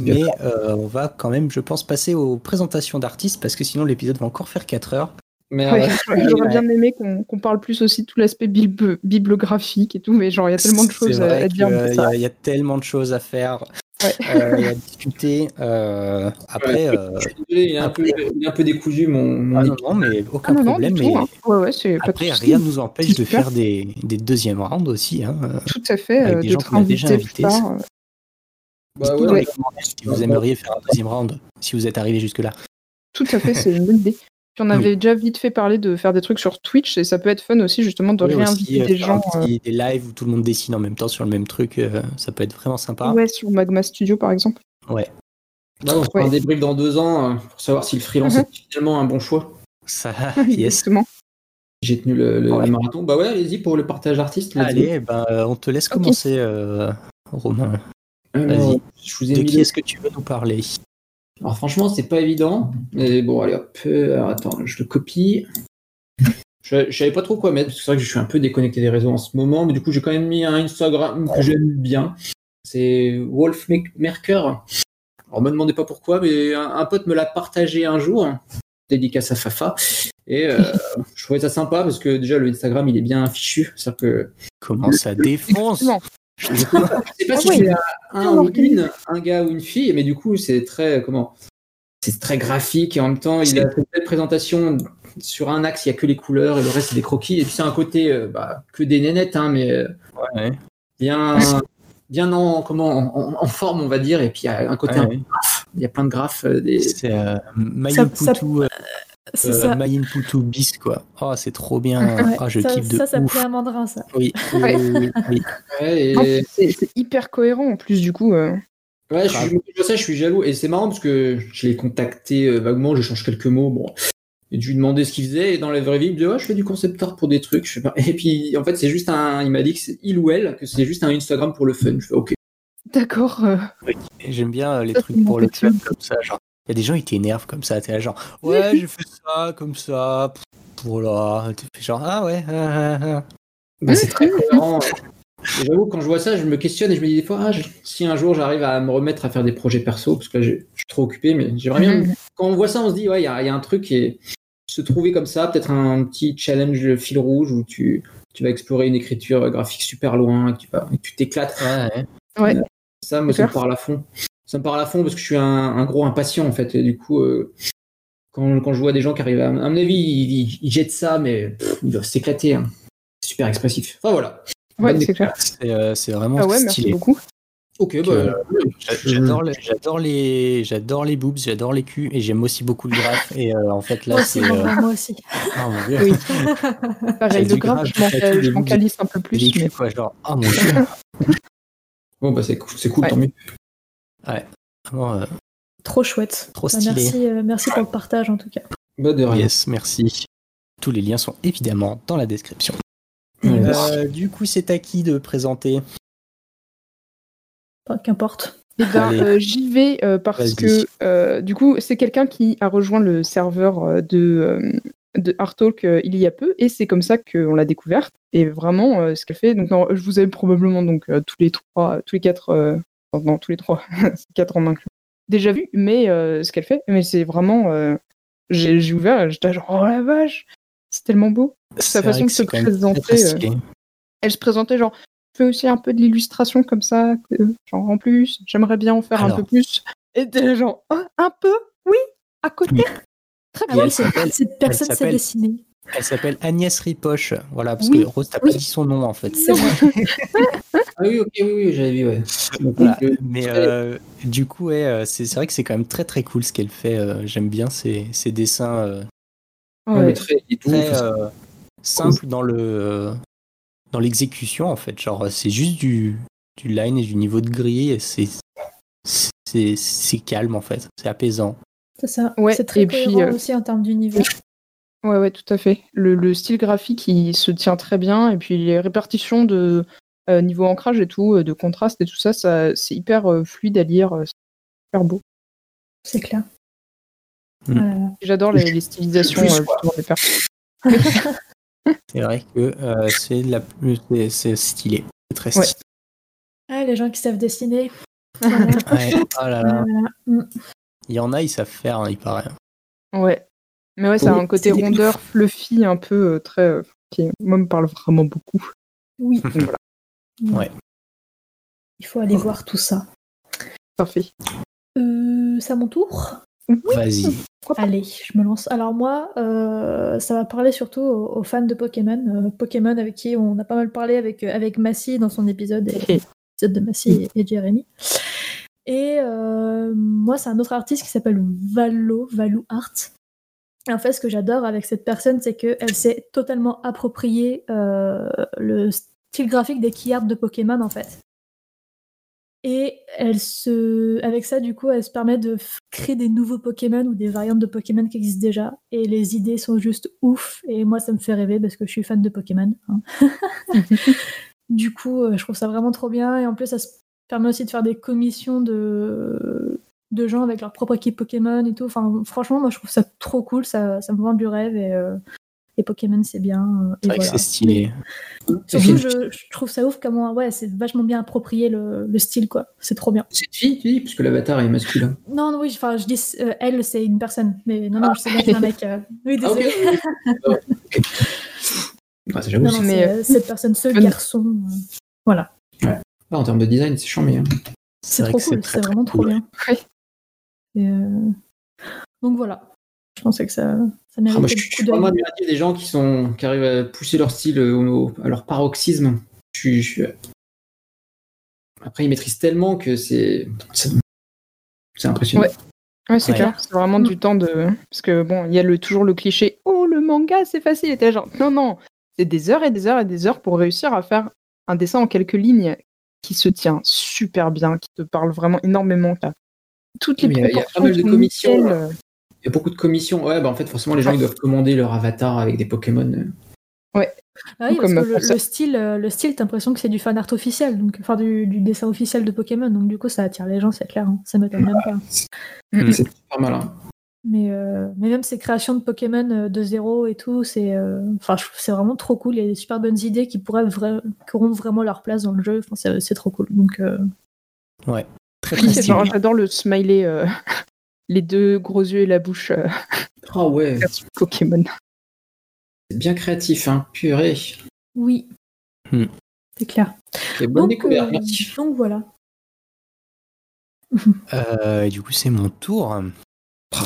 mais on va quand même, je pense, passer aux présentations d'artistes parce que sinon l'épisode va encore faire 4 heures. J'aurais bien aimé qu'on parle plus aussi de tout l'aspect bibliographique et tout, mais genre il y a tellement de choses à, dire. Il y, a tellement de choses à faire. Euh, à discuter. Euh, après, euh, il, est un peu, un peu décousu mon. mon ah, non, mais aucun ah, problème. mais... Hein. ouais, ouais, après, rien ne nous empêche de faire des, des deuxièmes rounds aussi. Hein, Tout à fait. Avec des gens qu'on a déjà invités. Bah, ouais, si vous aimeriez faire un deuxième round, si vous êtes arrivé jusque-là. Tout à fait, c'est une bonne idée. Puis on avait déjà vite fait parler de faire des trucs sur Twitch et ça peut être fun aussi justement de réinviter des gens. Euh, des lives où tout le monde dessine en même temps sur le même truc, euh, ça peut être vraiment sympa. Ouais, sur Magma Studio par exemple. Ouais. Bah, on fera un débrief dans deux ans euh, pour savoir si le freelance mhm. est finalement un bon choix. Ça, yes. J'ai tenu le, marathon. Bah ouais, allez-y pour le partage artiste. Allez, ben, on te laisse commencer, Romain. Vas-y. de qui est-ce que tu veux nous parler? Alors franchement, c'est pas évident. Mais bon, allez hop. Euh, attends, je le copie. Je, savais pas trop quoi mettre, parce que c'est vrai que je suis un peu déconnecté des réseaux en ce moment, mais du coup j'ai quand même mis un Instagram que j'aime bien. C'est Wolf Merker. Alors me demandez pas pourquoi, mais un, pote me l'a partagé un jour, dédicace à Fafa. Et euh, je trouvais ça sympa parce que déjà le Instagram il est bien fichu. Que... Comment ça défonce? Je sais pas ah si c'est un, ou une, un gars ou une fille, mais du coup, c'est très, comment, c'est très graphique et en même temps, il a fait une belle présentation sur un axe, il y a que les couleurs et le reste, c'est des croquis. Et puis, c'est un côté, euh, bah, que des nénettes, hein, mais euh, bien, bien en, comment, en, forme, on va dire. Et puis, il y a un côté, il y a plein de graphes. Euh, des... C'est euh, c'est euh, ça. My Input to Beast, quoi. Oh, c'est trop bien. Oh, je ça, kiffe de ça, ça ouf. plaît à Mandrin, ça. Oui, oui, oui. oui. C'est hyper cohérent en plus, du coup. Euh... Ouais, je, suis, je, sais, je suis jaloux. Et c'est marrant parce que je l'ai contacté euh, vaguement, j'échange quelques mots. Bon. Et je lui demandais ce qu'il faisait. Et dans la vraie vie, il me dit oh, Je fais du concept art pour des trucs. Je sais pas. Et puis, en fait, c'est juste un. Il m'a dit que c'est il ou elle, que c'est juste un Instagram pour le fun. Je fais Ok. D'accord. Euh. Oui. J'aime bien euh, les trucs pour le fun comme ça. Genre, y a des gens, ils t'énervent comme ça. T'es là, genre, ouais, j'ai fait ça, comme ça. Voilà. Tu fais genre, ah ouais. Ah, ah, ah. Bah, c'est très cohérent. J'avoue, quand je vois ça, je me questionne et je me dis des fois, ah, si un jour j'arrive à me remettre à faire des projets perso, parce que là, je suis trop occupé, mais j'aimerais bien. Mhm. Quand on voit ça, on se dit, ouais, il y, y a, un truc qui est se trouver comme ça, peut-être un petit challenge fil rouge où tu, tu vas explorer une écriture graphique super loin, et que tu t'éclates. Ouais, ouais. Ça, me ça me parle à fond ça me parle à fond parce que je suis un, gros impatient en fait. Et du coup, euh, quand, quand, je vois des gens qui arrivent, à, mon avis, ils, jettent ça, mais ils doivent s'éclater. Hein. Super expressif. Enfin voilà. Ouais, c'est clair. C'est vraiment ah ouais, stylé. Merci beaucoup. Ok, bah, j'adore les, j'adore les, j'adore les boobs, j'adore les culs et j'aime aussi beaucoup le graphe. Et euh, en fait là, moi c'est. aussi, euh, moi aussi. Oh mon dieu. Oui. Pareil, le graphe, je m'en calisse un peu plus. Les culs, mais- quoi, genre, oh mon dieu. bon, bah c'est cool, c'est cool Ouais. tant mieux. Vraiment, euh, Trop chouette. Trop Bah, merci, euh, merci pour le partage en tout cas. Bah de rien. yes, merci. Tous les liens sont évidemment dans la description. Euh, du coup, c'est à qui de présenter? Qu'importe. Eh ben, euh, j'y vais euh, parce que euh, du coup, c'est quelqu'un qui a rejoint le serveur euh, de, euh, de Art Talk euh, il y a peu et c'est comme ça qu'on l'a découverte. Et vraiment, euh, ce qu'elle fait, donc non, je vous avais probablement donc euh, tous les trois, tous les quatre, non, non, tous les trois, c'est quatre en inclus, déjà vu, mais euh, ce qu'elle fait, mais c'est vraiment, euh, j'ai ouvert, j'étais genre oh la vache, c'est tellement beau. C'est façon de se présenter, euh. Elle se présentait genre, je fais aussi un peu de l'illustration comme ça, genre en plus, j'aimerais bien en faire un peu plus. Et t'es genre, Oh, un peu, oui, à côté. Très bien. cette personne s'est dessinée. Elle s'appelle Agnès Ripoche. Voilà, parce Oui, que Rose, t'as oui. pas dit son nom en fait. C'est vrai. Ah oui, ok, oui, oui, j'avais vu, ouais. Donc, Voilà. euh, Mais euh, du coup, ouais, euh, c'est vrai que c'est quand même très très cool ce qu'elle fait. euh, J'aime bien ses, ses dessins euh, ouais, très, très euh, simples dans le dans l'exécution en fait. Genre, c'est juste du, du line et du niveau de gris et c'est calme en fait. C'est apaisant. C'est ça. Ouais, c'est très et puis, euh, aussi en termes d'univers. Ouais, ouais, tout à fait. Le, le style graphique, il se tient très bien. Et puis les répartitions de euh, niveau ancrage et tout, euh, de contraste et tout ça, ça c'est hyper euh, fluide à lire. C'est super beau. C'est clair. Mm. J'adore les, les stylisations euh, des personnes. C'est vrai que euh, c'est la plus c'est- c'est stylé. C'est très Ouais. stylé. ah, les gens qui savent dessiner. Voilà. Ouais. Oh là là. Voilà. Mm. Il y en a, ils savent faire, hein, il paraît. Ouais. Mais ouais, ça a Oui, un côté rondeur, fluffy, un peu euh, très. euh, qui moi me parle vraiment beaucoup. Oui. Donc voilà. Ouais. Il faut aller voir tout ça. parfait. Euh, c'est à mon tour? Vas-y. Allez, je me lance. Alors moi, euh, ça va parler surtout aux, aux fans de Pokémon. euh, Pokémon avec qui on a pas mal parlé avec, avec Massy dans son épisode, et, épisode de Massy et, et Jérémy. Et euh, moi, c'est un autre artiste qui s'appelle Valo, Valou Art. En fait, ce que j'adore avec cette personne, c'est qu'elle s'est totalement approprié euh, le style graphique des key de Pokémon, en fait. Et elle se, avec ça, du coup, elle se permet de créer des nouveaux Pokémon ou des variantes de Pokémon qui existent déjà. Et les idées sont juste ouf. Et moi, ça me fait rêver parce que je suis fan de Pokémon. hein. du coup, euh, je trouve ça vraiment trop bien. Et en plus, ça se permet aussi de faire des commissions de, de gens avec leur propre équipe Pokémon et tout. Enfin, franchement, moi, je trouve ça trop cool. Ça, ça me vend du rêve. Et, euh, et Pokémon, c'est bien. euh, C'est vrai que voilà. c'est stylé. Surtout, je, je trouve ça ouf comment, ouais, c'est vachement bien approprié le, le style, quoi. C'est trop bien. C'est une fille, tu dis, puisque l'avatar est masculin. Non, non, oui, enfin, je dis euh, elle, c'est une personne, mais non, non, je sais bien que c'est un mec. euh, Oui, Ah, désolé. Ah, c'est- j'avoue, non, Mais, cette personne, ce garçon. euh, voilà, Ah, en termes de design, c'est charmé. Hein. c'est trop c'est cool, c'est vraiment trop cool. bien. Ouais. Et, euh, Donc voilà, je pensais que ça, ça Ah, moi, méritait je, le suis- je coup suis vraiment admiratif des gens qui, sont, qui arrivent à pousser leur style euh, au- à leur paroxysme. Je je Après, ils maîtrisent tellement que c'est. C'est c'est impressionnant. Ouais. Ouais, c'est Ouais. clair. C'est vraiment du temps de. Parce que bon, il y a le, toujours le cliché Oh, le manga, c'est facile. Et t'es genre Non, non. C'est des heures et des heures et des heures pour réussir à faire un dessin en quelques lignes qui se tient super bien, qui te parle vraiment énormément. qui a Toutes les il y a- pas mal de commissions, nickel, euh. Il y a beaucoup de commissions. Ouais, bah en fait, forcément, les gens ils doivent commander leur avatar avec des Pokémon. euh. Ah oui, parce que le, style, euh, le style, t'as l'impression que c'est du fan art officiel, donc enfin du, du dessin officiel de Pokémon, donc du coup ça attire les gens, c'est clair, hein. ça m'étonne même pas. Mm. C'est pas mal. Hein. Mais, euh, mais même ces créations de Pokémon de zéro et tout, c'est euh, enfin, c'est vraiment trop cool. Il y a des super bonnes idées qui pourraient vra- qui auront vraiment leur place dans le jeu. Enfin, c'est, c'est trop cool. Donc, euh, Très très c'est J'adore le smiley, euh, les deux gros yeux et la bouche euh, Ah ouais, version Pokémon. c'est bien créatif. Hein. Purée. oui, Hmm. c'est clair. Et bonne donc, découverte, euh, merci. donc voilà. Euh, et du coup, c'est mon tour. Ah,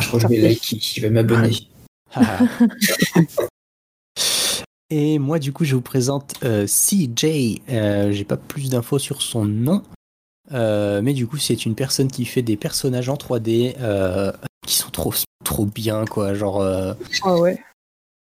je je vais liker, je vais m'abonner. Et moi, du coup, je vous présente euh, CJ. Euh, J'ai pas plus d'infos sur son nom. Euh, mais du coup, c'est une personne qui fait des personnages en 3D euh, qui sont trop, trop bien, quoi. Genre, euh, Ah ouais.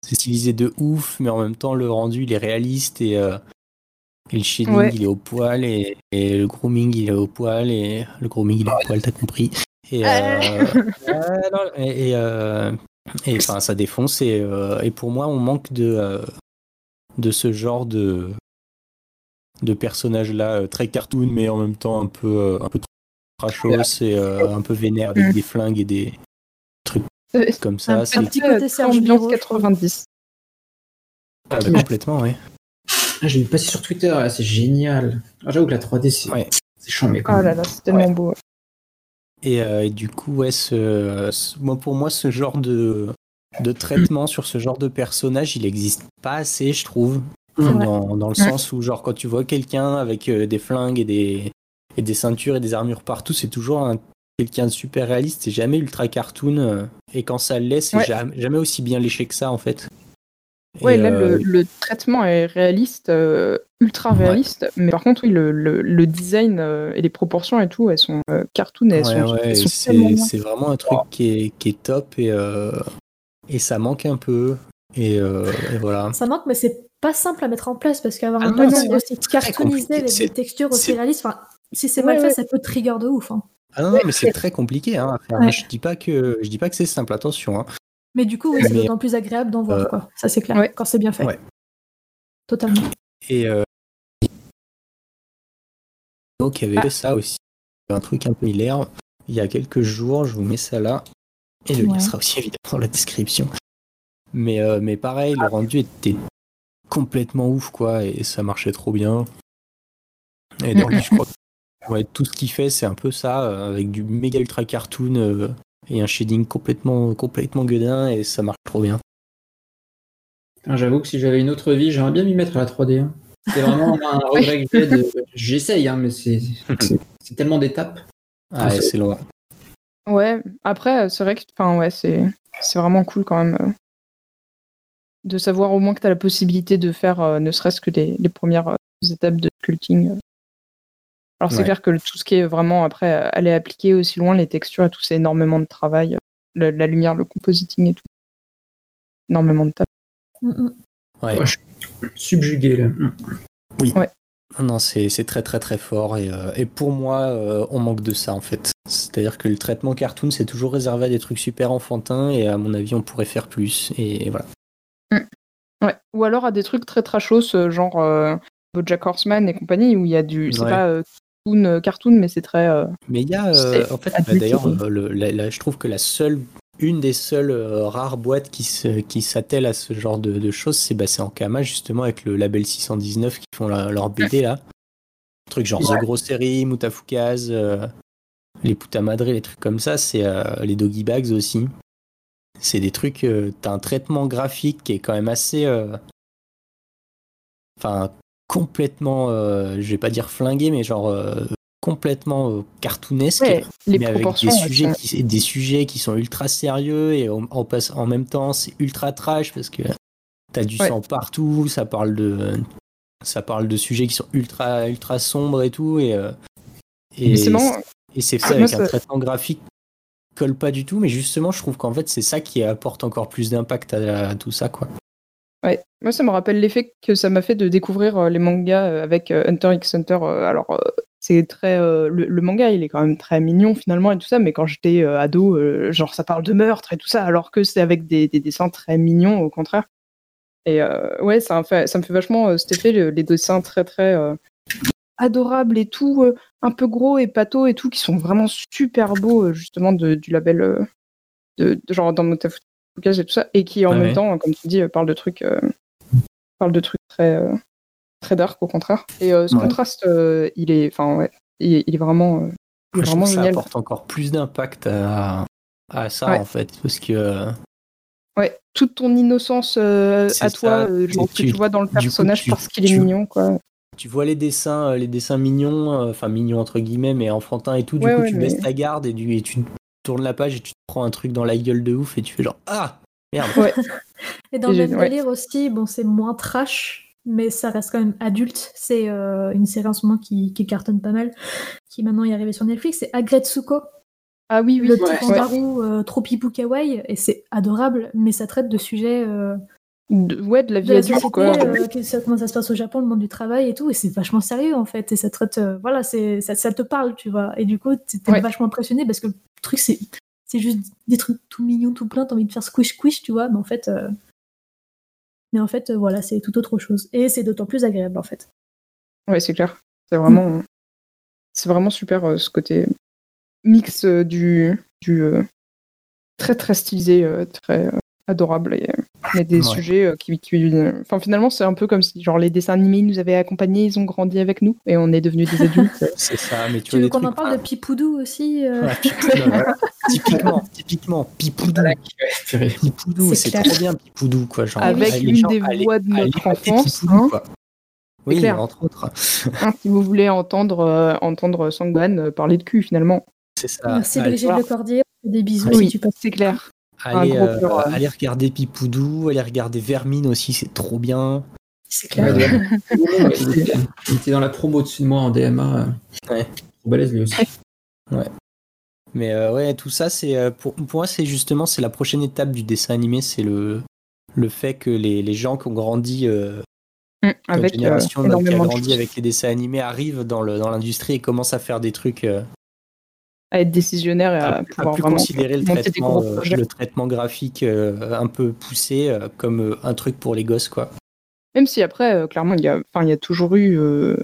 c'est stylisé de ouf, mais en même temps, le rendu, il est réaliste et, et le shading, Ouais. il est au poil et, et le grooming, il est au poil et le grooming, il est au poil, t'as compris. Et, et, ça défonce. Et, et pour moi, on manque de, de ce genre de, de personnage-là, euh, très cartoon, mais en même temps un peu, euh, un peu trashos et euh, un peu vénère avec Mm. des flingues et des Euh, comme ça. Un C'est petit côté Serge trouve. 90. Ah, bah, complètement, ouais. Ah, j'ai vu passer sur Twitter, là, c'est génial. Ah, J'avoue que la 3D, c'est Ouais. c'est chiant, mais quand Oh même. là là, c'est tellement Ouais. beau. Et, euh, et du coup, ouais, ce, ce- moi, pour moi, ce genre de, de traitement sur ce genre de personnage, il n'existe pas assez, je trouve. Vrai. Dans, dans le Ouais. sens où, genre, quand tu vois quelqu'un avec euh, des flingues et des, et des ceintures et des armures partout, c'est toujours un- quelqu'un de super réaliste. C'est jamais ultra cartoon. euh, et quand ça l'est, c'est Ouais. jamais, jamais aussi bien léché que ça, en fait. Et, Ouais, là, euh, le, le traitement est réaliste, euh, ultra Ouais. réaliste, mais par contre, oui, le, le, le design euh, et les proportions et tout, elles sont euh, cartoon et elles Ouais, sont, ouais, elles sont c'est c'est vraiment un truc qui est, qui est top et, euh, et ça manque un peu. Et, euh, et voilà. Ça manque, mais c'est pas simple à mettre en place parce qu'avoir Ah un c'est aussi cartoonisé avec des textures aussi réalistes, enfin, si c'est Ouais, mal fait, ouais. ça peut trigger de ouf. hein. Ah non, non, mais c'est très compliqué hein, à faire. Ouais. Je dis pas que je dis pas que c'est simple, attention. hein. Mais du coup, oui, c'est d'autant plus agréable d'en voir, Euh, quoi. Ça, c'est clair, ouais. quand c'est bien fait. Ouais. Totalement. Et euh, qui avait fait ça aussi, un truc un peu hilaire. Il y a quelques jours, je vous mets ça là, et le lien sera aussi évidemment dans la description. Mais euh, mais pareil, le rendu était complètement ouf quoi, et ça marchait trop bien. Et donc, je crois que ouais, tout ce qu'il fait, c'est un peu ça, euh, avec du méga ultra cartoon euh, et un shading complètement complètement gueudin, et ça marche trop bien. J'avoue que si j'avais une autre vie, j'aimerais bien m'y mettre à la 3D. hein. C'est vraiment un regret que j'ai. de- J'essaye, hein, mais c'est c'est- c'est tellement d'étapes. Ah, ouais, c'est- loin. Ouais, après, c'est vrai que enfin, ouais, c'est c'est vraiment cool quand même euh, de savoir au moins que tu as la possibilité de faire euh, ne serait-ce que les, les premières euh, étapes de sculpting. euh. Alors, c'est Ouais. clair que le- tout ce qui est vraiment après aller appliquer aussi loin, les textures et tout, c'est énormément de travail. La, lumière, le compositing et tout. Énormément de taf. Mm, mm. Ouais. Ouais, je suis subjugué là. Non, Non, c'est c'est très très très fort et, euh, et pour moi, euh, on manque de ça en fait. C'est-à-dire que le traitement cartoon, c'est toujours réservé à des trucs super enfantins et à mon avis, on pourrait faire plus. Et voilà. Ouais. Ou alors à des trucs très trashos, euh, genre euh, Bojack Horseman et compagnie, où il y a du. C'est Ouais. pas euh, cartoon, euh, cartoon, mais c'est très. euh, Mais il y a, euh, en fait, bah, d'ailleurs, euh, je trouve que la seule, une des seules euh, rares boîtes qui se, qui s'attellent à ce genre de, de choses, c'est bah, c'est en Kama justement avec le label 619 qui font la- leur BD là. Trucs genre Ouais. The Grosserie, Mutafukaz, euh, les Putamadre, les trucs comme ça, c'est euh, les Doggy Bags aussi. C'est des trucs, euh, t'as un traitement graphique qui est quand même assez. euh, Enfin, complètement, euh, je vais pas dire flingué, mais genre euh, complètement cartoonesque ouais, les mais avec des sujets, qui, des sujets qui sont ultra sérieux et en, en, passe- en même temps c'est ultra trash parce que t'as du Ouais. sang partout, ça parle de ça parle de sujets qui sont ultra ultra sombres et tout et euh, et c'est fait avec ça- un traitement graphique colle pas du tout mais justement je trouve qu'en fait c'est ça qui apporte encore plus d'impact à, tout ça quoi. Ouais, moi ça me rappelle l'effet que ça m'a fait de découvrir euh, les mangas euh, avec euh, Hunter x Hunter. alors c'est très le, manga, il est quand même très mignon finalement et tout ça, mais quand j'étais ado, genre ça parle de meurtre et tout ça, alors que c'est avec des, des dessins très mignons au contraire. Et ouais, ça ça me fait vachement cet effet, le- les dessins très très adorables et tout, euh, un peu gros et pâteaux et tout, qui sont vraiment super beaux euh, justement de- du label euh, de, de genre dans Motafuka et tout ça, et qui en Ouais, même ouais. temps, comme tu dis, parle de trucs, parle de trucs très, très dark au contraire. Et ce Ouais. contraste, il est, enfin ouais, il est, il est vraiment, il est vraiment que ça génial. apporte encore plus d'impact à, à ça Ouais. en fait parce que Ouais, toute ton innocence euh, à toi, euh, genre que tu- tu vois dans le coup, personnage tu- parce qu'il est tu- mignon, quoi. Tu vois les dessins, euh, les dessins mignons, euh, enfin mignons entre guillemets, mais enfantins et tout. Du Ouais, coup, ouais, tu mais- baisses ta garde et, du, et tu, tournes la page et tu te prends un truc dans la gueule de ouf et tu fais genre ah merde. et dans le même délire aussi, bon, c'est moins trash, mais ça reste quand même adulte. C'est une série en ce moment qui, qui, cartonne pas mal, qui maintenant est arrivée sur Netflix. C'est Agretsuko. Ah oui, oui. Le petit ouais, trop pipou kawaii, et c'est adorable, mais ça traite de sujets ouais, de la vie adulte, quoi. Euh, comment ça se passe au Japon, le monde du travail et tout, et c'est vachement sérieux en fait, et ça traite, euh, voilà, c'est ça, ça, te parle, tu vois, et du coup, t'es vachement impressionné parce que le truc, c'est c'est juste des trucs tout mignons, tout plein, t'as envie de faire squish squish, tu vois, mais en fait, euh, mais en fait, voilà, c'est tout autre chose, et c'est d'autant plus agréable en fait. Ouais, c'est clair, c'est vraiment, c'est vraiment super ce côté mix du, du très très stylisé, très adorable. Et, il y a des sujets euh, qui, Enfin, finalement, c'est un peu comme si genre, les dessins animés nous avaient accompagnés, ils ont grandi avec nous et on est devenus des adultes. c'est ça, mais tu, tu veux qu'on en parle de Pipoudou aussi euh Typiquement, typiquement, Pipoudou. Pipoudou, c'est trop bien Pipoudou, quoi. Genre, avec une des voix de notre enfance. Hein. oui, clair. entre autres. Hein, si vous voulez entendre, euh, entendre Sangban parler de cul, finalement. C'est ça. C'est Brigitte Lecordier. Des bisous oui, si tu passes. C'est clair. Allez, euh, allez, regarder Pipoudou, allez regarder Vermine aussi, c'est trop bien. C'est clair. il était dans la promo au-dessus de moi en DMA. Ouais. Trop balèze lui aussi. Ouais. Mais euh, ouais, tout ça, c'est euh, pour, pour, moi, c'est justement c'est la prochaine étape du dessin animé, c'est le, le fait que les, les gens qui ont grandi mmh, avec génération qui a grandi avec les dessins animés arrivent dans l'industrie et commencent à faire des trucs à être décisionnaire et à, pouvoir plus considérer le traitement, euh, le traitement graphique euh, un peu poussé euh, comme un truc pour les gosses, quoi. Même si après, clairement, il y, a, il y a toujours eu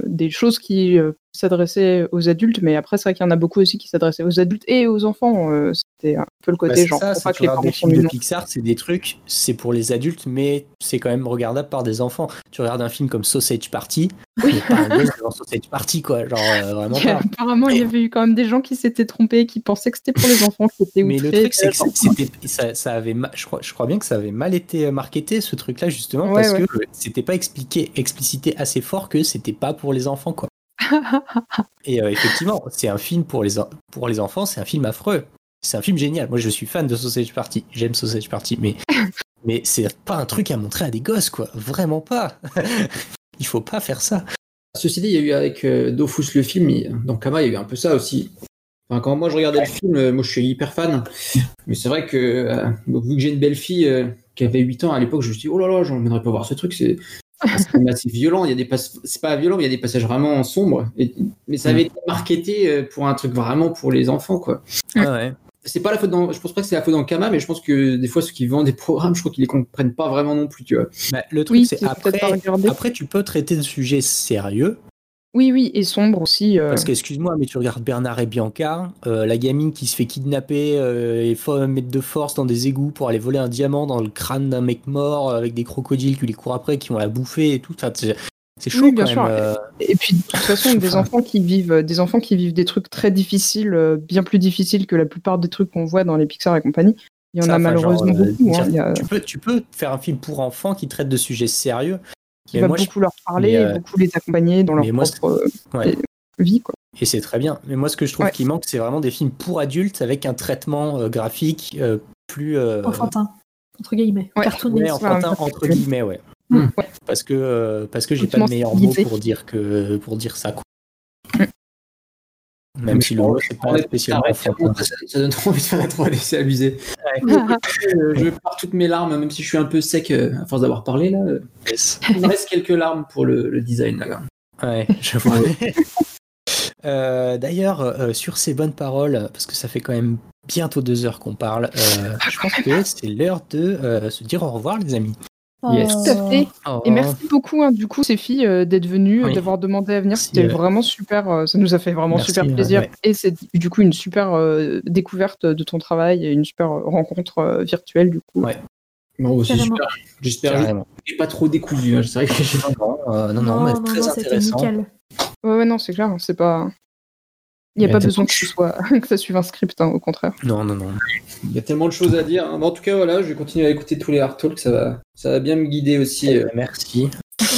des choses qui s'adressaient aux adultes, mais après, c'est vrai qu'il y en a beaucoup aussi qui s'adressaient aux adultes et aux enfants. C'était un peu le côté bah, genre, ça, pas que les des films de Pixar, c'est des trucs, c'est pour les adultes, mais c'est quand même regardable par des enfants. Tu regardes un film comme Sausage Party, oui. pas un devant Sausage Party, quoi. Genre, vraiment pas. Apparemment, il y avait eu quand même des gens qui s'étaient trompés, qui pensaient que c'était pour les enfants, qui étaient Mais le truc, c'est que ça, ça, avait, je crois, je crois bien que ça avait mal été marketé, ce truc-là, justement, parce que c'était pas expliqué, explicité assez fort que c'était pas pour les enfants, quoi. Et euh, effectivement, c'est un film pour les, pour les enfants, c'est un film affreux. C'est un film génial. Moi, je suis fan de Sausage Party. J'aime Sausage Party, mais, mais c'est pas un truc à montrer à des gosses, quoi. Vraiment pas. il faut pas faire ça. Ceci dit, il y a eu avec euh, Dofus le film, dans Kama, il y a eu un peu ça aussi. Enfin, quand moi je regardais le film, euh, moi je suis hyper fan. Mais c'est vrai que, vu que j'ai une belle fille qui avait 8 ans à l'époque, je me suis dit, oh là là, j'aimerais pas voir ce truc. C'est c'est assez violent. Il y a des c'est pas violent, mais il y a des passages vraiment sombres. Mais ça avait mm. été marketé euh, pour un truc vraiment pour les enfants, quoi. Ah ouais. C'est pas la faute dans, je pense pas que c'est la faute dans Kama, mais je pense que des fois ceux qui vendent des programmes, je crois qu'ils les comprennent pas vraiment non plus, tu vois. Bah, le truc, c'est après, après, tu peux traiter de sujets sérieux, oui, oui, et sombre aussi. Euh. Parce que, excuse-moi, mais tu regardes Bernard et Bianca, euh, la gamine qui se fait kidnapper euh, et mettre de force dans des égouts pour aller voler un diamant dans le crâne d'un mec mort avec des crocodiles qui lui courent après, qui vont la bouffer et tout. c'est chaud bien sûr. Et puis de toute façon, des enfants qui vivent des enfants qui vivent des trucs très difficiles, bien plus difficiles que la plupart des trucs qu'on voit dans les Pixar et compagnie. Il y en a malheureusement beaucoup. Hein, tu, peux, tu peux faire un film pour enfants qui traite de sujets sérieux, qui va beaucoup leur parler, euh, beaucoup les accompagner dans leur propre euh, vie. Quoi. Et c'est très bien. Mais moi, ce que je trouve qui manque, c'est vraiment des films pour adultes avec un traitement euh, graphique plus. Enfantin, entre guillemets. Ouais, enfantin, entre guillemets, ouais. Hmm. Parce que, parce que j'ai pas de meilleur mot pour dire, que, pour dire ça. Quoi. Même si le mot, c'est pas spécialement Ça, donne trop envie de faire la 3D, c'est abusé. je pars toutes mes larmes, même si je suis un peu sec à force d'avoir parlé là. Il me reste quelques larmes pour le, design là. Ouais, je vois. Euh, d'ailleurs, euh, sur ces bonnes paroles, parce que ça fait quand même bientôt deux heures qu'on parle, euh, je pense que c'est l'heure de se dire au revoir, les amis. Yes. Tout à fait. Oh. Et merci beaucoup, hein, du coup, ces filles, d'être venues, d'avoir demandé à venir. C'était vraiment super. ça nous a fait vraiment super plaisir. Et c'est du coup une super découverte de ton travail et une super rencontre virtuelle, du coup. Ouais. Bon, c'est super. J'espère que je pas trop découvert. Hein. C'est vrai que j'ai non, non, non, mais très intéressant. Ouais, ouais, non, c'est clair. Hein, c'est pas. Il n'y a pas besoin que, ce soit... que ça suive un script, hein, au contraire. Non, non, non. Il y a tellement de choses à dire. en tout cas, voilà, je vais continuer à écouter tous les Art Talks. Ça va, ça va bien me guider aussi. Eh ben, merci.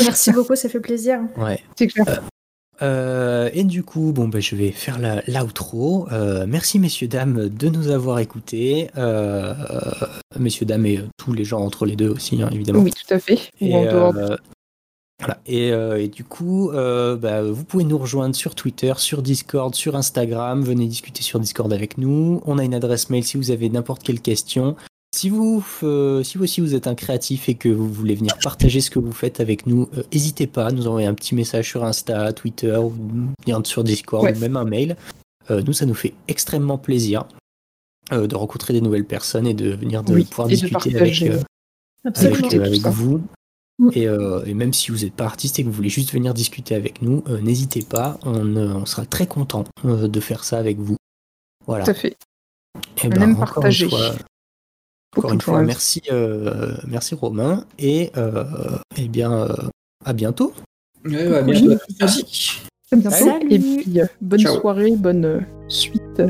Merci beaucoup, ça fait plaisir. Ouais. C'est clair. et du coup, bon, bah, je vais faire l'outro. merci, messieurs, dames, de nous avoir écoutés. messieurs, dames et tous les gens entre les deux aussi, hein, évidemment. Oui, tout à fait. Et, voilà. Et, du coup, bah, vous pouvez nous rejoindre sur Twitter, sur Discord, sur Instagram. Venez discuter sur Discord avec nous. On a une adresse mail si vous avez n'importe quelle question. Si vous, euh, si vous aussi vous êtes un créatif et que vous voulez venir partager ce que vous faites avec nous, euh, n'hésitez pas à nous envoyer un petit message sur Insta, Twitter, ou bien sur Discord, ou même un mail. Euh, nous, ça nous fait extrêmement plaisir de rencontrer des nouvelles personnes et de venir de pouvoir discuter avec, avec, vous. Mm. Et, même si vous n'êtes pas artiste et que vous voulez juste venir discuter avec nous, n'hésitez pas, on, on, sera très content de faire ça avec vous. Voilà. Tout à fait. Et ben, même partager. Encore une fois, merci, euh, merci Romain et euh, eh bien euh, à bientôt. Ouais, bah, bientôt. Merci. À bientôt. Et puis bonne soirée, bonne suite.